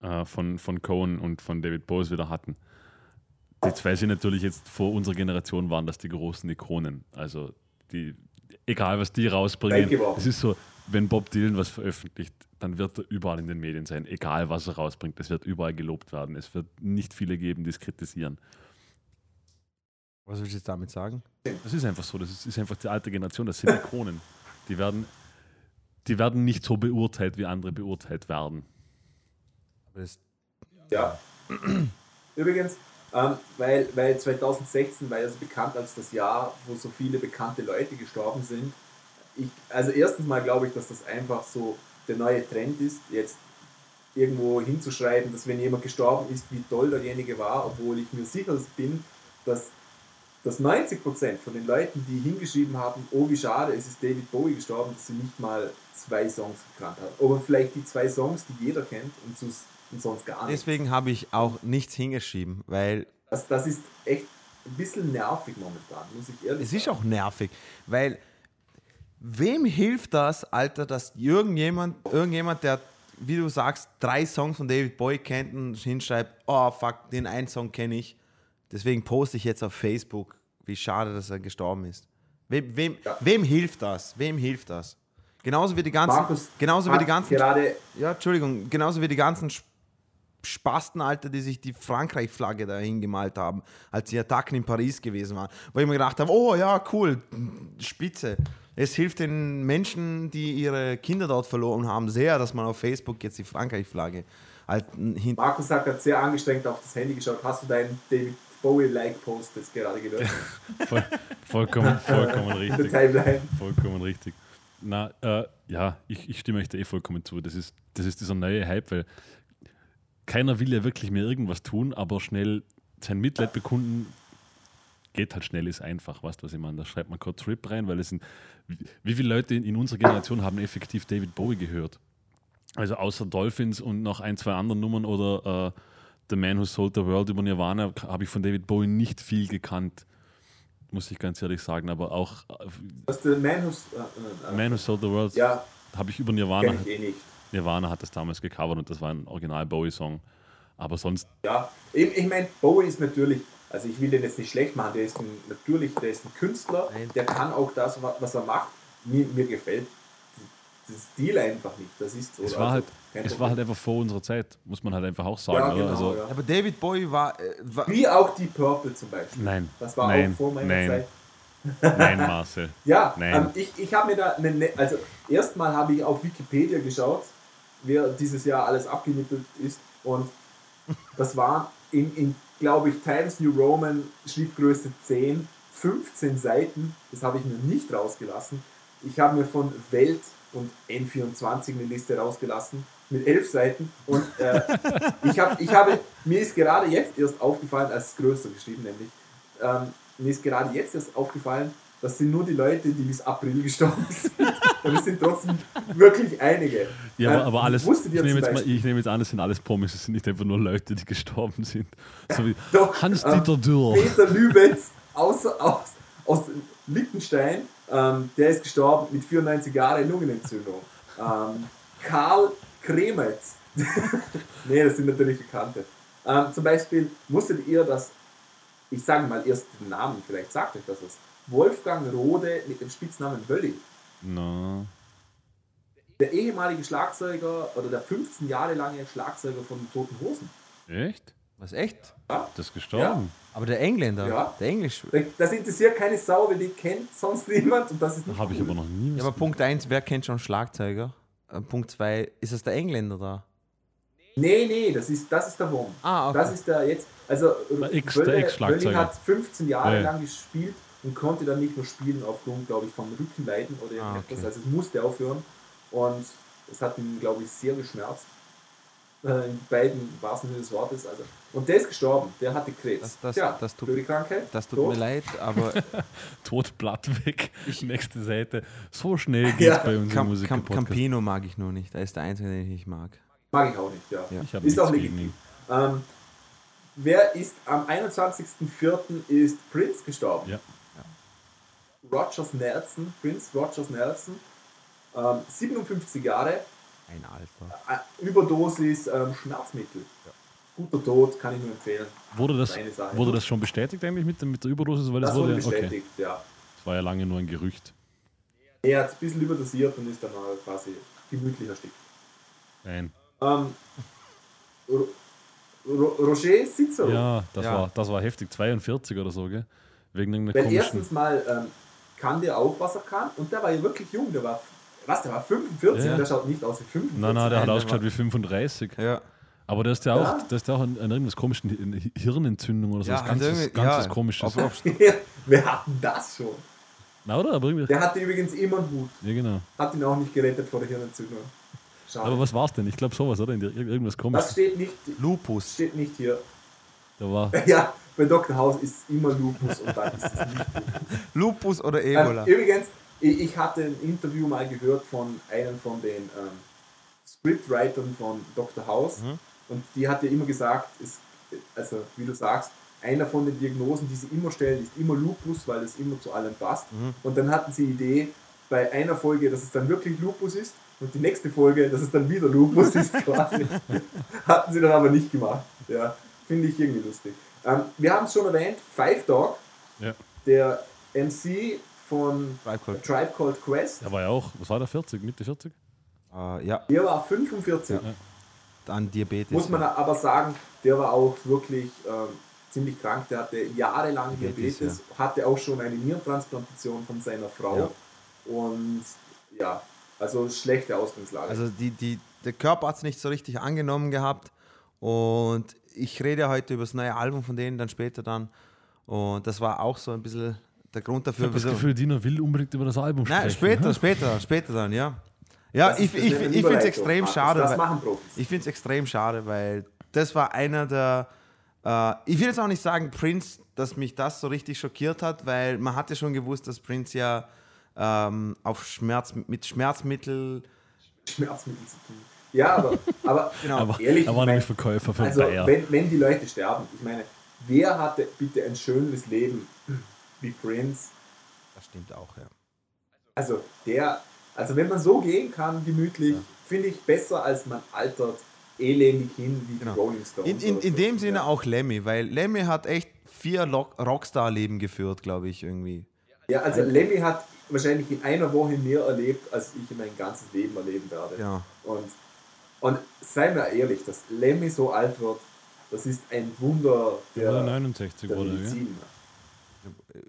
Speaker 2: äh, von, von Cohen und von David Bose wieder hatten, die zwei sind natürlich jetzt vor unserer Generation waren das die großen Ikonen. Also die, egal was die rausbringen, es ist so, wenn Bob Dylan was veröffentlicht, dann wird er überall in den Medien sein, egal was er rausbringt, es wird überall gelobt werden. Es wird nicht viele geben, die es kritisieren.
Speaker 3: was willst du jetzt damit sagen?
Speaker 2: Das ist einfach so, das ist, ist einfach die alte Generation, das sind Ikonen. Die werden, die werden nicht so beurteilt, wie andere beurteilt werden.
Speaker 3: Aber das,
Speaker 1: ja. Übrigens, ähm, weil, weil 2016 war ja so bekannt als das Jahr, wo so viele bekannte Leute gestorben sind. Ich, also erstens mal glaube ich, dass das einfach so der neue Trend ist, jetzt irgendwo hinzuschreiben, dass wenn jemand gestorben ist, wie toll derjenige war, obwohl ich mir sicher bin, dass, dass 90% von den Leuten, die hingeschrieben haben, oh wie schade, es ist David Bowie gestorben, dass sie nicht mal zwei Songs gekannt haben. Oder vielleicht die zwei Songs, die jeder kennt und, sus- und sonst gar nicht.
Speaker 3: deswegen habe ich auch nichts hingeschrieben, weil
Speaker 1: Das, das ist echt ein bisschen nervig momentan, muss ich ehrlich
Speaker 3: es ist
Speaker 1: sagen.
Speaker 3: auch nervig, weil wem hilft das, Alter, dass irgendjemand, irgendjemand, der, wie du sagst, drei Songs von David Bowie kennt und hinschreibt, oh fuck, den einen Song kenne ich, deswegen poste ich jetzt auf Facebook, wie schade, dass er gestorben ist. Wem, wem,
Speaker 1: Ja.
Speaker 3: wem hilft das? Wem hilft das? Genauso wie die ganzen,
Speaker 1: Markus
Speaker 3: genauso wie die ganzen
Speaker 1: gerade
Speaker 3: Ja, Entschuldigung, genauso wie die ganzen Spasten, Alter, die sich die Frankreich-Flagge dahin gemalt haben, als die Attacken in Paris gewesen waren. Wo ich mir gedacht habe, oh ja, cool, spitze. Es hilft den Menschen, die ihre Kinder dort verloren haben, sehr, dass man auf Facebook jetzt die Frankreich-Flagge halt hin.
Speaker 1: Markus hat gerade sehr angestrengt auf das Handy geschaut. Hast du deinen David Bowie-Like-Post jetzt gerade gelöscht?
Speaker 2: Voll, vollkommen, vollkommen
Speaker 1: In der
Speaker 2: richtig.
Speaker 1: Timeline.
Speaker 2: Vollkommen richtig. Na, äh, ja, ich, ich stimme euch da eh vollkommen zu. Das ist, das ist dieser neue Hype, weil keiner will ja wirklich mehr irgendwas tun, aber schnell sein Mitleid bekunden geht halt schnell, ist einfach. Weißt du, was ich meine? Da schreibt man kurz Trip rein, weil es sind. Wie, viele Leute in, in unserer Generation haben effektiv David Bowie gehört? Also außer Dolphins und noch ein, zwei anderen Nummern oder äh, The Man Who Sold the World über Nirvana habe ich von David Bowie nicht viel gekannt. muss ich ganz ehrlich sagen, aber auch äh,
Speaker 1: Das ist der Man Who's. Äh, äh,
Speaker 2: Man Who Sold the World
Speaker 1: ja,
Speaker 2: habe ich über Nirvana.
Speaker 1: kenne ich eh nicht.
Speaker 2: Nirvana hat das damals gecovert und das war ein Original Bowie-Song. Aber sonst,
Speaker 1: Ja, ich, ich meine, Bowie ist natürlich, also ich will den jetzt nicht schlecht machen, der ist ein, natürlich, der ist ein Künstler,
Speaker 3: Nein.
Speaker 1: der kann auch das, wa- was er macht. Mir, mir gefällt der Stil einfach nicht. Das ist so.
Speaker 2: es
Speaker 1: Also,
Speaker 2: war halt,
Speaker 1: kein
Speaker 2: es war halt einfach vor unserer Zeit, muss man halt einfach auch sagen.
Speaker 1: ja,
Speaker 2: oder?
Speaker 1: genau,
Speaker 2: also,
Speaker 1: ja.
Speaker 3: Aber David Bowie war, äh, war
Speaker 1: Wie auch die Purple zum Beispiel.
Speaker 2: Nein,
Speaker 1: Das war
Speaker 2: nein,
Speaker 1: auch vor meiner
Speaker 2: nein,
Speaker 1: Zeit.
Speaker 2: nein, Marcel.
Speaker 1: Ja,
Speaker 2: Nein.
Speaker 1: ähm, ich, ich habe mir da, eine, ne- also erstmal habe ich auf Wikipedia geschaut, wer dieses Jahr alles abgenippelt ist. Und das war in, in glaube ich, Times New Roman Schriftgröße 10, 15 Seiten, das habe ich mir nicht rausgelassen. Ich habe mir von Welt und N24 eine Liste rausgelassen mit 11 Seiten. Und äh, ich, hab, ich habe, mir ist gerade jetzt erst aufgefallen, als es größer geschrieben nämlich, ähm, mir ist gerade jetzt erst aufgefallen, das sind nur die Leute, die bis April gestorben sind. Und es sind trotzdem wirklich einige.
Speaker 2: Ja,
Speaker 1: Ähm,
Speaker 2: aber, aber alles, ich
Speaker 1: ihr
Speaker 2: nehme, mal, ich nehme jetzt an, es sind alles Promis, es sind nicht einfach nur Leute, die gestorben sind. So wie
Speaker 1: Doch,
Speaker 2: Hans-Dieter Dürr.
Speaker 1: Peter Lübetz aus, aus, aus Liechtenstein, ähm, der ist gestorben mit 94 Jahren Lungenentzündung. Ähm, Karl Kremetz. nee, das sind natürlich Bekannte. Ähm, zum Beispiel wusstet ihr, dass, ich sage mal erst den Namen, vielleicht sagt euch das was, Wolfgang Rode mit dem Spitznamen Wölli.
Speaker 2: No.
Speaker 1: Der ehemalige Schlagzeuger oder der 15 Jahre lange Schlagzeuger von Toten Hosen.
Speaker 2: Echt?
Speaker 3: was echt?
Speaker 1: Ja?
Speaker 2: Das ist gestorben?
Speaker 3: Aber der Engländer,
Speaker 1: Ja.
Speaker 3: der Englisch.
Speaker 1: Das interessiert keine Sau, weil die kennt sonst niemand und das ist nicht
Speaker 2: Habe ich
Speaker 1: cool.
Speaker 2: aber noch nie.
Speaker 3: Ja, aber Punkt 1, wer kennt schon Schlagzeuger? Äh, Punkt 2, ist es der Engländer da?
Speaker 1: Nee, nee, das ist, das ist der Wurm.
Speaker 3: Ah, okay.
Speaker 1: Das ist der jetzt, also
Speaker 2: Der der
Speaker 1: Wölle-
Speaker 2: Ex-Schlagzeuger.
Speaker 1: Wölli hat 15 Jahre
Speaker 2: Ja, ja.
Speaker 1: lang gespielt und konnte dann nicht mehr spielen aufgrund, glaube ich, vom Rückenleiden oder
Speaker 3: Ah, okay.
Speaker 1: Also es musste aufhören und es hat ihn, glaube ich, sehr geschmerzt. Äh, In beiden wahrsten Sinne des Wortes. Also. Und der ist gestorben, der hatte Krebs.
Speaker 3: Das- das-
Speaker 1: Tja,
Speaker 3: das tut-
Speaker 1: Krankheit.
Speaker 3: Das tut
Speaker 1: Tot.
Speaker 3: mir leid, aber
Speaker 2: Tot, Blatt weg. Nächste Seite. So schnell geht
Speaker 1: Ja.
Speaker 2: es bei uns
Speaker 3: Cam Cam
Speaker 2: Musiker-Podcast.
Speaker 3: Campino mag ich nur nicht. Er ist der Einzige, den ich nicht mag.
Speaker 1: Mag ich auch nicht, ja.
Speaker 3: Ja.
Speaker 2: Ich habe
Speaker 1: Ist auch legitim. Ähm, wer ist am 21.04. ist Prince gestorben?
Speaker 2: Ja.
Speaker 1: Rogers Nelson, Prince Rogers Nelson, ähm, 57 Jahre,
Speaker 3: Ein Alter.
Speaker 1: äh, Überdosis ähm, Schmerzmittel. Guter Tod, kann ich nur empfehlen.
Speaker 2: Wurde das,
Speaker 1: Sache.
Speaker 2: wurde das schon bestätigt eigentlich mit, mit der Überdosis? Weil das,
Speaker 1: Das wurde
Speaker 2: wurde, okay.
Speaker 1: bestätigt, ja.
Speaker 2: Das war ja lange nur ein Gerücht.
Speaker 1: Er hat ein bisschen überdosiert und ist dann mal quasi gemütlich erstickt.
Speaker 2: Nein.
Speaker 1: Ähm, Ro Ro Roger Cicero.
Speaker 2: Ja, das,
Speaker 3: Ja.
Speaker 2: War, das war heftig. 42 oder so, gell? Wegen irgendeiner
Speaker 1: Weil
Speaker 2: komischen.
Speaker 1: erstens mal ähm, kann der auch, was er kann. Und der war ja wirklich jung. Der war, was, der war 45
Speaker 2: Ja.
Speaker 1: und der schaut nicht aus wie 45.
Speaker 2: Nein, nein, der hat ausgeschaut
Speaker 3: war-
Speaker 2: wie 35.
Speaker 3: Ja.
Speaker 2: Aber der ist ja auch,
Speaker 1: Ja.
Speaker 2: der ist ja auch an, an irgendwas komischen Hi- Hirnentzündung oder so.
Speaker 3: Ja,
Speaker 2: das ganzes,
Speaker 3: ja,
Speaker 2: komisches.
Speaker 3: Auf, auf,
Speaker 1: Wer hat denn das schon?
Speaker 2: Na, oder? Aber irgendwie.
Speaker 1: Der hatte übrigens immer einen Hut.
Speaker 2: Ja, genau.
Speaker 1: Hat ihn auch nicht gerettet vor der Hirnentzündung. Schade.
Speaker 2: Aber was war's denn? Ich glaube sowas, oder? In der, ir- irgendwas
Speaker 1: das
Speaker 2: komisches.
Speaker 1: steht nicht,
Speaker 3: Lupus.
Speaker 1: steht nicht hier.
Speaker 2: Da war.
Speaker 1: Ja, bei Dr. House ist immer Lupus und dann ist es nicht Lupus.
Speaker 3: Lupus oder
Speaker 1: Ähm,
Speaker 3: Ebola?
Speaker 1: übrigens, ich, ich hatte ein Interview mal gehört von einem von den ähm, Scriptwritern von Dr. House
Speaker 3: Mhm.
Speaker 1: und die hat ja immer gesagt, es, also wie du sagst, einer von den Diagnosen, die sie immer stellen, ist immer Lupus, weil es immer zu allem passt.
Speaker 3: Mhm.
Speaker 1: Und dann hatten sie die Idee, bei einer Folge, dass es dann wirklich Lupus ist und die nächste Folge, dass es dann wieder Lupus ist quasi. hatten sie dann aber nicht gemacht. Ja, finde ich irgendwie lustig. Ähm, wir haben es schon erwähnt, Five Dog,
Speaker 2: Ja.
Speaker 1: der MC von
Speaker 3: Tribe Called-
Speaker 1: Tribe Called Quest,
Speaker 2: Der war ja auch, was war der, 40, Mitte 40?
Speaker 3: Äh, ja,
Speaker 1: der war 45.
Speaker 3: an Diabetes.
Speaker 1: Muss man aber sagen, der war auch wirklich ähm, ziemlich krank. Der hatte jahrelang
Speaker 3: Diabetes,
Speaker 1: Diabetes, hatte auch schon eine Nierentransplantation von seiner Frau.
Speaker 3: Ja.
Speaker 1: Und ja, also schlechte Ausgangslage.
Speaker 3: Also die, die, der Körper hat es nicht so richtig angenommen gehabt. Und ich rede heute über das neue Album von denen dann später dann. Und das war auch so ein bisschen der Grund
Speaker 2: Ich
Speaker 3: dafür.
Speaker 2: habe das Gefühl, Dino will unbedingt über das Album sprechen.
Speaker 3: Nein, später, später, später dann, ja. Ja,
Speaker 1: Das
Speaker 3: ich, ich, ich finde es extrem schade.
Speaker 1: Das
Speaker 3: weil-
Speaker 1: machen Profis.
Speaker 3: Ich finde es extrem schade, weil das war einer der. Äh, ich will jetzt auch nicht sagen, Prince, dass mich das so richtig schockiert hat, weil man hatte schon gewusst, dass Prince ja ähm, auf Schmerz, mit Schmerzmittel.
Speaker 1: Schmerzmittel zu tun. Ja, aber, aber genau,
Speaker 2: Aber
Speaker 1: ehrlich,
Speaker 2: er war
Speaker 1: ich
Speaker 2: nämlich Verkäufer für
Speaker 1: also
Speaker 2: Bayer.
Speaker 1: wenn, wenn die Leute sterben, ich meine, wer hatte bitte ein schönes Leben wie Prince.
Speaker 3: Das stimmt auch, ja.
Speaker 1: Also der, also wenn man so gehen kann, gemütlich, finde ich besser, als man altert elendig hin wie
Speaker 3: Genau.
Speaker 1: die Rolling Stones.
Speaker 3: In, in, in
Speaker 1: so.
Speaker 3: dem Sinne
Speaker 1: ja.
Speaker 3: auch Lemmy, weil Lemmy hat echt vier Rockstar-Leben geführt, glaube ich, irgendwie.
Speaker 1: Ja, also Lemmy hat wahrscheinlich in einer Woche mehr erlebt, als ich in mein ganzes Leben erleben werde.
Speaker 3: Ja.
Speaker 1: Und, und seien wir ehrlich, dass Lemmy so alt wird, das ist ein Wunder der,
Speaker 2: Oder 69
Speaker 1: der
Speaker 2: wurde, ja.
Speaker 1: Medizin.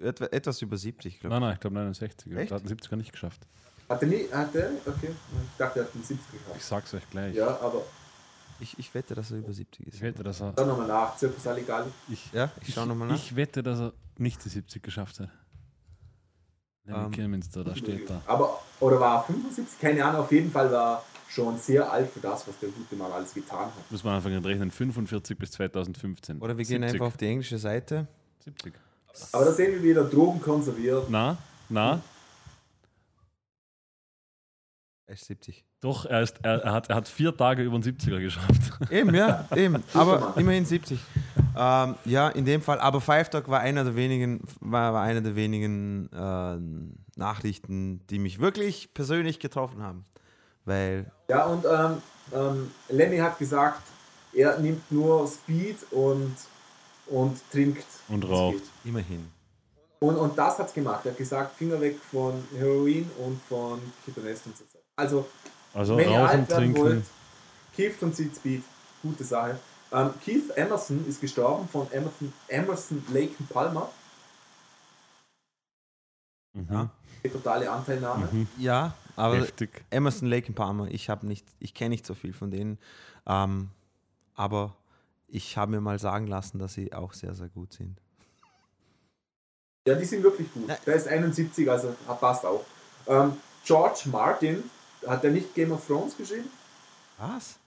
Speaker 3: Etwa, etwas über 70, glaube
Speaker 2: Nein, nein, ich glaube 69.
Speaker 3: Echt?
Speaker 2: Er hat den 70er nicht geschafft.
Speaker 1: Hat er nie, hat er? Okay. Ich dachte, er hat einen 70
Speaker 2: Ich
Speaker 1: gehabt.
Speaker 2: sag's euch gleich.
Speaker 1: Ja, aber
Speaker 3: ich. Ich, ich wette, dass er über 70 ist.
Speaker 2: Ich wette, dass er.
Speaker 1: schau nochmal nach, Zirkus Aligali.
Speaker 2: Ich,
Speaker 3: Ja, ich schaue nochmal nach.
Speaker 2: ich wette, dass er nicht die 70 geschafft hat.
Speaker 3: Ähm,
Speaker 2: Kilminster, da steht da.
Speaker 1: Aber, oder war er 75? Keine Ahnung, auf jeden Fall war er schon sehr alt für das, was der gute Mann alles getan hat.
Speaker 2: Muss man einfach rechnen, 45 bis 2015.
Speaker 3: Oder wir gehen
Speaker 2: 70.
Speaker 3: einfach auf die englische Seite.
Speaker 2: 70.
Speaker 1: Aber da sehen wir wieder Drogen konserviert.
Speaker 2: Na, na,
Speaker 3: Er ist 70.
Speaker 2: doch, er, ist, er, er, hat, er hat vier Tage über den 70er geschafft.
Speaker 3: Eben, ja, eben. Aber immerhin 70. Ähm, ja, in dem Fall. Aber Five Dog war einer der wenigen, war, war einer der wenigen ähm, Nachrichten, die mich wirklich persönlich getroffen haben. Weil,
Speaker 1: Ja, und ähm, ähm, Lemmy hat gesagt, er nimmt nur Speed und, und trinkt.
Speaker 2: Und raucht.
Speaker 3: immerhin.
Speaker 1: Und, und das hat's gemacht. Er hat gesagt, Finger weg von Heroin und von Ketones und so. Also,
Speaker 2: Also
Speaker 1: wenn ihr
Speaker 2: rauchen,
Speaker 1: alt werden
Speaker 2: trinken.
Speaker 1: wollt, kifft und zieht Speed. Gute Sache. Ähm, Keith Emerson ist gestorben von Emerson, Emerson Lake and Palmer.
Speaker 2: Mhm.
Speaker 1: Die totale Anteilnahme.
Speaker 2: Mhm.
Speaker 3: Ja, aber
Speaker 2: Heftig.
Speaker 3: Emerson Lake Palmer, ich habe nicht, ich kenne nicht so viel von denen. Ähm, aber ich habe mir mal sagen lassen, dass sie auch sehr, sehr gut sind.
Speaker 1: Ja, die sind wirklich gut.
Speaker 3: Ja.
Speaker 1: Der ist 71, also passt auch. Ähm, George Martin, hat der nicht Game of Thrones geschrieben?
Speaker 3: Was?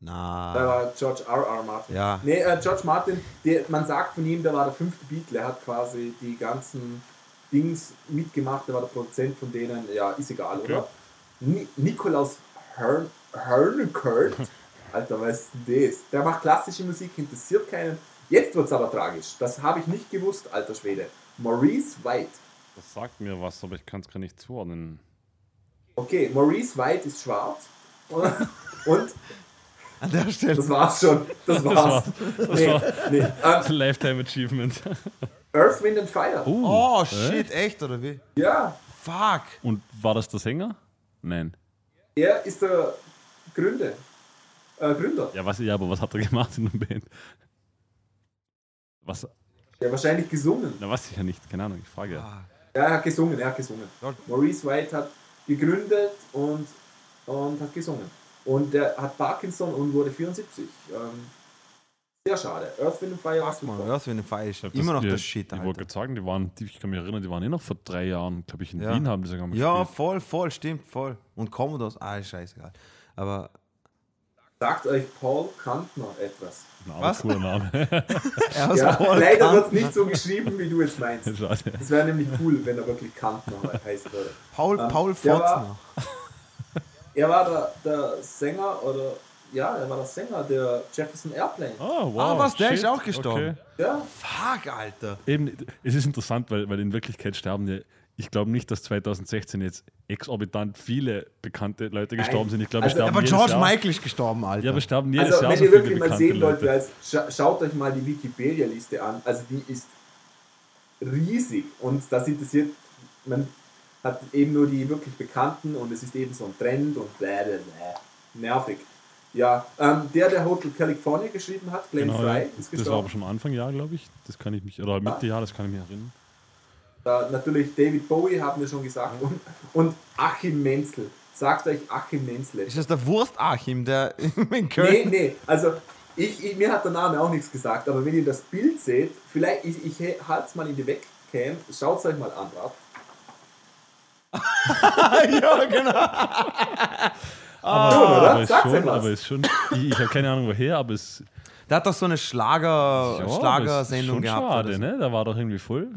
Speaker 1: Da
Speaker 3: Na.
Speaker 1: war George R. R. Martin.
Speaker 3: Ja.
Speaker 1: Nee, äh, George Martin, der, man sagt von ihm, der war der fünfte Beatle. Er hat quasi die ganzen Dings mitgemacht. Der war der Produzent von denen. Ja, ist egal,
Speaker 2: Okay.
Speaker 1: oder? Ni Nikolaus Hern. Alter, was ist denn das? Der macht klassische Musik, interessiert keinen. Jetzt wird es aber tragisch. Das habe ich nicht gewusst, alter Schwede. Maurice White.
Speaker 2: Das sagt mir was, aber ich kann es gar nicht zuordnen.
Speaker 1: Okay, Maurice White ist schwarz. Und, und
Speaker 3: An der Stelle.
Speaker 1: das war's schon. Das war's. nee, nee. Ähm,
Speaker 2: Lifetime Achievement.
Speaker 1: Earth, Wind and Fire.
Speaker 3: Oh,
Speaker 2: echt?
Speaker 3: shit, echt, oder wie?
Speaker 1: Ja,
Speaker 3: Fuck.
Speaker 2: Und war das der Sänger? Nein.
Speaker 1: er ist der Gründer. Äh, Gründer.
Speaker 2: Ja, was, ja, aber was hat er gemacht in der Band? Was?
Speaker 1: Ja, wahrscheinlich gesungen.
Speaker 2: Na, weiß ich ja nicht. Keine Ahnung, ich frage ja.
Speaker 3: Ah,
Speaker 1: Ja, er hat gesungen, er hat gesungen. Maurice White hat gegründet und, und hat gesungen. Und er hat Parkinson und wurde 74. Ähm, sehr schade. Earth, Wind Fire war super.
Speaker 3: Earth, Wind Fire ist immer
Speaker 2: das-
Speaker 3: noch
Speaker 2: die,
Speaker 3: das Shit,
Speaker 2: Ich wollte gerade sagen, die waren, die, ich kann mich erinnern, die waren eh noch vor drei Jahren, glaube ich, in
Speaker 3: Ja.
Speaker 2: Wien haben die sogar mal
Speaker 3: Ja,
Speaker 2: gespielt.
Speaker 3: voll, voll, stimmt, voll. Und Commodores, ah, ist scheißegal. Aber
Speaker 1: Sagt euch Paul Kantner etwas.
Speaker 2: Ein
Speaker 3: Was?
Speaker 2: cooler Name.
Speaker 3: er
Speaker 1: Ja, leider wird es nicht so geschrieben, wie du jetzt meinst.
Speaker 2: Schade.
Speaker 1: Es wäre nämlich cool, wenn er wirklich Kantner heißen würde.
Speaker 3: Paul,
Speaker 1: Ähm,
Speaker 3: Paul
Speaker 1: der war-
Speaker 3: Fotzner.
Speaker 1: Er war der, der Sänger oder ja, er war der Sänger der Jefferson Airplane.
Speaker 2: Oh, wow.
Speaker 3: Ah, was, der
Speaker 2: shit.
Speaker 3: ist auch gestorben.
Speaker 1: Ja,
Speaker 3: Fuck, Alter.
Speaker 2: Eben, es ist interessant, weil, weil in Wirklichkeit sterben ja, ich glaube nicht, dass 2016 jetzt exorbitant viele bekannte Leute gestorben sind. Ich glaube,
Speaker 1: Also,
Speaker 2: sterben
Speaker 3: Aber George
Speaker 2: Jahr.
Speaker 3: Michael ist gestorben, Alter.
Speaker 2: Ja, aber sterben jedes
Speaker 1: also
Speaker 2: Jahr
Speaker 1: wenn
Speaker 2: so
Speaker 1: ihr
Speaker 2: viele
Speaker 1: wirklich mal sehen wollt,
Speaker 2: Leute.
Speaker 1: scha schaut euch mal die Wikipedia-Liste an. Also die ist riesig und das interessiert, man hat eben nur die wirklich Bekannten und es ist eben so ein Trend und bläh. nervig. Ja, ähm, der, der Hotel California geschrieben hat, Glenn
Speaker 2: Genau,
Speaker 1: Fry, ist
Speaker 2: das war
Speaker 1: gestorben.
Speaker 2: aber schon Anfang Jahr, glaube ich. Das kann ich mich, oder Mitte Jahr, das kann ich mich erinnern.
Speaker 1: Da, natürlich David Bowie, haben wir schon gesagt. Und, und Achim Menzel. Sagt euch Achim Menzel.
Speaker 3: Ist das der Wurst-Achim, der in
Speaker 1: Nee,
Speaker 3: Köln...
Speaker 1: nee, also ich, ich, mir hat der Name auch nichts gesagt, aber wenn ihr das Bild seht, vielleicht, ich, ich halte es mal in die Webcam, schaut es euch mal an, wart.
Speaker 3: ja, genau.
Speaker 2: Aber,
Speaker 1: Schon, oder?
Speaker 2: aber, ist
Speaker 1: Sag's
Speaker 2: schon, aber ist schon, ich, ich habe keine Ahnung woher, aber es
Speaker 3: Der hat doch so eine Schlager,
Speaker 2: ja,
Speaker 3: Schlagersendung
Speaker 2: schon
Speaker 3: gehabt.
Speaker 2: schade,
Speaker 3: so.
Speaker 2: ne? Da war doch irgendwie voll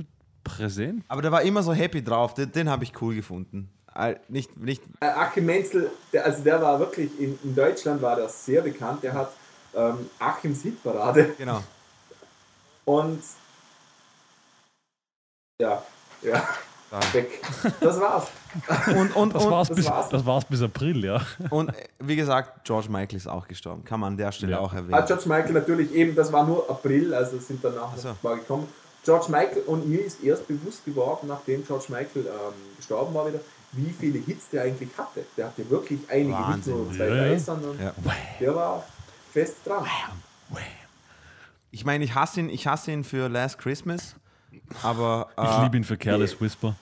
Speaker 2: präsent.
Speaker 3: Aber der war immer so happy drauf. Den, den habe ich cool gefunden. Al- Nicht, nicht,
Speaker 1: Äh, Achim Menzel, der, also der war wirklich, in, in Deutschland war der sehr bekannt, der hat ähm, Achims Hitparade
Speaker 3: genau.
Speaker 1: und Ja, ja. Weg. Das war's.
Speaker 3: Und, und,
Speaker 2: Das
Speaker 3: und,
Speaker 2: war's,
Speaker 1: das
Speaker 2: bis,
Speaker 1: war's.
Speaker 2: das war's bis April, ja.
Speaker 3: und wie gesagt, George Michael ist auch gestorben. Kann man an der Stelle
Speaker 2: Ja.
Speaker 3: auch
Speaker 1: Ah,
Speaker 3: erwähnen.
Speaker 1: George Michael natürlich eben, das war nur April, also sind danach
Speaker 3: Ach so.
Speaker 1: paar gekommen. George Michael und mir ist erst bewusst geworden, nachdem George Michael ähm, gestorben war wieder, wie viele Hits der eigentlich hatte. Der hatte wirklich einige, nicht nur
Speaker 3: Wahnsinn.
Speaker 1: zwei,
Speaker 2: Ja,
Speaker 1: drei,
Speaker 2: ja.
Speaker 1: sondern
Speaker 3: Ja.
Speaker 1: der war fest dran.
Speaker 3: Ich meine, ich hasse ihn, ich hasse ihn für Last Christmas, aber
Speaker 2: Ich
Speaker 3: äh,
Speaker 2: liebe ihn für Careless Whisper.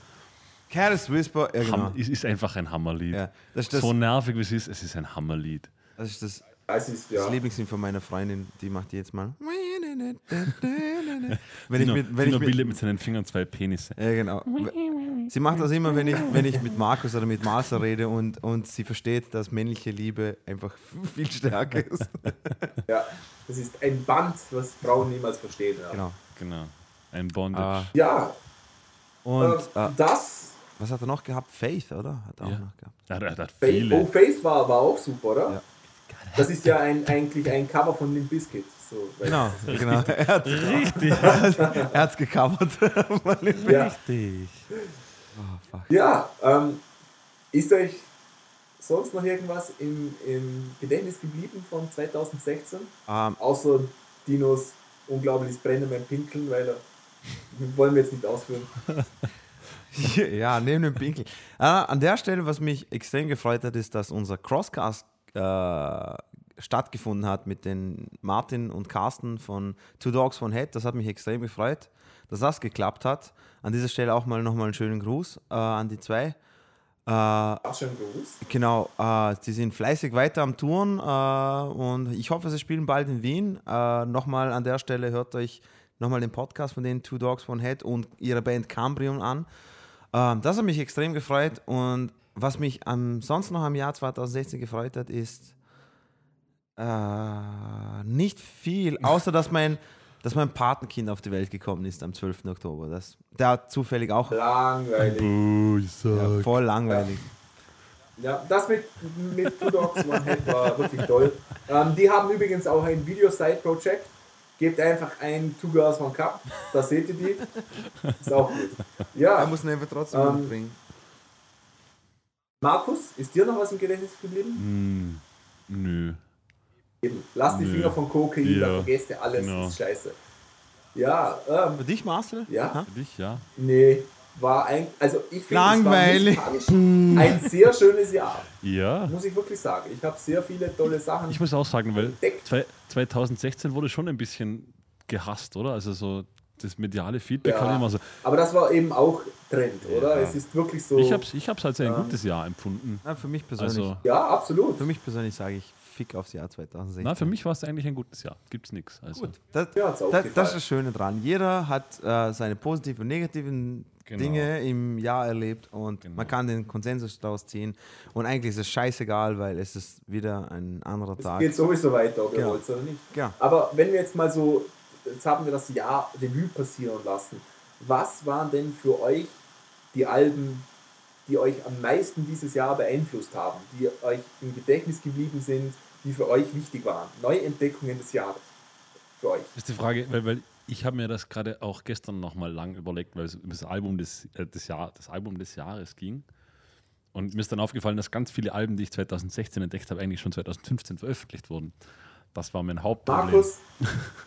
Speaker 3: Careless Whisper, ja genau.
Speaker 2: Ham, es ist einfach ein Hammerlied.
Speaker 3: Ja, das ist das,
Speaker 2: so nervig wie es ist, es ist ein Hammerlied.
Speaker 3: das, ist das,
Speaker 1: Das ist
Speaker 3: das
Speaker 1: ja.
Speaker 3: Lieblingslied von meiner Freundin, die macht jedes Mal. Wenn ich mit, wenn ich
Speaker 2: Tino
Speaker 3: mit,
Speaker 2: bildet mit seinen Fingern zwei Penisse.
Speaker 3: Ja, genau. Sie macht das immer, wenn ich, wenn ich mit Markus oder mit Marcel rede und, und sie versteht, dass männliche Liebe einfach viel stärker ist.
Speaker 1: ja. Das ist ein Band, was Frauen niemals verstehen. Ja,
Speaker 3: Genau.
Speaker 2: Genau. Ein Bondage.
Speaker 3: Äh,
Speaker 1: ja
Speaker 3: und
Speaker 1: äh,
Speaker 3: äh,
Speaker 1: das.
Speaker 3: was hat er noch gehabt? Faith, oder? Hat er auch
Speaker 2: Ja.
Speaker 3: noch gehabt.
Speaker 2: Ja, der hat
Speaker 1: Faith,
Speaker 2: viele.
Speaker 1: oh, Faith war, war auch super, oder?
Speaker 3: Ja.
Speaker 1: Das ist ja ein, eigentlich ein Cover von Limp Bizkit. So,
Speaker 3: Genau, genau. Er hat
Speaker 2: Richtig.
Speaker 3: es gecovert.
Speaker 1: Ja,
Speaker 2: Richtig.
Speaker 3: oh,
Speaker 1: ja ähm, ist euch sonst noch irgendwas im, im Gedächtnis geblieben von 2016?
Speaker 3: Ähm,
Speaker 1: Außer Dinos unglaubliches Brennen beim Pinkeln, weil er, wollen wir jetzt nicht ausführen.
Speaker 3: ja, neben dem Pinkel. Äh, an der Stelle, was mich extrem gefreut hat, ist, dass unser Crosscast äh, stattgefunden hat mit den Martin und Carsten von Two Dogs One Head. Das hat mich extrem gefreut, dass das geklappt hat. An dieser Stelle auch mal nochmal einen schönen Gruß äh, an die zwei. Äh,
Speaker 1: Ach, schön groß.
Speaker 3: Genau, äh, sie sind fleißig weiter am Touren äh, und ich hoffe, sie spielen bald in Wien. Äh, nochmal an der Stelle hört euch nochmal den Podcast von den Two Dogs One Head und ihrer Band Cambrium an. Ähm, das hat mich extrem gefreut und was mich am, sonst noch am Jahr 2016 gefreut hat, ist äh, nicht viel, außer dass mein, dass mein Patenkind auf die Welt gekommen ist am 12. Oktober. Das, der hat zufällig auch
Speaker 1: Langweilig.
Speaker 2: Ich sag.
Speaker 3: ja, voll langweilig.
Speaker 1: Ja, das mit, mit Two Dogs One Head war wirklich toll. Ähm, die haben übrigens auch ein Video-Side-Project. Gebt einfach ein Two Girls One Cup, da seht ihr die. Ist auch gut.
Speaker 3: Er
Speaker 1: Ja,
Speaker 3: muss ihn einfach trotzdem
Speaker 1: Ähm,
Speaker 3: mitbringen.
Speaker 1: Markus, ist dir noch was im Gedächtnis geblieben?
Speaker 2: Hm, nö.
Speaker 1: Eben, lass die
Speaker 2: Nö.
Speaker 1: Finger von Kokain,
Speaker 2: Ja,
Speaker 1: da vergesst ihr alles,
Speaker 2: genau.
Speaker 1: das ist scheiße. Ja, ähm,
Speaker 3: Für dich, Marcel?
Speaker 1: ja,
Speaker 2: Für dich, ja.
Speaker 1: nee, war ein, also ich finde, es
Speaker 3: Langweilig.
Speaker 1: ein sehr schönes Jahr,
Speaker 2: Ja.
Speaker 1: muss ich wirklich sagen. Ich habe sehr viele tolle Sachen
Speaker 2: Ich muss auch sagen, weil
Speaker 1: entdeckt.
Speaker 2: zwei- 2016 wurde schon ein bisschen gehasst, oder? Also so das mediale Feedback
Speaker 1: Ja.
Speaker 2: immer so.
Speaker 1: Aber das war eben auch Trend, oder?
Speaker 2: Ja.
Speaker 1: Es ist wirklich so.
Speaker 2: Ich habe es ich hab's als ein
Speaker 1: Ja.
Speaker 2: gutes Jahr empfunden.
Speaker 3: Na, für mich persönlich.
Speaker 2: Also,
Speaker 1: ja, absolut.
Speaker 3: Für mich persönlich sage ich Fick aufs Jahr 2016.
Speaker 2: na, für mich war es eigentlich ein gutes Jahr. Gibt's nichts. Also,
Speaker 3: Gut. Das,
Speaker 1: auch
Speaker 3: das, das ist das Schöne dran. Jeder hat äh, seine positiven und negativen
Speaker 2: Genau.
Speaker 3: Dinge im Jahr erlebt und
Speaker 2: Genau.
Speaker 3: man kann den Konsensus daraus ziehen. Und eigentlich ist es scheißegal, weil es ist wieder ein anderer
Speaker 1: Es
Speaker 3: Tag.
Speaker 1: geht sowieso weiter, ob ihr
Speaker 3: Genau.
Speaker 1: wollt oder nicht.
Speaker 3: Genau.
Speaker 1: Aber wenn wir jetzt mal so, jetzt haben wir das Jahr Revue passieren lassen. Was waren denn für euch die Alben, die euch am meisten dieses Jahr beeinflusst haben, die euch im Gedächtnis geblieben sind, die für euch wichtig waren? Neuentdeckungen des Jahres für euch.
Speaker 2: ist die Frage, weil, weil ich habe mir das gerade auch gestern nochmal lang überlegt, weil es um das Album des, äh, des, Jahr, das Album des Jahres ging. Und mir ist dann aufgefallen, dass ganz viele Alben, die ich 2016 entdeckt habe, eigentlich schon 2015 veröffentlicht wurden. Das war mein Hauptproblem.
Speaker 1: Markus,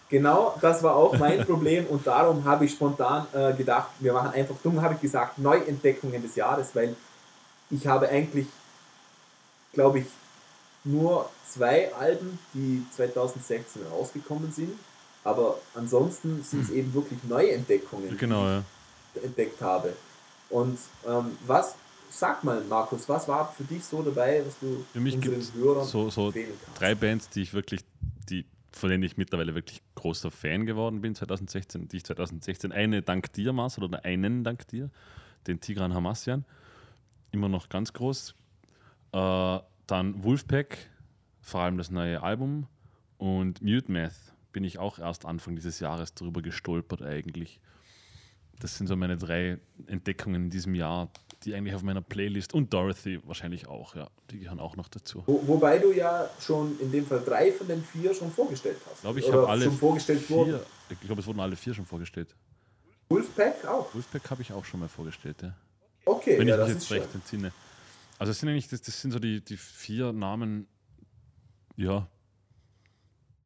Speaker 1: genau, das war auch mein Problem und darum habe ich spontan äh, gedacht, wir machen einfach dumm, habe ich gesagt, Neuentdeckungen des Jahres, weil ich habe eigentlich, glaube ich, nur zwei Alben, die 2016 rausgekommen sind, aber ansonsten sind es eben wirklich Neuentdeckungen,
Speaker 2: Genau, ja.
Speaker 1: die ich entdeckt habe. Und ähm, was, sag mal, Markus, was war für dich so dabei, was du
Speaker 2: Für mich
Speaker 1: unseren Hörern
Speaker 2: so, so drei Bands, die ich wirklich, die, von denen ich mittlerweile wirklich großer Fan geworden bin 2016, die ich 2016, eine dank dir, Marcel, oder einen dank dir, den Tigran Hamassian, immer noch ganz groß. Äh, dann Wolfpack, vor allem das neue Album und Mute Math bin ich auch erst Anfang dieses Jahres darüber gestolpert eigentlich. Das sind so meine drei Entdeckungen in diesem Jahr, die eigentlich auf meiner Playlist und Dorothy wahrscheinlich auch, ja, die gehören auch noch dazu.
Speaker 1: Wo, wobei du ja schon in dem Fall drei von den vier schon vorgestellt hast.
Speaker 2: Ich glaube, ich habe alle
Speaker 1: schon vorgestellt
Speaker 2: vier,
Speaker 1: wurden.
Speaker 2: ich glaube, es wurden alle vier schon vorgestellt.
Speaker 1: Wolfpack auch.
Speaker 2: Wolfpack habe ich auch schon mal vorgestellt, ja.
Speaker 1: Okay,
Speaker 2: Wenn
Speaker 1: ja,
Speaker 2: ich mich jetzt recht
Speaker 1: schön.
Speaker 2: entsinne. Also das sind eigentlich, das, das sind so die, die vier Namen, ja,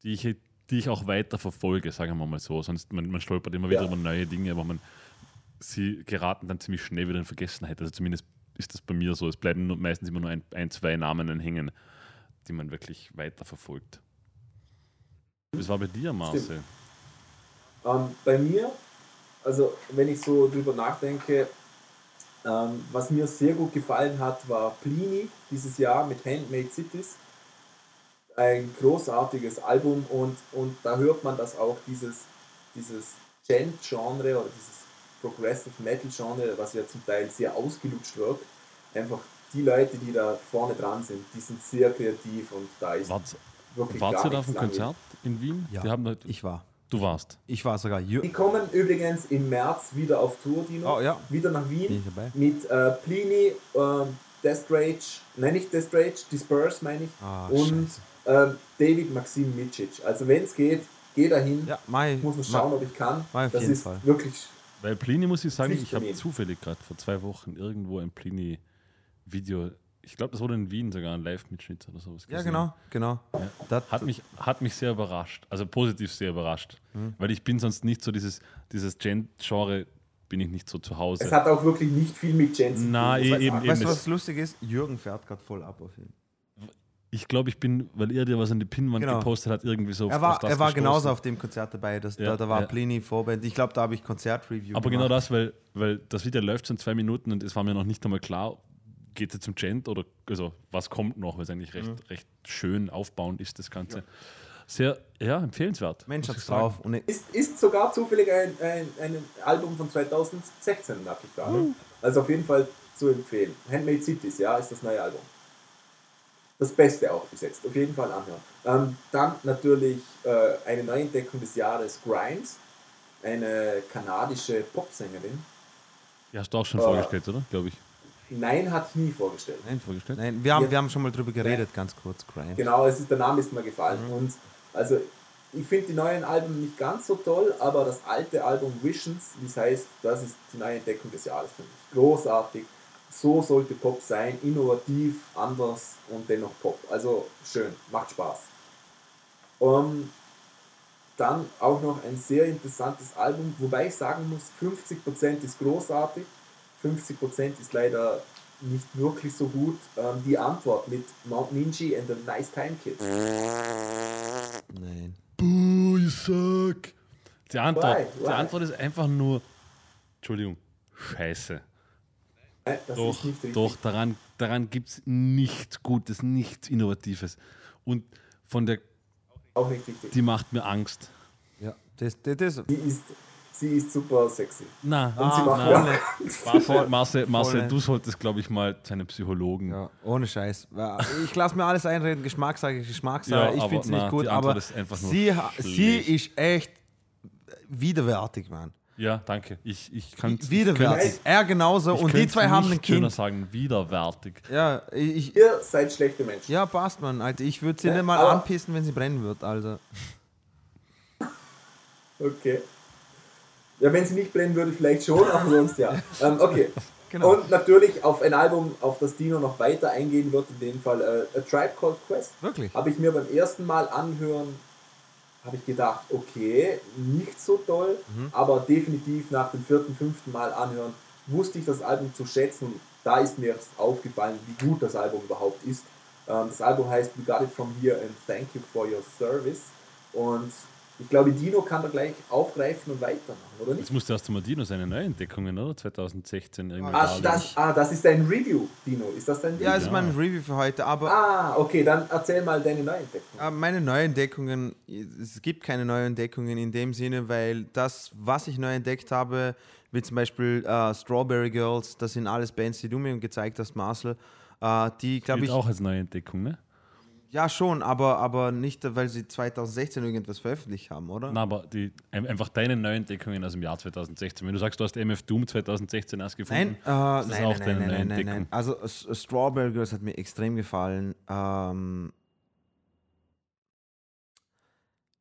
Speaker 2: die ich, die ich auch weiter verfolge, sagen wir mal so. Sonst man, man stolpert immer wieder
Speaker 1: Ja.
Speaker 2: über neue Dinge, aber man sie geraten dann ziemlich schnell wieder in Vergessenheit. Also zumindest ist das bei mir so. Es bleiben nur, meistens immer nur ein, ein, zwei Namen hängen, die man wirklich weiter verfolgt. Was war bei dir, Marcel?
Speaker 1: Ähm, bei mir, also wenn ich so drüber nachdenke, ähm, was mir sehr gut gefallen hat, war Plini dieses Jahr mit Handmade Cities. Ein großartiges Album und, und da hört man, dass auch dieses, dieses Gent-Genre oder dieses Progressive Metal-Genre, was ja zum Teil sehr ausgelutscht wird, einfach die Leute, die da vorne dran sind, die sind sehr kreativ und da ist
Speaker 2: Wart,
Speaker 1: wirklich gar
Speaker 2: ihr da auf dem. Konzert in Wien?
Speaker 3: Ja.
Speaker 2: Die haben da,
Speaker 3: Ich war.
Speaker 2: du warst.
Speaker 3: Ich war sogar.
Speaker 1: Die kommen übrigens im März wieder auf Tour, Dino.
Speaker 3: Oh ja,
Speaker 1: Wieder nach
Speaker 3: bin
Speaker 1: Wien
Speaker 3: ich dabei.
Speaker 1: mit äh, Plini, ähm, Death Rage, nein nicht Death Rage, Disperse meine ich,
Speaker 3: Ah,
Speaker 1: und
Speaker 3: scheiße.
Speaker 1: Ähm, David Maxim Micic. Also wenn es geht, geh dahin.
Speaker 3: Ja, Mai.
Speaker 1: Ich muss mal schauen, ob ich kann.
Speaker 3: Mach auf
Speaker 1: das
Speaker 3: jeden
Speaker 1: ist
Speaker 3: Fall.
Speaker 1: wirklich
Speaker 2: Bei Plini muss ich sagen, ich habe zufällig gerade vor zwei Wochen irgendwo ein Plini-Video, ich glaube, das wurde in Wien sogar ein Live-Mitschnitt oder sowas.
Speaker 3: Ja,
Speaker 2: gesehen.
Speaker 3: genau, genau.
Speaker 2: Ja.
Speaker 3: Das,
Speaker 2: Hat mich, hat mich sehr überrascht, also positiv sehr überrascht,
Speaker 3: Mhm.
Speaker 2: weil ich bin sonst nicht so dieses, dieses Gent-Genre, bin ich nicht so zu Hause.
Speaker 1: Es hat auch wirklich nicht viel mit
Speaker 2: Na,
Speaker 1: muss man
Speaker 2: eh- eben,
Speaker 1: sagen.
Speaker 2: eben.
Speaker 3: weißt du,
Speaker 2: das-
Speaker 3: was lustig ist? Jürgen fährt gerade voll ab auf ihn.
Speaker 2: Ich glaube, ich bin, weil er dir was an die Pinnwand
Speaker 3: Genau.
Speaker 2: gepostet hat, irgendwie so
Speaker 3: Er
Speaker 2: auf
Speaker 3: war,
Speaker 2: das
Speaker 3: er war
Speaker 2: gestoßen.
Speaker 3: genauso auf dem Konzert dabei. Das,
Speaker 2: Ja,
Speaker 3: da, da war
Speaker 2: ja.
Speaker 3: Plini Vorband. Ich glaube, da habe ich Konzertreview
Speaker 2: Aber
Speaker 3: gemacht.
Speaker 2: genau das, weil, weil das Video läuft schon zwei Minuten und es war mir noch nicht einmal klar, geht es zum Gent oder also was kommt noch, weil es eigentlich recht,
Speaker 3: Mhm.
Speaker 2: recht schön aufbauend ist, das Ganze. Sehr, ja, empfehlenswert.
Speaker 3: Mensch hat's drauf. Und
Speaker 1: Ist, ist sogar zufällig ein, ein, ein Album von 2016, merke ich gerade. Also auf jeden Fall zu empfehlen. Handmade Cities, ja, ist das neue Album. Das Beste auch bis jetzt, auf jeden Fall anhören. Ähm, dann natürlich äh, eine Neuentdeckung des Jahres, Grimes, eine kanadische Popsängerin.
Speaker 2: Die hast du auch schon
Speaker 1: Ah.
Speaker 2: vorgestellt, oder? Glaube ich.
Speaker 1: Nein, hat ich nie vorgestellt.
Speaker 2: Nein, vorgestellt?
Speaker 3: Nein, wir haben,
Speaker 1: Ja.
Speaker 3: wir haben schon mal drüber geredet, ganz kurz. Crime.
Speaker 1: Genau, es ist, der Name ist mir gefallen. Und also ich finde die neuen Alben nicht ganz so toll, aber das alte Album Visions, wie es heißt, das ist die neue Entdeckung des Jahres für mich. Großartig. So sollte Pop sein, innovativ, anders und dennoch Pop. Also schön, macht Spaß. Um, dann auch noch ein sehr interessantes Album, wobei ich sagen muss, 50% ist großartig, 50% ist leider nicht wirklich so gut. Ähm, die Antwort mit Mount Minji and the Nice Time Kids.
Speaker 3: Nein.
Speaker 2: Boo, you suck. Die Antwort,
Speaker 1: Why?
Speaker 2: die
Speaker 1: Why?
Speaker 2: Antwort ist einfach nur, Entschuldigung, scheiße.
Speaker 1: Nein, das
Speaker 2: doch,
Speaker 1: ist nicht richtig.
Speaker 2: doch, daran, daran gibt es nichts Gutes, nichts Innovatives. Und von der,
Speaker 1: Auch nicht richtig.
Speaker 2: die macht mir Angst.
Speaker 3: Ja, das, das, das,
Speaker 1: Sie ist, sie ist super sexy.
Speaker 2: Na,
Speaker 1: Und sie
Speaker 3: Ah,
Speaker 1: macht
Speaker 2: na.
Speaker 1: ja,
Speaker 2: Marcel, Marcel, du solltest, glaube ich, mal zu einem Psychologen.
Speaker 3: ja, ohne Scheiß. Ich lasse mir alles einreden, Geschmackssache, Geschmackssache.
Speaker 2: Ja,
Speaker 3: ich finde es nicht gut,
Speaker 2: die
Speaker 3: aber
Speaker 2: ist
Speaker 3: sie, sie ist echt widerwärtig, Mann.
Speaker 2: Ja, danke. Ich, ich kann
Speaker 3: Widerwärtig. Er genauso und die zwei haben ein
Speaker 2: Schöner
Speaker 3: Kind.
Speaker 2: sagen, widerwärtig.
Speaker 3: Ja, ich,
Speaker 1: ihr seid schlechte Menschen.
Speaker 3: ja, passt, Mann. Alter, ich würde sie
Speaker 1: Ja,
Speaker 3: nicht mal
Speaker 1: aber-
Speaker 3: anpissen, wenn sie brennen wird, Alter.
Speaker 1: Okay. Ja, wenn sie nicht brennen würde, vielleicht schon, aber sonst ja. Ähm, okay.
Speaker 3: Genau.
Speaker 1: Und natürlich auf ein Album, auf das Dino noch weiter eingehen wird, in dem Fall äh, A Tribe Called Quest.
Speaker 3: Wirklich?
Speaker 1: Habe ich mir beim ersten Mal anhören, habe ich gedacht, okay, nicht so toll,
Speaker 3: Mhm.
Speaker 1: aber definitiv nach dem vierten, fünften Mal anhören, wusste ich das Album zu schätzen und da ist mir erst aufgefallen, wie gut das Album überhaupt ist. Ähm, das Album heißt We Got It From Here and Thank You For Your Service und ich glaube, Dino kann da gleich aufgreifen und weitermachen, oder nicht?
Speaker 2: Jetzt musste erst einmal Dino seine Neuentdeckungen, oder? 2016 irgendwie.
Speaker 1: Ah, das, ah, das ist dein Review, Dino. Ist das dein Review?
Speaker 3: Ja, es ist mein Review für heute, aber
Speaker 1: Ah, okay, dann erzähl mal deine Neuentdeckung.
Speaker 3: äh, meine Neuentdeckungen, es gibt keine Neuentdeckungen in dem Sinne, weil das, was ich neu entdeckt habe, wie zum Beispiel äh, Strawberry Girls, das sind alles Bands, die du mir gezeigt hast, Marcel, äh, die, glaube ich,
Speaker 2: auch als Neuentdeckung, ne?
Speaker 3: Ja schon, aber, aber nicht, weil sie 2016 irgendwas veröffentlicht haben, oder?
Speaker 2: Na, aber die, ein- einfach deine Neuentdeckungen aus dem Jahr 2016. Wenn du sagst, du hast MF Doom 2016 erst gefunden,
Speaker 3: Nein, äh,
Speaker 2: ist das
Speaker 3: nein,
Speaker 2: auch
Speaker 3: nein,
Speaker 2: deine
Speaker 3: nein, nein, nein,
Speaker 2: Neuentdeckung.
Speaker 3: nein. Also Strawberry Girls hat mir extrem gefallen. Ähm,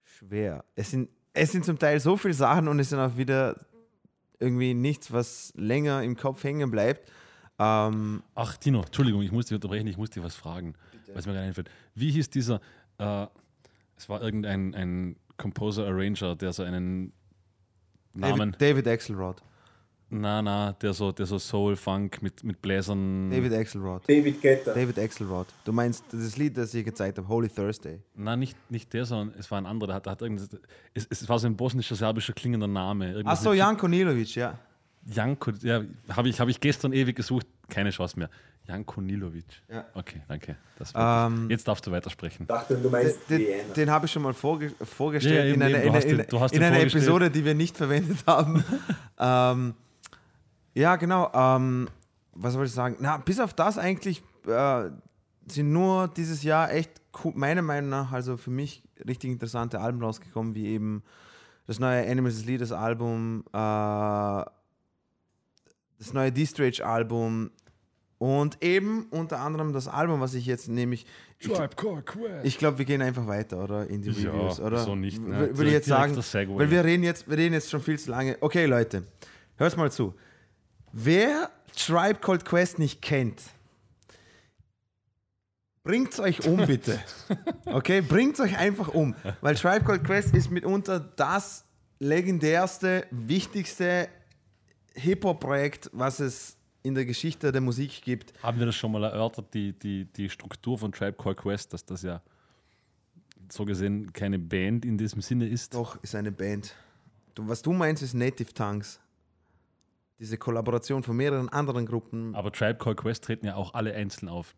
Speaker 3: schwer. Es sind, es sind zum Teil so viele Sachen und es sind auch wieder irgendwie nichts, was länger im Kopf hängen bleibt. Ähm,
Speaker 2: Ach, Tino, Entschuldigung, ich muss dich unterbrechen, ich muss dir was fragen, was mir gerade einfällt. Wie hieß dieser, äh, es war irgendein ein Composer Arranger, der so einen Namen,
Speaker 3: David, David Axelrod.
Speaker 2: na, na, der so, der so Soul, Funk mit, mit Bläsern,
Speaker 3: David Axelrod.
Speaker 1: David Guetta.
Speaker 3: David Axelrod. Du meinst das Lied, das ich gezeigt habe, Holy Thursday.
Speaker 2: na, nicht, nicht der, sondern es war ein anderer, der hat, der hat irgend, es, es war so ein bosnischer, serbischer klingender Name. Irgendwas
Speaker 3: Achso,
Speaker 2: mit
Speaker 3: Janko Nilovic, ja.
Speaker 2: Janko, ja, habe ich, hab ich gestern ewig gesucht, keine Chance mehr. Janko Nilovic.
Speaker 3: Ja.
Speaker 2: Okay, danke.
Speaker 3: Ähm,
Speaker 2: Jetzt darfst du weitersprechen.
Speaker 1: dachte, du
Speaker 3: Den,
Speaker 1: meinst
Speaker 3: den, den habe ich schon mal vorge vorgestellt
Speaker 2: Ja, ja,
Speaker 3: in einer, in,
Speaker 2: hast
Speaker 3: in,
Speaker 2: hast
Speaker 3: in einer. Episode, die wir nicht verwendet haben. ähm, ja, genau. Ähm, was soll ich sagen? Na, bis auf das eigentlich äh, sind nur dieses Jahr echt, meiner Meinung nach, also für mich richtig interessante Alben rausgekommen, wie eben das neue Animals Leaders Album, äh, das neue D-Stretch Album und eben unter anderem das Album, was ich jetzt nämlich ich, ich glaube, wir gehen einfach weiter, oder? In die
Speaker 2: Ja,
Speaker 3: Reviews, oder?
Speaker 2: wieso nicht, ne?
Speaker 3: Würde ich jetzt sagen, weil wir reden jetzt, wir reden jetzt schon viel zu lange. Okay, Leute, hört mal zu. Wer Tribe Called Quest nicht kennt, bringt's euch um, bitte. Okay, bringt's euch einfach um. Weil Tribe Called Quest ist mitunter das legendärste, wichtigste Hip-Hop-Projekt, was es in der Geschichte der Musik gibt.
Speaker 2: Haben wir das schon mal erörtert, die, die, die Struktur von Tribe Called Quest, dass das ja so gesehen keine Band in diesem Sinne ist?
Speaker 3: Doch, ist eine Band. Du, was du meinst, ist Native Tongues. Diese Kollaboration von mehreren anderen Gruppen.
Speaker 2: Aber Tribe Called Quest treten ja auch alle einzeln auf.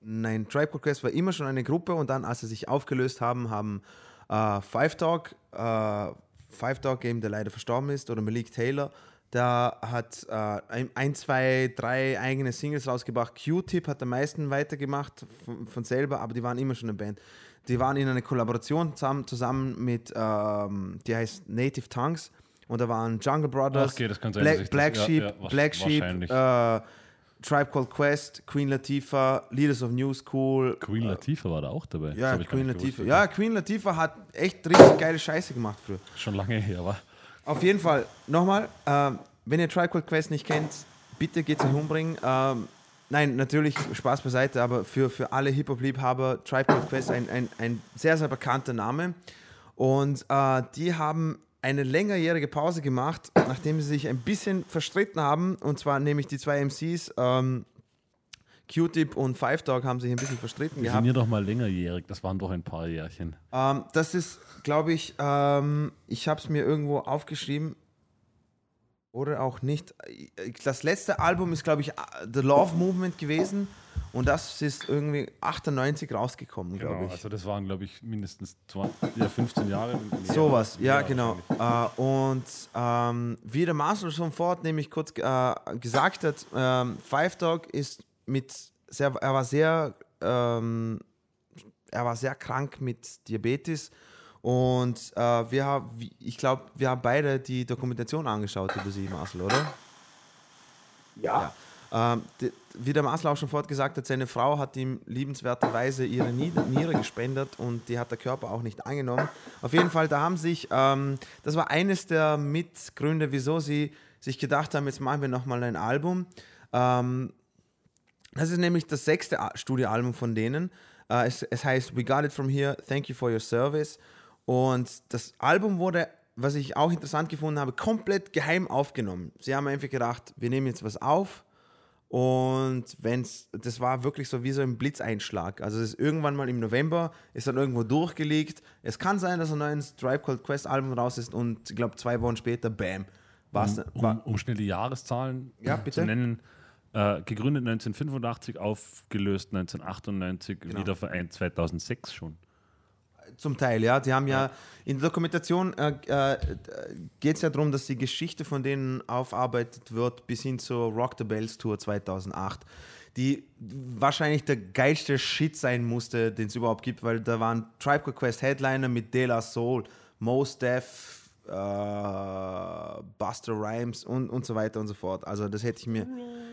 Speaker 3: Nein, Tribe Called Quest war immer schon eine Gruppe und dann, als sie sich aufgelöst haben, haben äh, Five Dog, äh, Five Dog eben, der leider verstorben ist, oder Malik Taylor, der hat äh, ein, zwei, drei eigene Singles rausgebracht. Q-Tip hat am meisten weitergemacht von, von selber, aber die waren immer schon eine Band. Die waren in einer Kollaboration zusammen, zusammen mit, ähm, die heißt Native Tongues und da waren Jungle Brothers,
Speaker 2: Okay, kann sein,
Speaker 3: Black,
Speaker 2: das-
Speaker 3: Black
Speaker 2: ja,
Speaker 3: Sheep,
Speaker 2: ja, wahrsch-
Speaker 3: Black Sheep, äh, Tribe Called Quest, Queen Latifah, Leaders of New School.
Speaker 2: Queen Latifah war da auch dabei.
Speaker 3: Äh, Ja, Queen. Latifah. Ja, Queen Latifah hat echt richtig geile Scheiße gemacht früher.
Speaker 2: Schon lange her, war.
Speaker 3: Auf jeden Fall, nochmal, ähm, wenn ihr Called Quest nicht kennt, bitte geht sich umbringen. Ähm, nein, natürlich, Spaß beiseite, aber für, für alle Hip-Hop-Liebhaber, Called Quest ein, ein, ein sehr, sehr bekannter Name. Und äh, die haben eine längerjährige Pause gemacht, nachdem sie sich ein bisschen verstritten haben. Und zwar nämlich die zwei MCs, ähm, Q-Tip und Five Dog, haben sich ein bisschen verstritten gehabt.
Speaker 2: Definier doch mal längerjährig, das waren doch ein paar Jährchen.
Speaker 3: Ähm, das ist, glaube ich, ähm, ich habe es mir irgendwo aufgeschrieben. Oder auch nicht. Das letzte Album ist, glaube ich, The Love Movement gewesen. Und das ist irgendwie 98 rausgekommen, glaube
Speaker 2: Genau,
Speaker 3: ich.
Speaker 2: also das waren, glaube ich, mindestens 20, ja, 15 Jahre.
Speaker 3: Sowas, ja, genau.
Speaker 2: wahrscheinlich.
Speaker 3: Äh, und ähm, wie der Marcel schon fort nämlich kurz äh, gesagt hat, ähm, Five Dog ist mit sehr, er war sehr, ähm, er war sehr krank mit Diabetes und äh, wir haben, ich glaube, wir haben beide die Dokumentation angeschaut über sie, Marcel, oder?
Speaker 1: Ja.
Speaker 3: Ähm, die, wie der Marcel auch schon fort gesagt hat, seine Frau hat ihm liebenswerterweise ihre Niere, Niere gespendet und die hat der Körper auch nicht angenommen. Auf jeden Fall, da haben sich, ähm, das war eines der Mitgründe, wieso sie sich gedacht haben, jetzt machen wir nochmal ein Album. Ähm, das ist nämlich das sechste Studioalbum von denen. Äh, es, es heißt We Got It From Here, Thank You For Your Service. Und das Album wurde, was ich auch interessant gefunden habe, komplett geheim aufgenommen. Sie haben einfach gedacht, wir nehmen jetzt was auf. Und wenn's, das war wirklich so wie so ein Blitzeinschlag. Also es ist irgendwann mal im November, ist dann irgendwo durchgelegt. Es kann sein, dass ein neues Tribe Called Quest Album raus ist und ich glaube zwei Wochen später, bam, war's,
Speaker 2: Um,
Speaker 3: war,
Speaker 2: um schnell die Jahreszahlen
Speaker 3: Ja, bitte.
Speaker 2: zu nennen. Äh, gegründet 1985, aufgelöst 1998,
Speaker 3: Genau.
Speaker 2: wieder vereint 2006 schon.
Speaker 3: Zum Teil, ja. Die haben ja, in der Dokumentation äh, äh, geht es ja darum, dass die Geschichte von denen aufarbeitet wird bis hin zur Rock the Bells Tour 2008, die wahrscheinlich der geilste Shit sein musste, den es überhaupt gibt, weil da waren Tribe Quest Headliner mit De La Soul, Mos Def, äh, Buster Rhymes und, und so weiter und so fort. Also das hätte ich mir,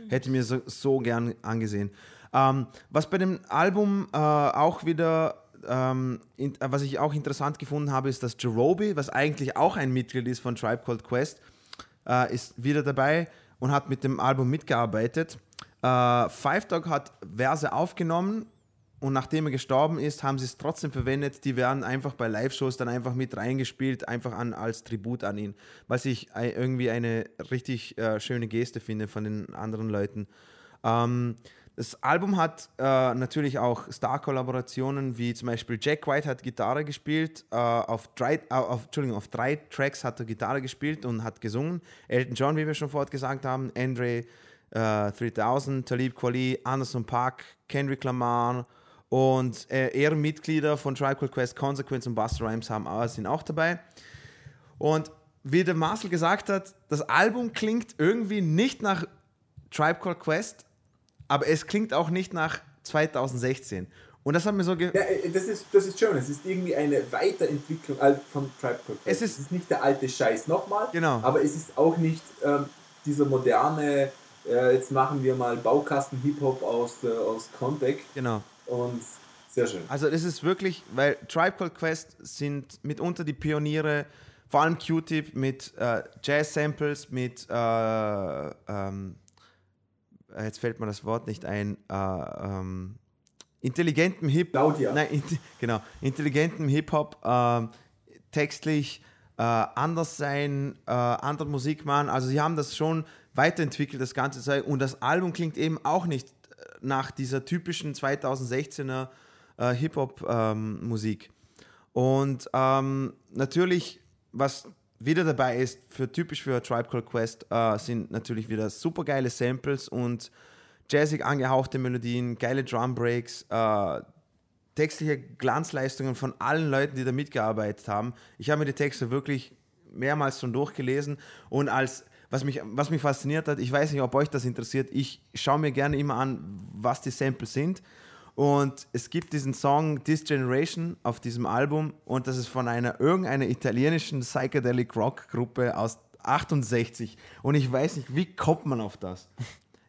Speaker 3: hätte ich mir so, so gern angesehen. Ähm, was bei dem Album äh, auch wieder ähm, in, äh, was ich auch interessant gefunden habe, ist, dass Jerobi, was eigentlich auch ein Mitglied ist von Tribe Called Quest, äh, ist wieder dabei und hat mit dem Album mitgearbeitet. Äh, Five Dog hat Verse aufgenommen und nachdem er gestorben ist, haben sie es trotzdem verwendet. Die werden einfach bei Live-Shows dann einfach mit reingespielt, einfach an, als Tribut an ihn. Was ich äh, irgendwie eine richtig äh, schöne Geste finde von den anderen Leuten. Ähm, das Album hat äh, natürlich auch Star-Kollaborationen, wie zum Beispiel Jack White hat Gitarre gespielt. Äh, auf, drei, äh, auf, Entschuldigung, auf drei Tracks hat er Gitarre gespielt und hat gesungen. Elton John, wie wir schon vorher gesagt haben, Andre 3000, Talib Kweli, Anderson Park, Kendrick Lamar und äh, Ehrenmitglieder von Tribe Called Quest, Consequence und Buster Rhymes haben, äh, sind auch dabei. Und wie der Marcel gesagt hat, das Album klingt irgendwie nicht nach Tribe Called Quest, aber es klingt auch nicht nach 2016. Und das hat mir so ge
Speaker 1: ja, äh, das, ist, das ist schön. Es ist irgendwie eine Weiterentwicklung von Tribe Called Quest.
Speaker 3: Es ist,
Speaker 1: es ist nicht der alte Scheiß nochmal,
Speaker 3: genau.
Speaker 1: aber es ist auch nicht ähm, dieser moderne, äh, jetzt machen wir mal Baukasten-Hip-Hop aus, äh, aus Contact.
Speaker 3: Genau.
Speaker 1: Und sehr schön.
Speaker 3: Also das ist wirklich, weil Tribe Called Quest sind mitunter die Pioniere, vor allem Q-Tip mit äh, Jazz-Samples, mit, äh, ähm, jetzt fällt mir das Wort nicht ein, äh, ähm, intelligentem Hip
Speaker 1: Claudia.
Speaker 3: Nein, in, genau, intelligentem Hip-Hop, ähm, textlich äh, anders sein, äh, andere Musik machen. Also sie haben das schon weiterentwickelt, das ganze Zeug. Und das Album klingt eben auch nicht nach dieser typischen 2016er äh, Hip-Hop-Musik. Ähm, und ähm, natürlich, was wieder dabei ist, für typisch für Tribe Called Quest, äh, sind natürlich wieder super geile Samples und jazzig angehauchte Melodien, geile Drum Breaks, äh, textliche Glanzleistungen von allen Leuten, die da mitgearbeitet haben. Ich habe mir die Texte wirklich mehrmals schon durchgelesen und als was mich, was mich fasziniert hat, ich weiß nicht, ob euch das interessiert, ich schaue mir gerne immer an, was die Samples sind. Und es gibt diesen Song This Generation auf diesem Album und das ist von einer irgendeiner italienischen Psychedelic Rock Gruppe aus 68. Und ich weiß nicht, wie kommt man auf das?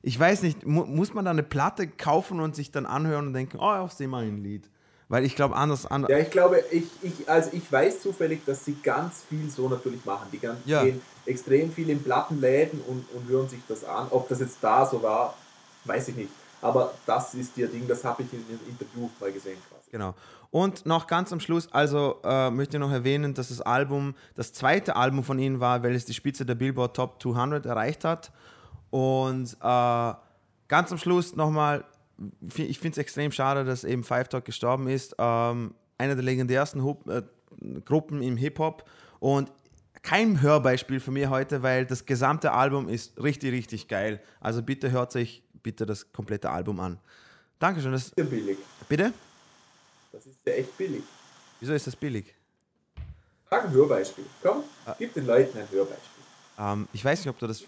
Speaker 3: Ich weiß nicht, mu muss man da eine Platte kaufen und sich dann anhören und denken, oh, auf seh mal ein Lied. Weil ich glaube, anders, anders.
Speaker 1: Ja, ich glaube, ich, ich, also ich weiß zufällig, dass sie ganz viel so natürlich machen. Die ganz,
Speaker 3: ja.
Speaker 1: gehen extrem viel in Plattenläden und, und hören sich das an. Ob das jetzt da so war, weiß ich nicht. Aber das ist ihr Ding, das habe ich in einem Interview mal gesehen. Quasi.
Speaker 3: Genau. Und noch ganz am Schluss, also äh, möchte ich noch erwähnen, dass das Album das zweite Album von ihnen war, welches die Spitze der Billboard Top 200 erreicht hat. Und äh, ganz am Schluss nochmal ich finde es extrem schade, dass eben Five Talk gestorben ist. Ähm, einer der legendärsten Hub, äh, Gruppen im Hip-Hop und kein Hörbeispiel für mich heute, weil das gesamte Album ist richtig, richtig geil. Also bitte hört sich bitte das komplette Album an. Dankeschön. Das
Speaker 1: ist ja billig.
Speaker 3: Bitte?
Speaker 1: Das ist ja echt billig.
Speaker 3: Wieso ist das billig?
Speaker 1: Sag ein Hörbeispiel. Komm, ah. gib den Leuten ein Hörbeispiel.
Speaker 3: Ähm, ich weiß nicht, ob du das.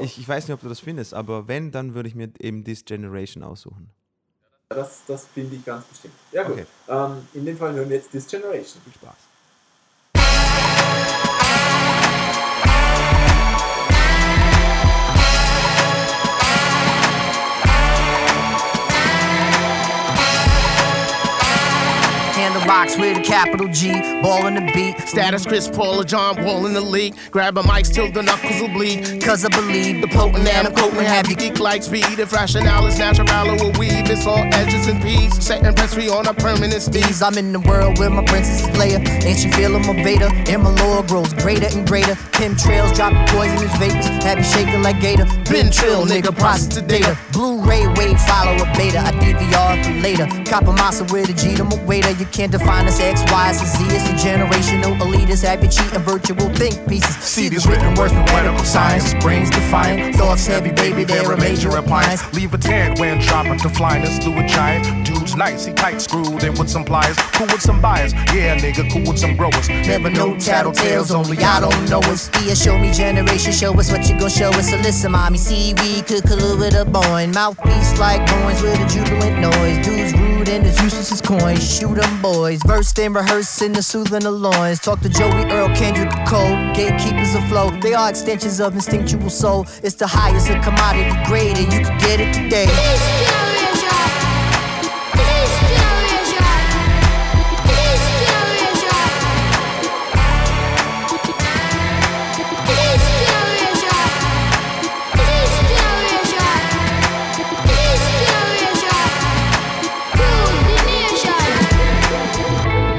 Speaker 3: Ich, ich weiß nicht, ob du das findest, aber wenn, dann würde ich mir eben This Generation aussuchen.
Speaker 1: Das, das finde ich ganz bestimmt. Ja, gut. Okay. Ähm, in dem Fall hören wir jetzt This Generation.
Speaker 3: Viel Spaß.
Speaker 5: With a capital G, ball in the beat. Status Chris Paul or John Wall in the league. Grab a mic till the knuckles will bleed. Cause I believe the potent and I'm quoting have you geek like speed. If rationale is natural, will weave. It's all edges and peace. Setting press free on a permanent steez. I'm in the world where my princess is Leia. Ain't she feeling my Vader? And my lore grows greater and greater. Kim trails dropping poisonous vapors. Have you shaking like Gator. Been trill, nigga, process the data. Blu-ray wave, follow a beta. I DVR for later. Copper massa with a G to my waiter. You can't define us X, Y, and Z. It's a generational elitist, happy cheating virtual think pieces. See these written words from medical science, brains defiant, thoughts heavy, baby, they're a major appliance. Leave a tent when dropping to flyness through a giant. Dude's nice, he tight screwed in with some pliers, cool with some buyers. Yeah, nigga, cool with some growers. Never know tattletales, only I don't know us. Yeah, show me generation, show us what you gon' show us. So listen, mommy, see we could collude with a boy. Mouthpiece like coins with a jubilant noise. Dudes rude and as useless as coins. Shoot 'em boys. Versed in the soothing the loins. Talk to Joey Earl, Kendrick Cole. Gatekeepers afloat. They are extensions of instinctual soul. It's the highest of commodity grade, and you can get it today.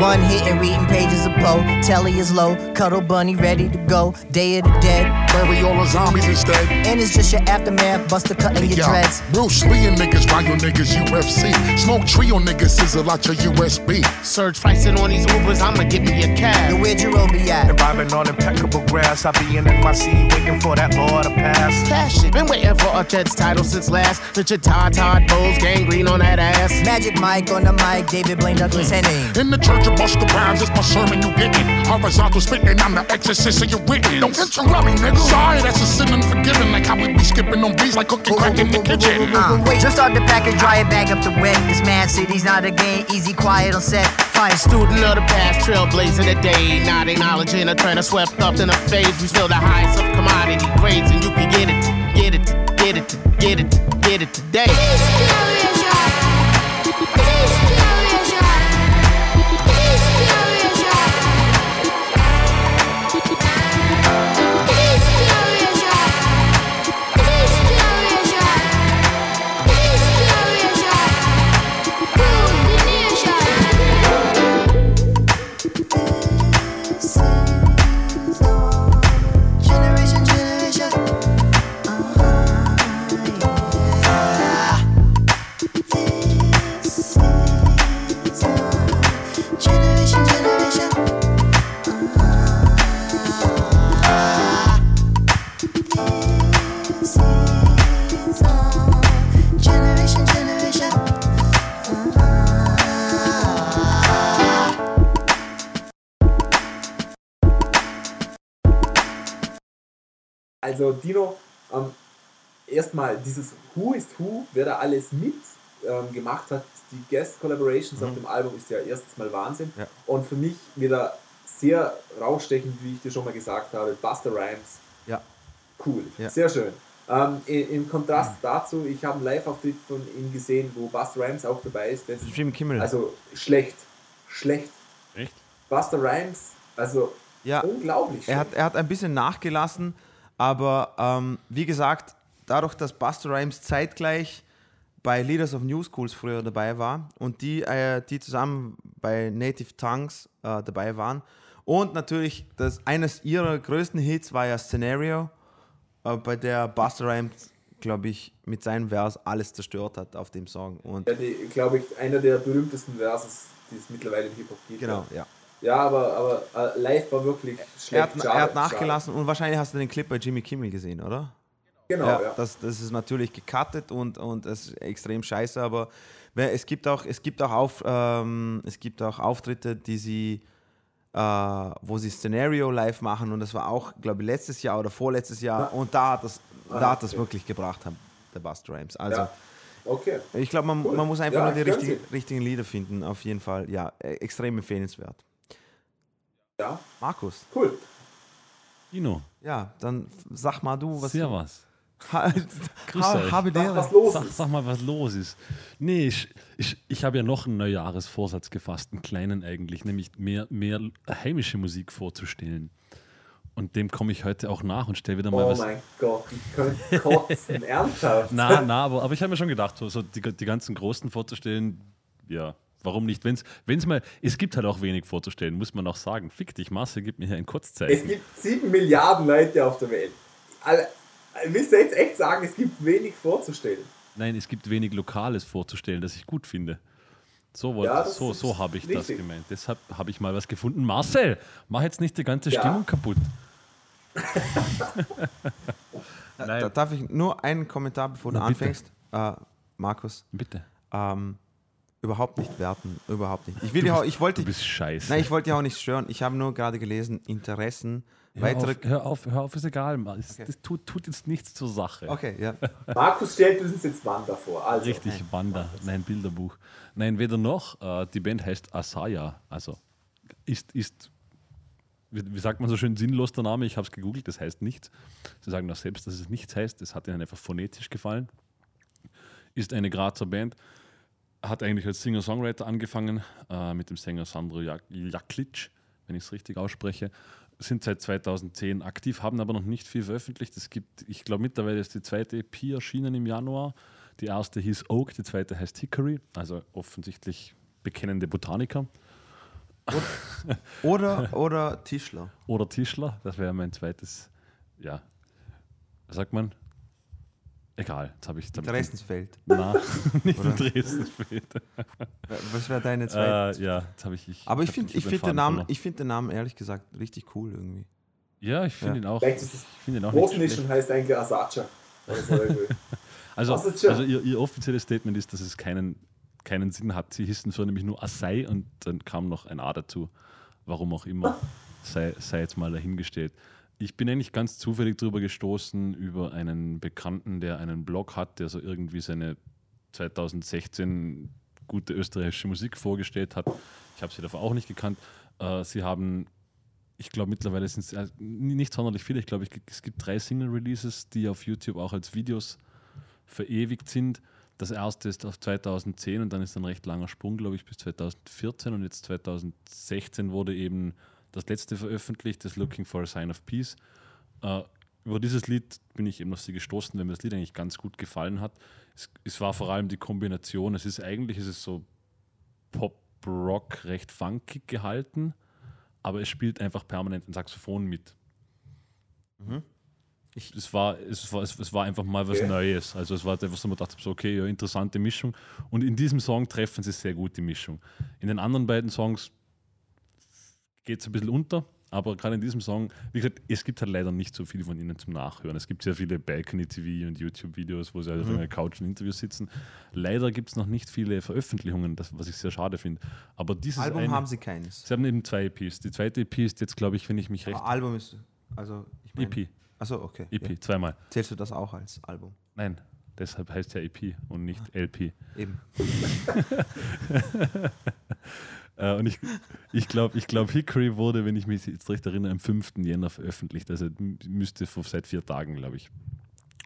Speaker 5: One hit and reading pages of Poe. Telly is low, cuddle bunny ready to go. Day of the dead.
Speaker 6: Bury all the zombies instead.
Speaker 5: And it's just your aftermath, buster cutting your
Speaker 6: Yo,
Speaker 5: dreads.
Speaker 6: Bruce Lee and niggas, ride your niggas UFC. Smoke trio niggas, sizzle out your USB.
Speaker 7: Surge pricing on these Ubers, I'ma give me a cab.
Speaker 5: Yo,
Speaker 7: cab.
Speaker 5: where'd your be at?
Speaker 8: Vibing on impeccable grass. I be in NYC waiting for that law to pass.
Speaker 7: Cash shit, been waiting for a Jets title since last. Richard Todd, Todd Bowles, gangrene on that ass.
Speaker 5: Magic Mike on the mic, David Blaine Douglas mm. Henning.
Speaker 6: In the church of Buster Rhymes, it's my sermon you getting. Horizontal spitting, I'm the exorcist of your written. Don't interrupt me, nigga. Sorry, that's a sin unforgiven. Like how we be skipping on beats like cookie crack in the kitchen.
Speaker 5: Uh, wait, just start the package, dry it, bag up the wet. This mad city's not a game, easy, quiet on set.
Speaker 7: Fire student of the past, trailblazing the day. Not acknowledging a trend, swept up in a phase. We feel the highest of commodity grades, and you can get it, get it, get it, get it, get it today.
Speaker 1: Also Dino, ähm, erstmal dieses Who is Who, wer da alles mit ähm, gemacht hat, die Guest Collaborations auf dem Album ist ja erstens mal Wahnsinn.
Speaker 3: Ja.
Speaker 1: Und für mich wieder sehr rausstechend, wie ich dir schon mal gesagt habe, Buster Rhymes.
Speaker 3: Ja.
Speaker 1: Cool,
Speaker 3: Ja.
Speaker 1: sehr schön. Ähm, Im Kontrast dazu, ich habe einen Live-Auftritt von ihm gesehen, wo Buster Rhymes auch dabei ist. Das
Speaker 3: Jim Kimmel.
Speaker 1: also schlecht, schlecht.
Speaker 2: Echt?
Speaker 1: Buster Rhymes, also
Speaker 3: ja,
Speaker 1: unglaublich.
Speaker 3: er hat, er hat ein bisschen nachgelassen, aber ähm, wie gesagt, dadurch, dass Buster Rhymes zeitgleich bei Leaders of New Schools früher dabei war und die, äh, die zusammen bei Native Tongues äh, dabei waren und natürlich das, eines ihrer größten Hits war ja Scenario, äh, bei der Buster Rhymes, glaube ich, mit seinem Vers alles zerstört hat auf dem Song. Und
Speaker 1: Ja, glaube ich, einer der berühmtesten Verses, die es mittlerweile im Hip-Hop gibt.
Speaker 3: genau, ja.
Speaker 1: Ja, aber, aber äh, live war wirklich schlecht.
Speaker 3: Er hat, er hat nachgelassen und wahrscheinlich hast du den Clip bei Jimmy Kimmel gesehen, oder?
Speaker 1: Genau,
Speaker 3: ja,
Speaker 1: ja.
Speaker 3: Das, das ist natürlich gecuttet und, und es ist extrem scheiße, aber es gibt auch, es gibt auch, auf, ähm, es gibt auch Auftritte, die sie, äh, wo sie Szenario live machen und das war auch, glaube ich, letztes Jahr oder vorletztes Jahr und da hat das, da hat das
Speaker 1: okay.
Speaker 3: wirklich gebracht, der Buster Rhymes. Also
Speaker 1: Ja. Okay.
Speaker 3: ich glaube, man,
Speaker 1: Cool.
Speaker 3: man muss einfach
Speaker 1: Ja,
Speaker 3: nur die
Speaker 1: ich gönn's
Speaker 3: richtigen, richtigen Lieder finden, auf jeden Fall. Ja, äh, extrem empfehlenswert.
Speaker 1: Ja,
Speaker 3: Markus,
Speaker 1: cool.
Speaker 2: Dino,
Speaker 3: ja, dann sag mal du, was
Speaker 2: Servus.
Speaker 3: Ha,
Speaker 2: Grüß
Speaker 3: ha,
Speaker 2: euch.
Speaker 3: habe
Speaker 1: Sag, was los
Speaker 2: Sag,
Speaker 1: ist.
Speaker 2: sag mal, was los ist. Nee, ich, ich, ich habe ja noch einen Neujahresvorsatz gefasst, einen kleinen eigentlich, nämlich mehr, mehr heimische Musik vorzustellen. Und dem komme ich heute auch nach und stelle wieder mal
Speaker 1: Oh
Speaker 2: was.
Speaker 1: mein Gott, ich könnte kotzen. Ernsthaft?
Speaker 2: Na, na, aber, aber ich habe mir schon gedacht, so, so die, die ganzen Großen vorzustellen, ja, warum nicht? Wenn's, wenn's mal, es gibt halt auch wenig vorzustellen, muss man auch sagen. Fick dich, Marcel, gib mir hier ein
Speaker 1: Es
Speaker 2: Kurzzeichen.
Speaker 1: gibt sieben Milliarden Leute auf der Welt. Alle, willst du jetzt echt sagen, es gibt wenig vorzustellen?
Speaker 2: Nein, es gibt wenig Lokales vorzustellen, das ich gut finde. So, wollte-
Speaker 1: Ja, das
Speaker 2: so, so habe ich das
Speaker 1: richtig.
Speaker 2: gemeint. Deshalb habe ich mal was gefunden. Marcel, mach jetzt nicht die ganze
Speaker 1: Ja.
Speaker 2: Stimmung kaputt.
Speaker 3: Da, darf ich nur einen Kommentar, bevor du
Speaker 2: Na, bitte.
Speaker 3: anfängst? Äh, Markus,
Speaker 2: Bitte.
Speaker 3: ähm, überhaupt nicht werten, überhaupt nicht. Ich, will ja auch, ich wollte
Speaker 2: Du bist scheiße.
Speaker 3: Nein, ich wollte ja auch nicht stören. Ich habe nur gerade gelesen, Interessen,
Speaker 2: hör,
Speaker 3: weitere.
Speaker 2: auf, hör auf, hör auf, ist egal. Mann. Es, Das tut, tut jetzt nichts zur Sache.
Speaker 3: Okay, ja.
Speaker 1: Markus stellt uns jetzt Wanda vor. Also,
Speaker 2: Richtig, Wanda. Nein, Bilderbuch. Nein, weder noch. Äh, die Band heißt Asaya. Also ist, ist wie, wie sagt man so schön, sinnlos der Name. Ich habe es gegoogelt, das heißt nichts. Sie sagen auch selbst, dass es nichts heißt. Es hat ihnen einfach phonetisch gefallen. Ist eine Grazer Band. Hat eigentlich als Singer-Songwriter angefangen äh, mit dem Sänger Sandro Jak Jaklic, wenn ich es richtig ausspreche. Sind seit 2010 aktiv, haben aber noch nicht viel veröffentlicht. Es gibt, ich glaube, mittlerweile ist die zweite EP erschienen im Januar. Die erste hieß Oak, die zweite heißt Hickory, also offensichtlich bekennende Botaniker.
Speaker 3: Oder, oder Tischler.
Speaker 2: Oder Tischler, das wäre mein zweites, ja, sagt man? Egal, jetzt habe ich
Speaker 3: Dresdensfeld.
Speaker 2: Na, nicht
Speaker 3: Oder?
Speaker 2: in Dresden.
Speaker 3: Was wäre deine zweite?
Speaker 2: äh, ja, jetzt habe ich, ich.
Speaker 3: Aber ich finde ich find den, Namen, ich find den Namen ehrlich gesagt richtig cool irgendwie.
Speaker 2: Ja, ich finde
Speaker 3: Ja.
Speaker 2: ihn auch.
Speaker 1: Vielleicht ist es
Speaker 2: Ich finde ihn auch nicht schlecht.
Speaker 1: Großmischen heißt eigentlich Asacha. So.
Speaker 2: Also, also ihr, ihr offizielles Statement ist, dass es keinen, keinen Sinn hat. Sie hießen früher nämlich nur Asai und dann kam noch ein A dazu. Warum auch immer. Sei, sei jetzt mal dahingestellt. Ich bin eigentlich ganz zufällig drüber gestoßen, über einen Bekannten, der einen Blog hat, der so irgendwie seine 2016 gute österreichische Musik vorgestellt hat. Ich habe sie davor auch nicht gekannt. Äh, sie haben, ich glaube mittlerweile sind es äh, nicht sonderlich viele. Ich glaube, es gibt drei Single-Releases, die auf YouTube auch als Videos verewigt sind. Das erste ist auf 2010 und dann ist ein recht langer Sprung, glaube ich, bis 2014 und jetzt 2016 wurde eben das letzte veröffentlicht, das Looking for a Sign of Peace. Äh, über dieses Lied bin ich eben auf sie gestoßen, weil mir das Lied eigentlich ganz gut gefallen hat. Es, es war vor allem die Kombination, es ist eigentlich ist es so Pop-Rock, recht funkig gehalten, aber es spielt einfach permanent ein Saxophon mit. es, war, es, war, es, es war einfach mal was
Speaker 1: Okay.
Speaker 2: Neues. Also es war einfach so, man dachte so, okay, ja, interessante Mischung. Und in diesem Song treffen sie sehr gut die Mischung. In den anderen beiden Songs geht es ein bisschen unter, aber gerade in diesem Song, wie gesagt, es gibt halt leider nicht so viele von ihnen zum Nachhören. Es gibt sehr viele Balcony TV und YouTube-Videos, wo sie halt auf einer Couch in Interviews sitzen. Leider gibt es noch nicht viele Veröffentlichungen, das, was ich sehr schade finde. Aber dieses
Speaker 3: Album
Speaker 2: eine,
Speaker 3: haben sie keines.
Speaker 2: Sie haben eben zwei EPs. Die zweite EP ist jetzt, glaube ich, wenn ich mich recht.
Speaker 3: Aber Album ist. Also, ich mein,
Speaker 2: EP,
Speaker 3: Achso, okay.
Speaker 2: EP,
Speaker 3: Ja.
Speaker 2: zweimal.
Speaker 3: Zählst du das auch als Album?
Speaker 2: Nein, deshalb heißt ja EP und nicht LP.
Speaker 3: Eben.
Speaker 2: Äh, und ich, ich glaube, ich glaub, Hickory wurde, wenn ich mich jetzt recht erinnere, am 5. Jänner veröffentlicht. Also müsste vor, seit vier Tagen, glaube ich,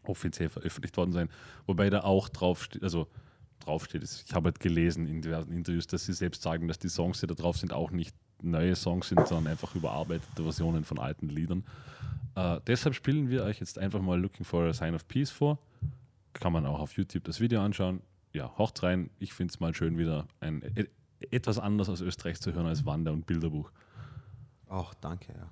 Speaker 2: offiziell veröffentlicht worden sein. Wobei da auch draufsteht, also draufsteht, ich habe halt gelesen in diversen Interviews, dass sie selbst sagen, dass die Songs, die da drauf sind, auch nicht neue Songs sind, sondern einfach überarbeitete Versionen von alten Liedern. Äh, deshalb spielen wir euch jetzt einfach mal Looking for a Sign of Peace vor. Kann man auch auf YouTube das Video anschauen. Ja, haucht rein. Ich finde es mal schön, wieder ein etwas anders aus Österreich zu hören als Wander- und Bilderbuch.
Speaker 3: Ach, danke, ja.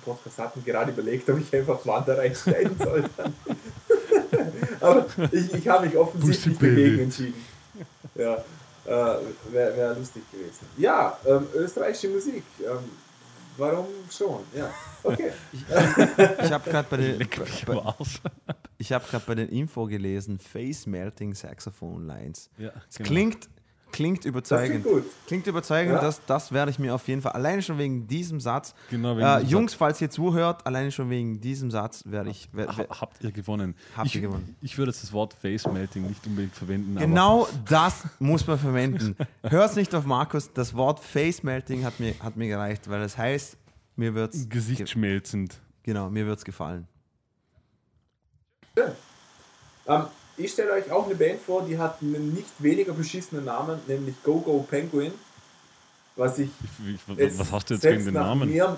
Speaker 1: Im Podcast hatten, gerade überlegt, ob ich einfach Wander reinschneiden soll. Aber ich, ich habe mich offensichtlich dagegen entschieden. Ja, äh, wäre wär lustig gewesen. Ja, ähm, österreichische Musik. Ähm, warum schon? Ja, okay.
Speaker 3: Ich habe gerade bei den, bei, ich hab grad bei den Info gelesen, Face Melting Saxophone Lines.
Speaker 2: Ja,
Speaker 3: Es
Speaker 2: genau.
Speaker 3: klingt, klingt überzeugend.
Speaker 1: gut.
Speaker 3: Klingt überzeugend,
Speaker 1: Ja.
Speaker 3: das, das werde ich mir auf jeden Fall, alleine schon wegen diesem Satz,
Speaker 2: Genau, wegen
Speaker 3: äh,
Speaker 2: diesem
Speaker 3: Jungs, falls ihr zuhört, alleine schon wegen diesem Satz werde ich, wer, wer,
Speaker 2: Ha- Habt ihr gewonnen?
Speaker 3: Habt
Speaker 2: ich,
Speaker 3: ihr gewonnen.
Speaker 2: Ich würde jetzt das Wort Face Melting nicht unbedingt verwenden.
Speaker 3: Genau das muss man verwenden. Hört nicht auf Markus, das Wort Face Melting hat mir, hat mir gereicht, weil das heißt, mir wird's
Speaker 2: aber gesichtsschmelzend.
Speaker 3: genau, mir wird's gefallen.
Speaker 1: Ähm, ich stelle euch auch eine Band vor, die hat einen nicht weniger beschissenen Namen, nämlich Go Go Penguin. Was ich
Speaker 2: Ich, ich,
Speaker 1: jetzt
Speaker 2: was hast du jetzt gegen den
Speaker 1: nach
Speaker 2: Namen?
Speaker 1: Mehr,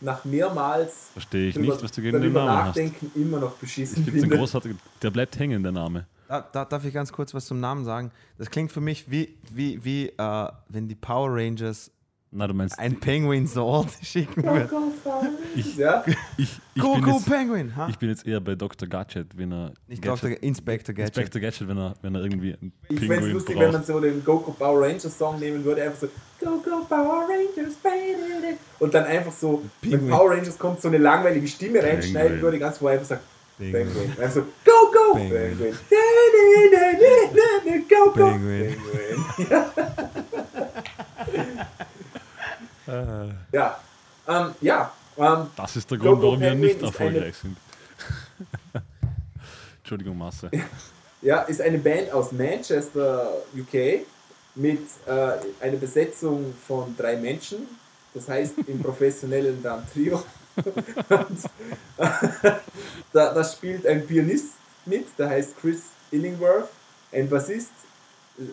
Speaker 1: nach mehrmals
Speaker 2: Verstehe ich
Speaker 1: drüber,
Speaker 2: nicht, was du gegen den Namen hast.
Speaker 1: nachdenken immer noch
Speaker 2: Ich
Speaker 1: beschissen
Speaker 2: finde es ein
Speaker 1: finde.
Speaker 2: großartiger. Der bleibt hängen, der Name.
Speaker 3: Da, da, darf ich ganz kurz was zum Namen sagen? Das klingt für mich wie, wie, wie äh, wenn die Power Rangers
Speaker 2: Na, du meinst.
Speaker 3: ein Penguin Ort schicken würden.
Speaker 2: ich,
Speaker 1: Ja?
Speaker 2: ich, ich,
Speaker 3: Go,
Speaker 2: bin jetzt,
Speaker 3: Penguin! Ha?
Speaker 2: ich bin jetzt eher bei Dr. Gadget, wenn er.
Speaker 3: Nicht
Speaker 2: Gadget,
Speaker 3: Dr. Inspector Gadget.
Speaker 2: Inspector Gadget, wenn er, wenn er irgendwie einen
Speaker 1: Ich fände es lustig, wenn man
Speaker 2: braucht.
Speaker 1: so den Go Go Power Rangers Song nehmen würde, einfach so Go Go Power Rangers, baby. Und dann einfach so, wenn
Speaker 3: Pinguin.
Speaker 1: Power Rangers kommt, so eine langweilige Stimme reinschneiden
Speaker 2: Penguin.
Speaker 1: würde, ganz wo er einfach sagt
Speaker 3: Penguin.
Speaker 1: Penguin. Einfach so Go Go
Speaker 3: Penguin.
Speaker 1: Penguin. Go Go
Speaker 3: Penguin.
Speaker 1: Penguin. Ja, ähm, ja, ähm,
Speaker 2: Das ist der Grund,
Speaker 1: Go
Speaker 2: warum wir nicht erfolgreich sind. Entschuldigung, Masse.
Speaker 1: Ja, ist eine Band aus Manchester, UK, mit äh, einer Besetzung von drei Menschen. Das heißt im professionellen dann Trio. Und, da, da spielt ein Pianist mit, der heißt Chris Illingworth, ein Bassist,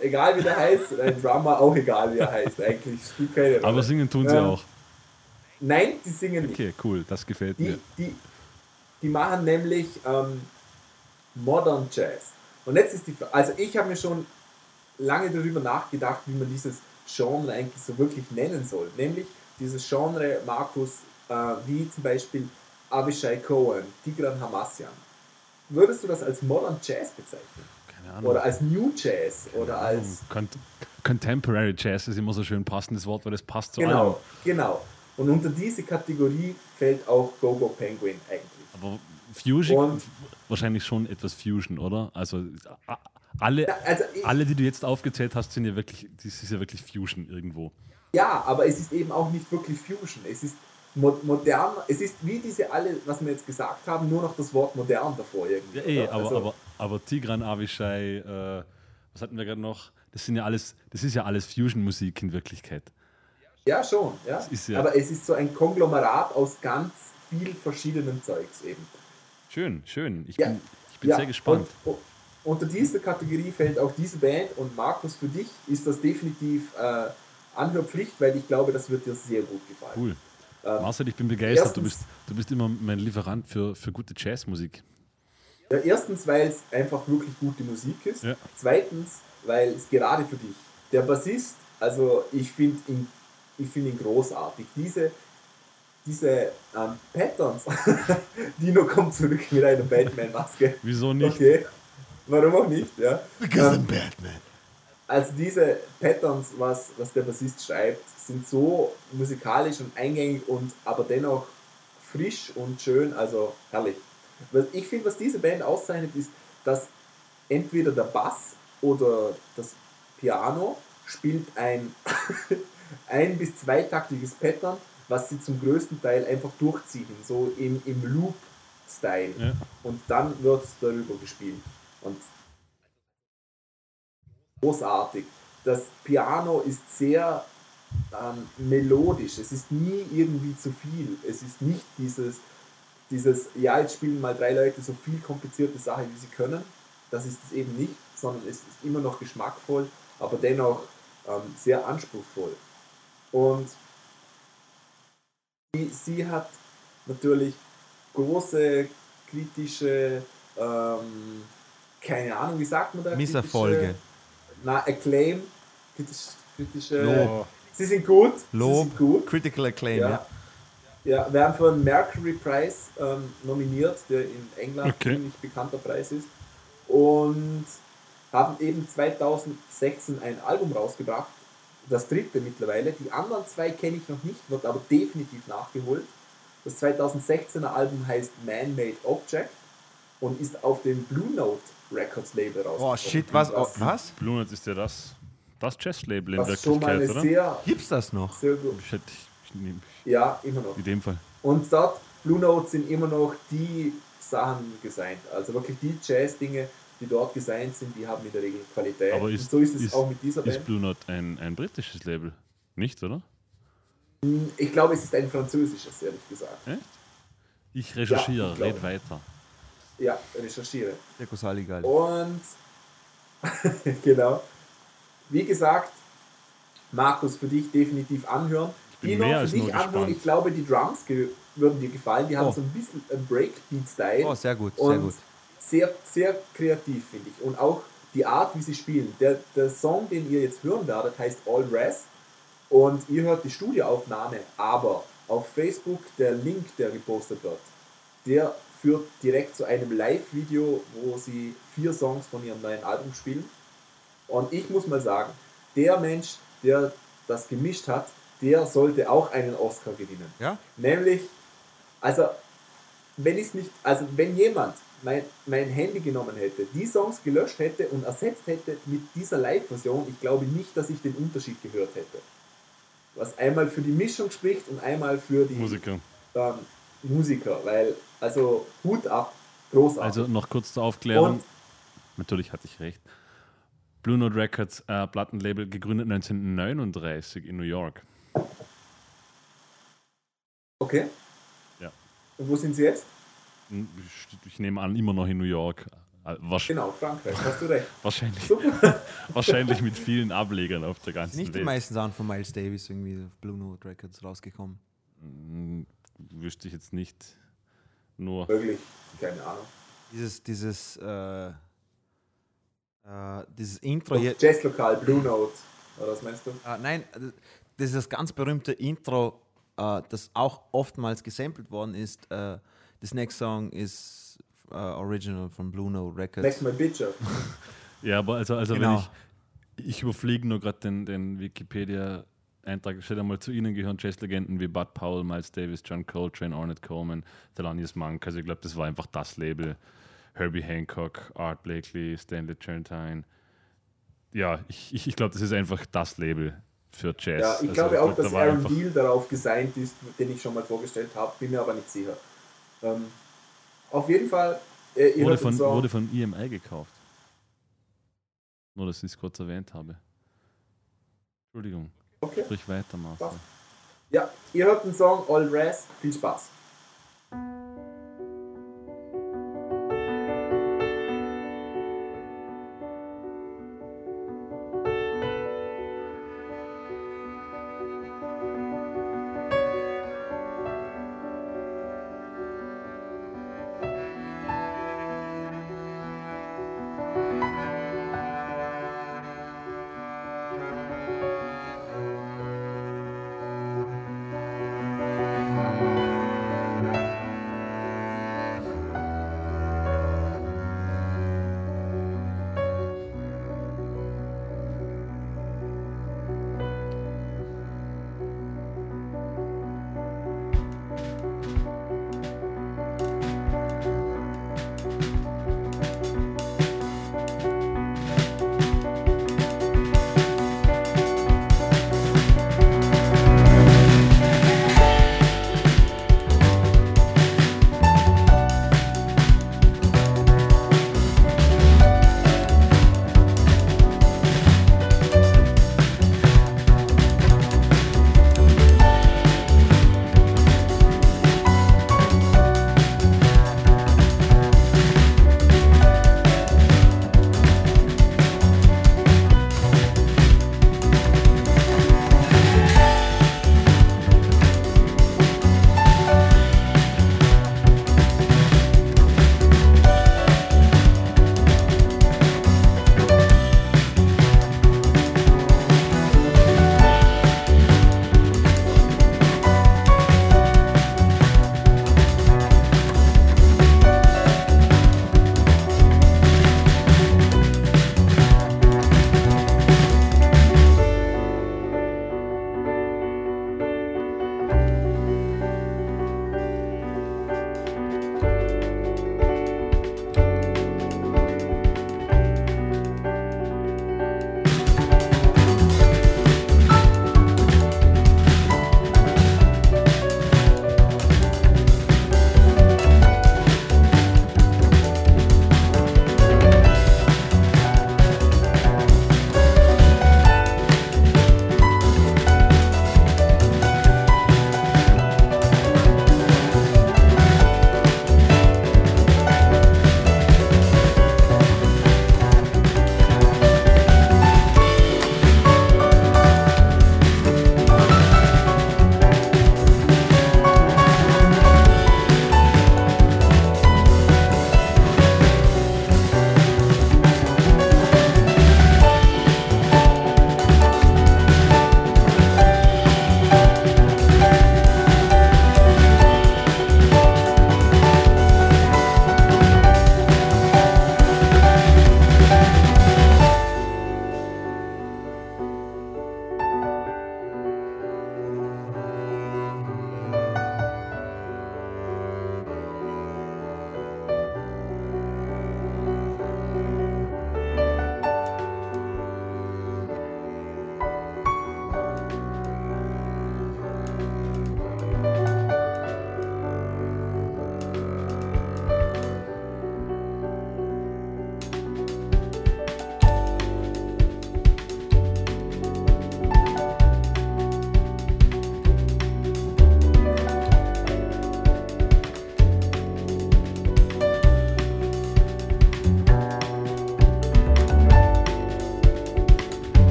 Speaker 1: egal wie der heißt, ein Drummer, auch egal wie er heißt, eigentlich spielt keine Rolle.
Speaker 2: Aber singen tun sie
Speaker 1: Ähm,
Speaker 2: auch.
Speaker 1: Nein, die singen nicht.
Speaker 2: Okay, cool, das gefällt
Speaker 1: Die,
Speaker 2: mir.
Speaker 1: die, die machen nämlich ähm, Modern Jazz. Und jetzt ist die Fra- also ich habe mir schon lange darüber nachgedacht, wie man dieses Genre eigentlich so wirklich nennen soll. Nämlich dieses Genre, Markus, äh, wie zum Beispiel Avishai Cohen, Tigran Hamassian. Würdest du das als Modern Jazz bezeichnen? Oder als New Jazz? Oder als.
Speaker 2: Cont Contemporary Jazz ist immer so schön passendes Wort, weil es passt zu allem.
Speaker 1: Genau, genau. Und unter diese Kategorie fällt auch Gogo Penguin eigentlich.
Speaker 2: Aber Fusion,
Speaker 1: Und-
Speaker 2: wahrscheinlich schon etwas Fusion, oder? Also alle,
Speaker 1: Also ich,
Speaker 2: alle, die du jetzt aufgezählt hast, sind ja wirklich, das ist ja wirklich Fusion irgendwo.
Speaker 1: Ja, aber es ist eben auch nicht wirklich Fusion. Es ist modern, es ist wie diese alle, was wir jetzt gesagt haben, nur noch das Wort modern davor irgendwie.
Speaker 2: Ja, eh,
Speaker 1: oder?
Speaker 2: aber,
Speaker 1: Also,
Speaker 2: aber, aber Tigran, Avishai, äh, was hatten wir gerade noch? Das sind ja alles, das ist ja alles Fusion-Musik in Wirklichkeit.
Speaker 1: ja, schon. Ja.
Speaker 2: ja-
Speaker 1: Aber es ist so ein Konglomerat aus ganz viel verschiedenen Zeugs eben.
Speaker 2: Schön, schön. Ich
Speaker 1: Ja.
Speaker 2: bin, ich bin
Speaker 1: ja,
Speaker 2: sehr gespannt.
Speaker 1: Und, und, unter diese Kategorie fällt auch diese Band und Markus, für dich ist das definitiv äh, Anhörpflicht, weil ich glaube, das wird dir sehr gut gefallen.
Speaker 2: Cool.
Speaker 1: Ähm,
Speaker 2: Marcel, ich bin begeistert. Du
Speaker 1: erstens-
Speaker 2: bist, du bist immer mein Lieferant für, für gute Jazzmusik.
Speaker 1: Ja, erstens, weil es einfach wirklich gute Musik ist.
Speaker 2: Ja.
Speaker 1: Zweitens, weil es gerade für dich. Der Bassist, also ich finde ihn, ich find ihn großartig. Diese, diese ähm, Patterns, Dino kommt zurück mit einer Batman-Maske.
Speaker 2: Wieso nicht?
Speaker 1: Okay, warum auch nicht? Ja.
Speaker 5: Because
Speaker 1: Ähm,
Speaker 5: I'm Batman.
Speaker 1: Also diese Patterns, was, was der Bassist schreibt, sind so musikalisch und eingängig und aber dennoch frisch und schön, also herrlich. Ich finde, was diese Band auszeichnet, ist, dass entweder der Bass oder das Piano spielt ein ein- bis zweitaktiges Pattern, was sie zum größten Teil einfach durchziehen, so im, im Loop-Style.
Speaker 2: Ja.
Speaker 1: Und dann wird darüber gespielt. Und großartig. Das Piano ist sehr ähm, melodisch. Es ist nie irgendwie zu viel. Es ist nicht dieses, dieses, ja, jetzt spielen mal drei Leute so viel komplizierte Sachen, wie sie können. Das ist es eben nicht, sondern es ist immer noch geschmackvoll, aber dennoch ähm, sehr anspruchsvoll. Und sie, sie hat natürlich große kritische, ähm, keine Ahnung, wie sagt man da?
Speaker 3: Misserfolge.
Speaker 1: Kritische, na, Acclaim, kritisch, kritische.
Speaker 3: Lob.
Speaker 1: Sie sind gut. Sie
Speaker 3: Lob,
Speaker 1: sind gut.
Speaker 3: Critical Acclaim, ja.
Speaker 1: Ja. Ja, werden für den Mercury Prize ähm, nominiert, der in England
Speaker 2: Okay.
Speaker 1: ziemlich bekannter Preis ist. Und haben eben 2016 ein Album rausgebracht, das dritte mittlerweile. Die anderen zwei kenne ich noch nicht, wird aber definitiv nachgeholt. Das 2016er Album heißt Man-Made Object und ist auf dem Blue Note Records Label rausgekommen.
Speaker 3: Oh shit, was? Oh, was?
Speaker 2: Blue Note ist ja das, das Jazz-Label in
Speaker 1: Was schon
Speaker 2: Wirklichkeit,
Speaker 1: eine
Speaker 2: oder?
Speaker 1: sehr,
Speaker 3: Gibt's das noch?
Speaker 1: sehr gut.
Speaker 2: Ich hätte, ich nehm,
Speaker 1: Ja, immer noch.
Speaker 2: in dem Fall.
Speaker 1: Und dort, Blue Note sind immer noch die Sachen gesigned. Also wirklich die Jazz-Dinge, die dort gesigned sind, die haben in der Regel Qualität.
Speaker 2: Aber
Speaker 1: Und
Speaker 2: ist,
Speaker 1: so ist es
Speaker 2: ist,
Speaker 1: auch mit dieser
Speaker 2: ist
Speaker 1: Band.
Speaker 2: Blue Note ein, ein britisches Label? Nicht, oder?
Speaker 1: Ich glaube, es ist ein französisches, ehrlich gesagt.
Speaker 2: Echt? Ich recherchiere,
Speaker 1: Ja, ich
Speaker 2: red weiter.
Speaker 1: Ja, recherchiere.
Speaker 3: Circus Aligal.
Speaker 1: Und genau. Wie gesagt, Markus, für dich definitiv anhören.
Speaker 2: bin
Speaker 1: Dino,
Speaker 2: mehr
Speaker 1: für dich anhören. Ich glaube, die Drums würden dir gefallen. Die haben
Speaker 3: Oh.
Speaker 1: so ein bisschen einen Breakbeat-Style.
Speaker 3: Oh, sehr gut, sehr gut.
Speaker 1: Sehr, sehr kreativ, finde ich. Und auch die Art, wie sie spielen. Der, der Song, den ihr jetzt hören werdet, heißt All Res. Und ihr hört die Studioaufnahme, aber auf Facebook der Link, der gepostet wird, der führt direkt zu einem Live-Video, wo sie vier Songs von ihrem neuen Album spielen. Und ich muss mal sagen, der Mensch, der das gemischt hat, der sollte auch einen Oscar gewinnen.
Speaker 3: Ja?
Speaker 1: Nämlich, also, wenn ich nicht, also wenn jemand mein, mein Handy genommen hätte, die Songs gelöscht hätte und ersetzt hätte mit dieser Live-Version, ich glaube nicht, dass ich den Unterschied gehört hätte. Was einmal für die Mischung spricht und einmal für die
Speaker 2: Musiker.
Speaker 1: ähm, Musiker, weil, also Hut ab, großartig.
Speaker 2: Also noch kurz zur Aufklärung.
Speaker 1: Und-
Speaker 2: Natürlich hatte ich recht. Blue Note Records, äh, Plattenlabel, gegründet 1939 in New York.
Speaker 1: okay.
Speaker 2: Ja.
Speaker 1: Und wo sind sie jetzt?
Speaker 2: Hm, Ich, ich nehme an, immer noch in New York. Äh, wahrsch-
Speaker 1: Genau, Frankreich, hast du recht.
Speaker 2: Wahrscheinlich, wahrscheinlich mit vielen Ablegern auf der ganzen
Speaker 3: Nicht die
Speaker 2: Welt.
Speaker 3: meisten Sachen von Miles Davis irgendwie auf Blue Note Records rausgekommen.
Speaker 2: Hm, Wüsste ich jetzt nicht. Nur.
Speaker 1: Wirklich, keine Ahnung.
Speaker 3: Dieses, dieses, äh, äh, dieses Intro hier.
Speaker 1: Jazzlokal, Blue Note, oder was meinst du?
Speaker 3: Äh, nein, äh, das ist das ganz berühmte Intro, äh, das auch oftmals gesampelt worden ist. Äh, this next song is äh, original von Blue Note Records.
Speaker 1: Next My Bitcher.
Speaker 2: Ja, aber also, also
Speaker 3: Genau.
Speaker 2: wenn ich, ich überfliege nur gerade den, den Wikipedia-Eintrag, steht einmal zu ihnen gehören Jazzlegenden wie Bud Powell, Miles Davis, John Coltrane, Ornette Coleman, Thelonious Monk. Also ich glaube, das war einfach das Label. Herbie Hancock, Art Blakely, Stanley Turrentine. Ja, ich, ich, ich glaube, das ist einfach das Label für Jazz.
Speaker 1: Ja, ich
Speaker 2: Also
Speaker 1: glaube auch,
Speaker 2: da
Speaker 1: dass
Speaker 2: war
Speaker 1: Aaron Deal darauf gesigned ist, den ich schon mal vorgestellt habe, bin mir aber nicht sicher. Ähm, auf jeden Fall, äh,
Speaker 2: wurde, von, wurde von EMI gekauft. Nur, dass ich es kurz erwähnt habe. Entschuldigung.
Speaker 1: Okay.
Speaker 2: Sprich weiter, Marcel.
Speaker 1: Ja, ihr hört den Song All Res. Viel Spaß.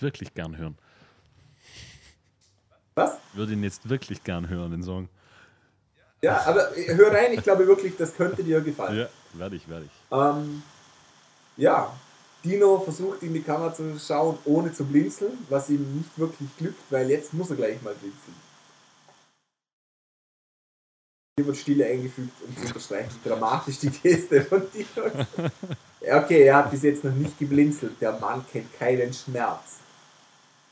Speaker 2: Jetzt wirklich gern hören.
Speaker 1: Was?
Speaker 2: Würde ihn jetzt wirklich gern hören, den Song.
Speaker 1: Ja, aber hör rein, ich glaube wirklich, das könnte dir gefallen.
Speaker 2: Ja, werde ich, werde ich.
Speaker 1: Ähm, ja, Dino versucht in die Kamera zu schauen, ohne zu blinzeln, was ihm nicht wirklich glückt, weil jetzt muss er gleich mal blinzeln. Hier wird Stille eingefügt, um zu unterstreichen, dramatisch die Geste von Dino Okay, er hat bis jetzt noch nicht geblinzelt. Der Mann kennt keinen Schmerz.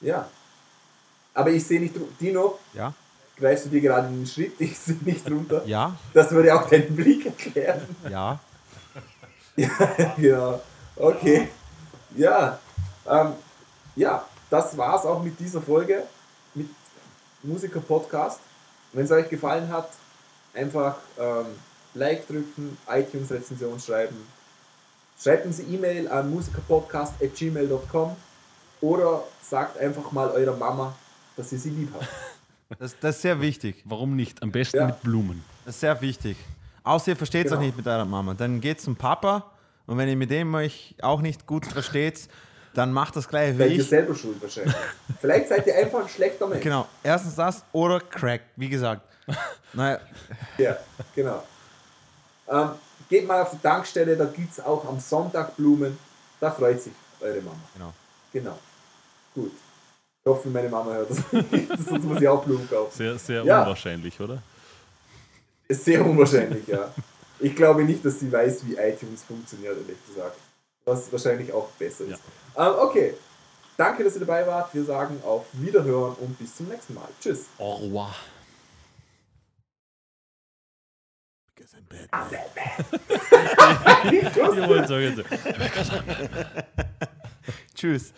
Speaker 1: Ja. Aber ich sehe nicht, dru- Dino,
Speaker 3: Ja?
Speaker 1: greifst du dir gerade einen Schritt, ich sehe nicht runter.
Speaker 3: Ja?
Speaker 1: Das würde auch deinen Blick erklären.
Speaker 3: Ja?
Speaker 1: genau. Okay. Ja. Ähm, ja, das war's auch mit dieser Folge mit Musiker Podcast. Wenn es euch gefallen hat, einfach ähm, Like drücken, iTunes Rezension schreiben. Schreibt uns eine E-Mail an musikerpodcast.gmail.com oder sagt einfach mal eurer Mama, dass ihr sie lieb habt.
Speaker 3: Das, das ist sehr wichtig.
Speaker 2: Warum nicht? Am besten
Speaker 1: Ja.
Speaker 2: mit Blumen.
Speaker 3: Das ist sehr wichtig. Außer ihr versteht es
Speaker 1: Genau.
Speaker 3: auch nicht mit eurer Mama. Dann geht zum Papa und wenn ihr mit dem euch auch nicht gut versteht, dann macht das gleich wie
Speaker 1: Seid ihr selber schuld wahrscheinlich. Vielleicht seid ihr einfach ein schlechter Mensch.
Speaker 3: Genau. Erstens das oder Crack, wie gesagt. Naja,
Speaker 1: Ja, genau. Ähm, geht mal auf die Tankstelle, da gibt es auch am Sonntag Blumen. Da freut sich eure Mama.
Speaker 3: genau.
Speaker 1: Genau. Gut. Ich hoffe, meine Mama hört das. Sonst muss ich auch Blumen kaufen.
Speaker 2: Sehr, sehr
Speaker 1: Ja.
Speaker 2: unwahrscheinlich, oder?
Speaker 1: Ist sehr unwahrscheinlich, ja. Ich glaube nicht, dass sie weiß, wie iTunes funktioniert, ehrlich gesagt. Was wahrscheinlich auch besser ist. Ähm, okay. Danke, dass ihr dabei wart. Wir sagen auf Wiederhören und bis zum nächsten Mal. Tschüss.
Speaker 2: Au revoir.
Speaker 1: Tschüss.
Speaker 2: Ich wollte sagen,
Speaker 3: Tschüss.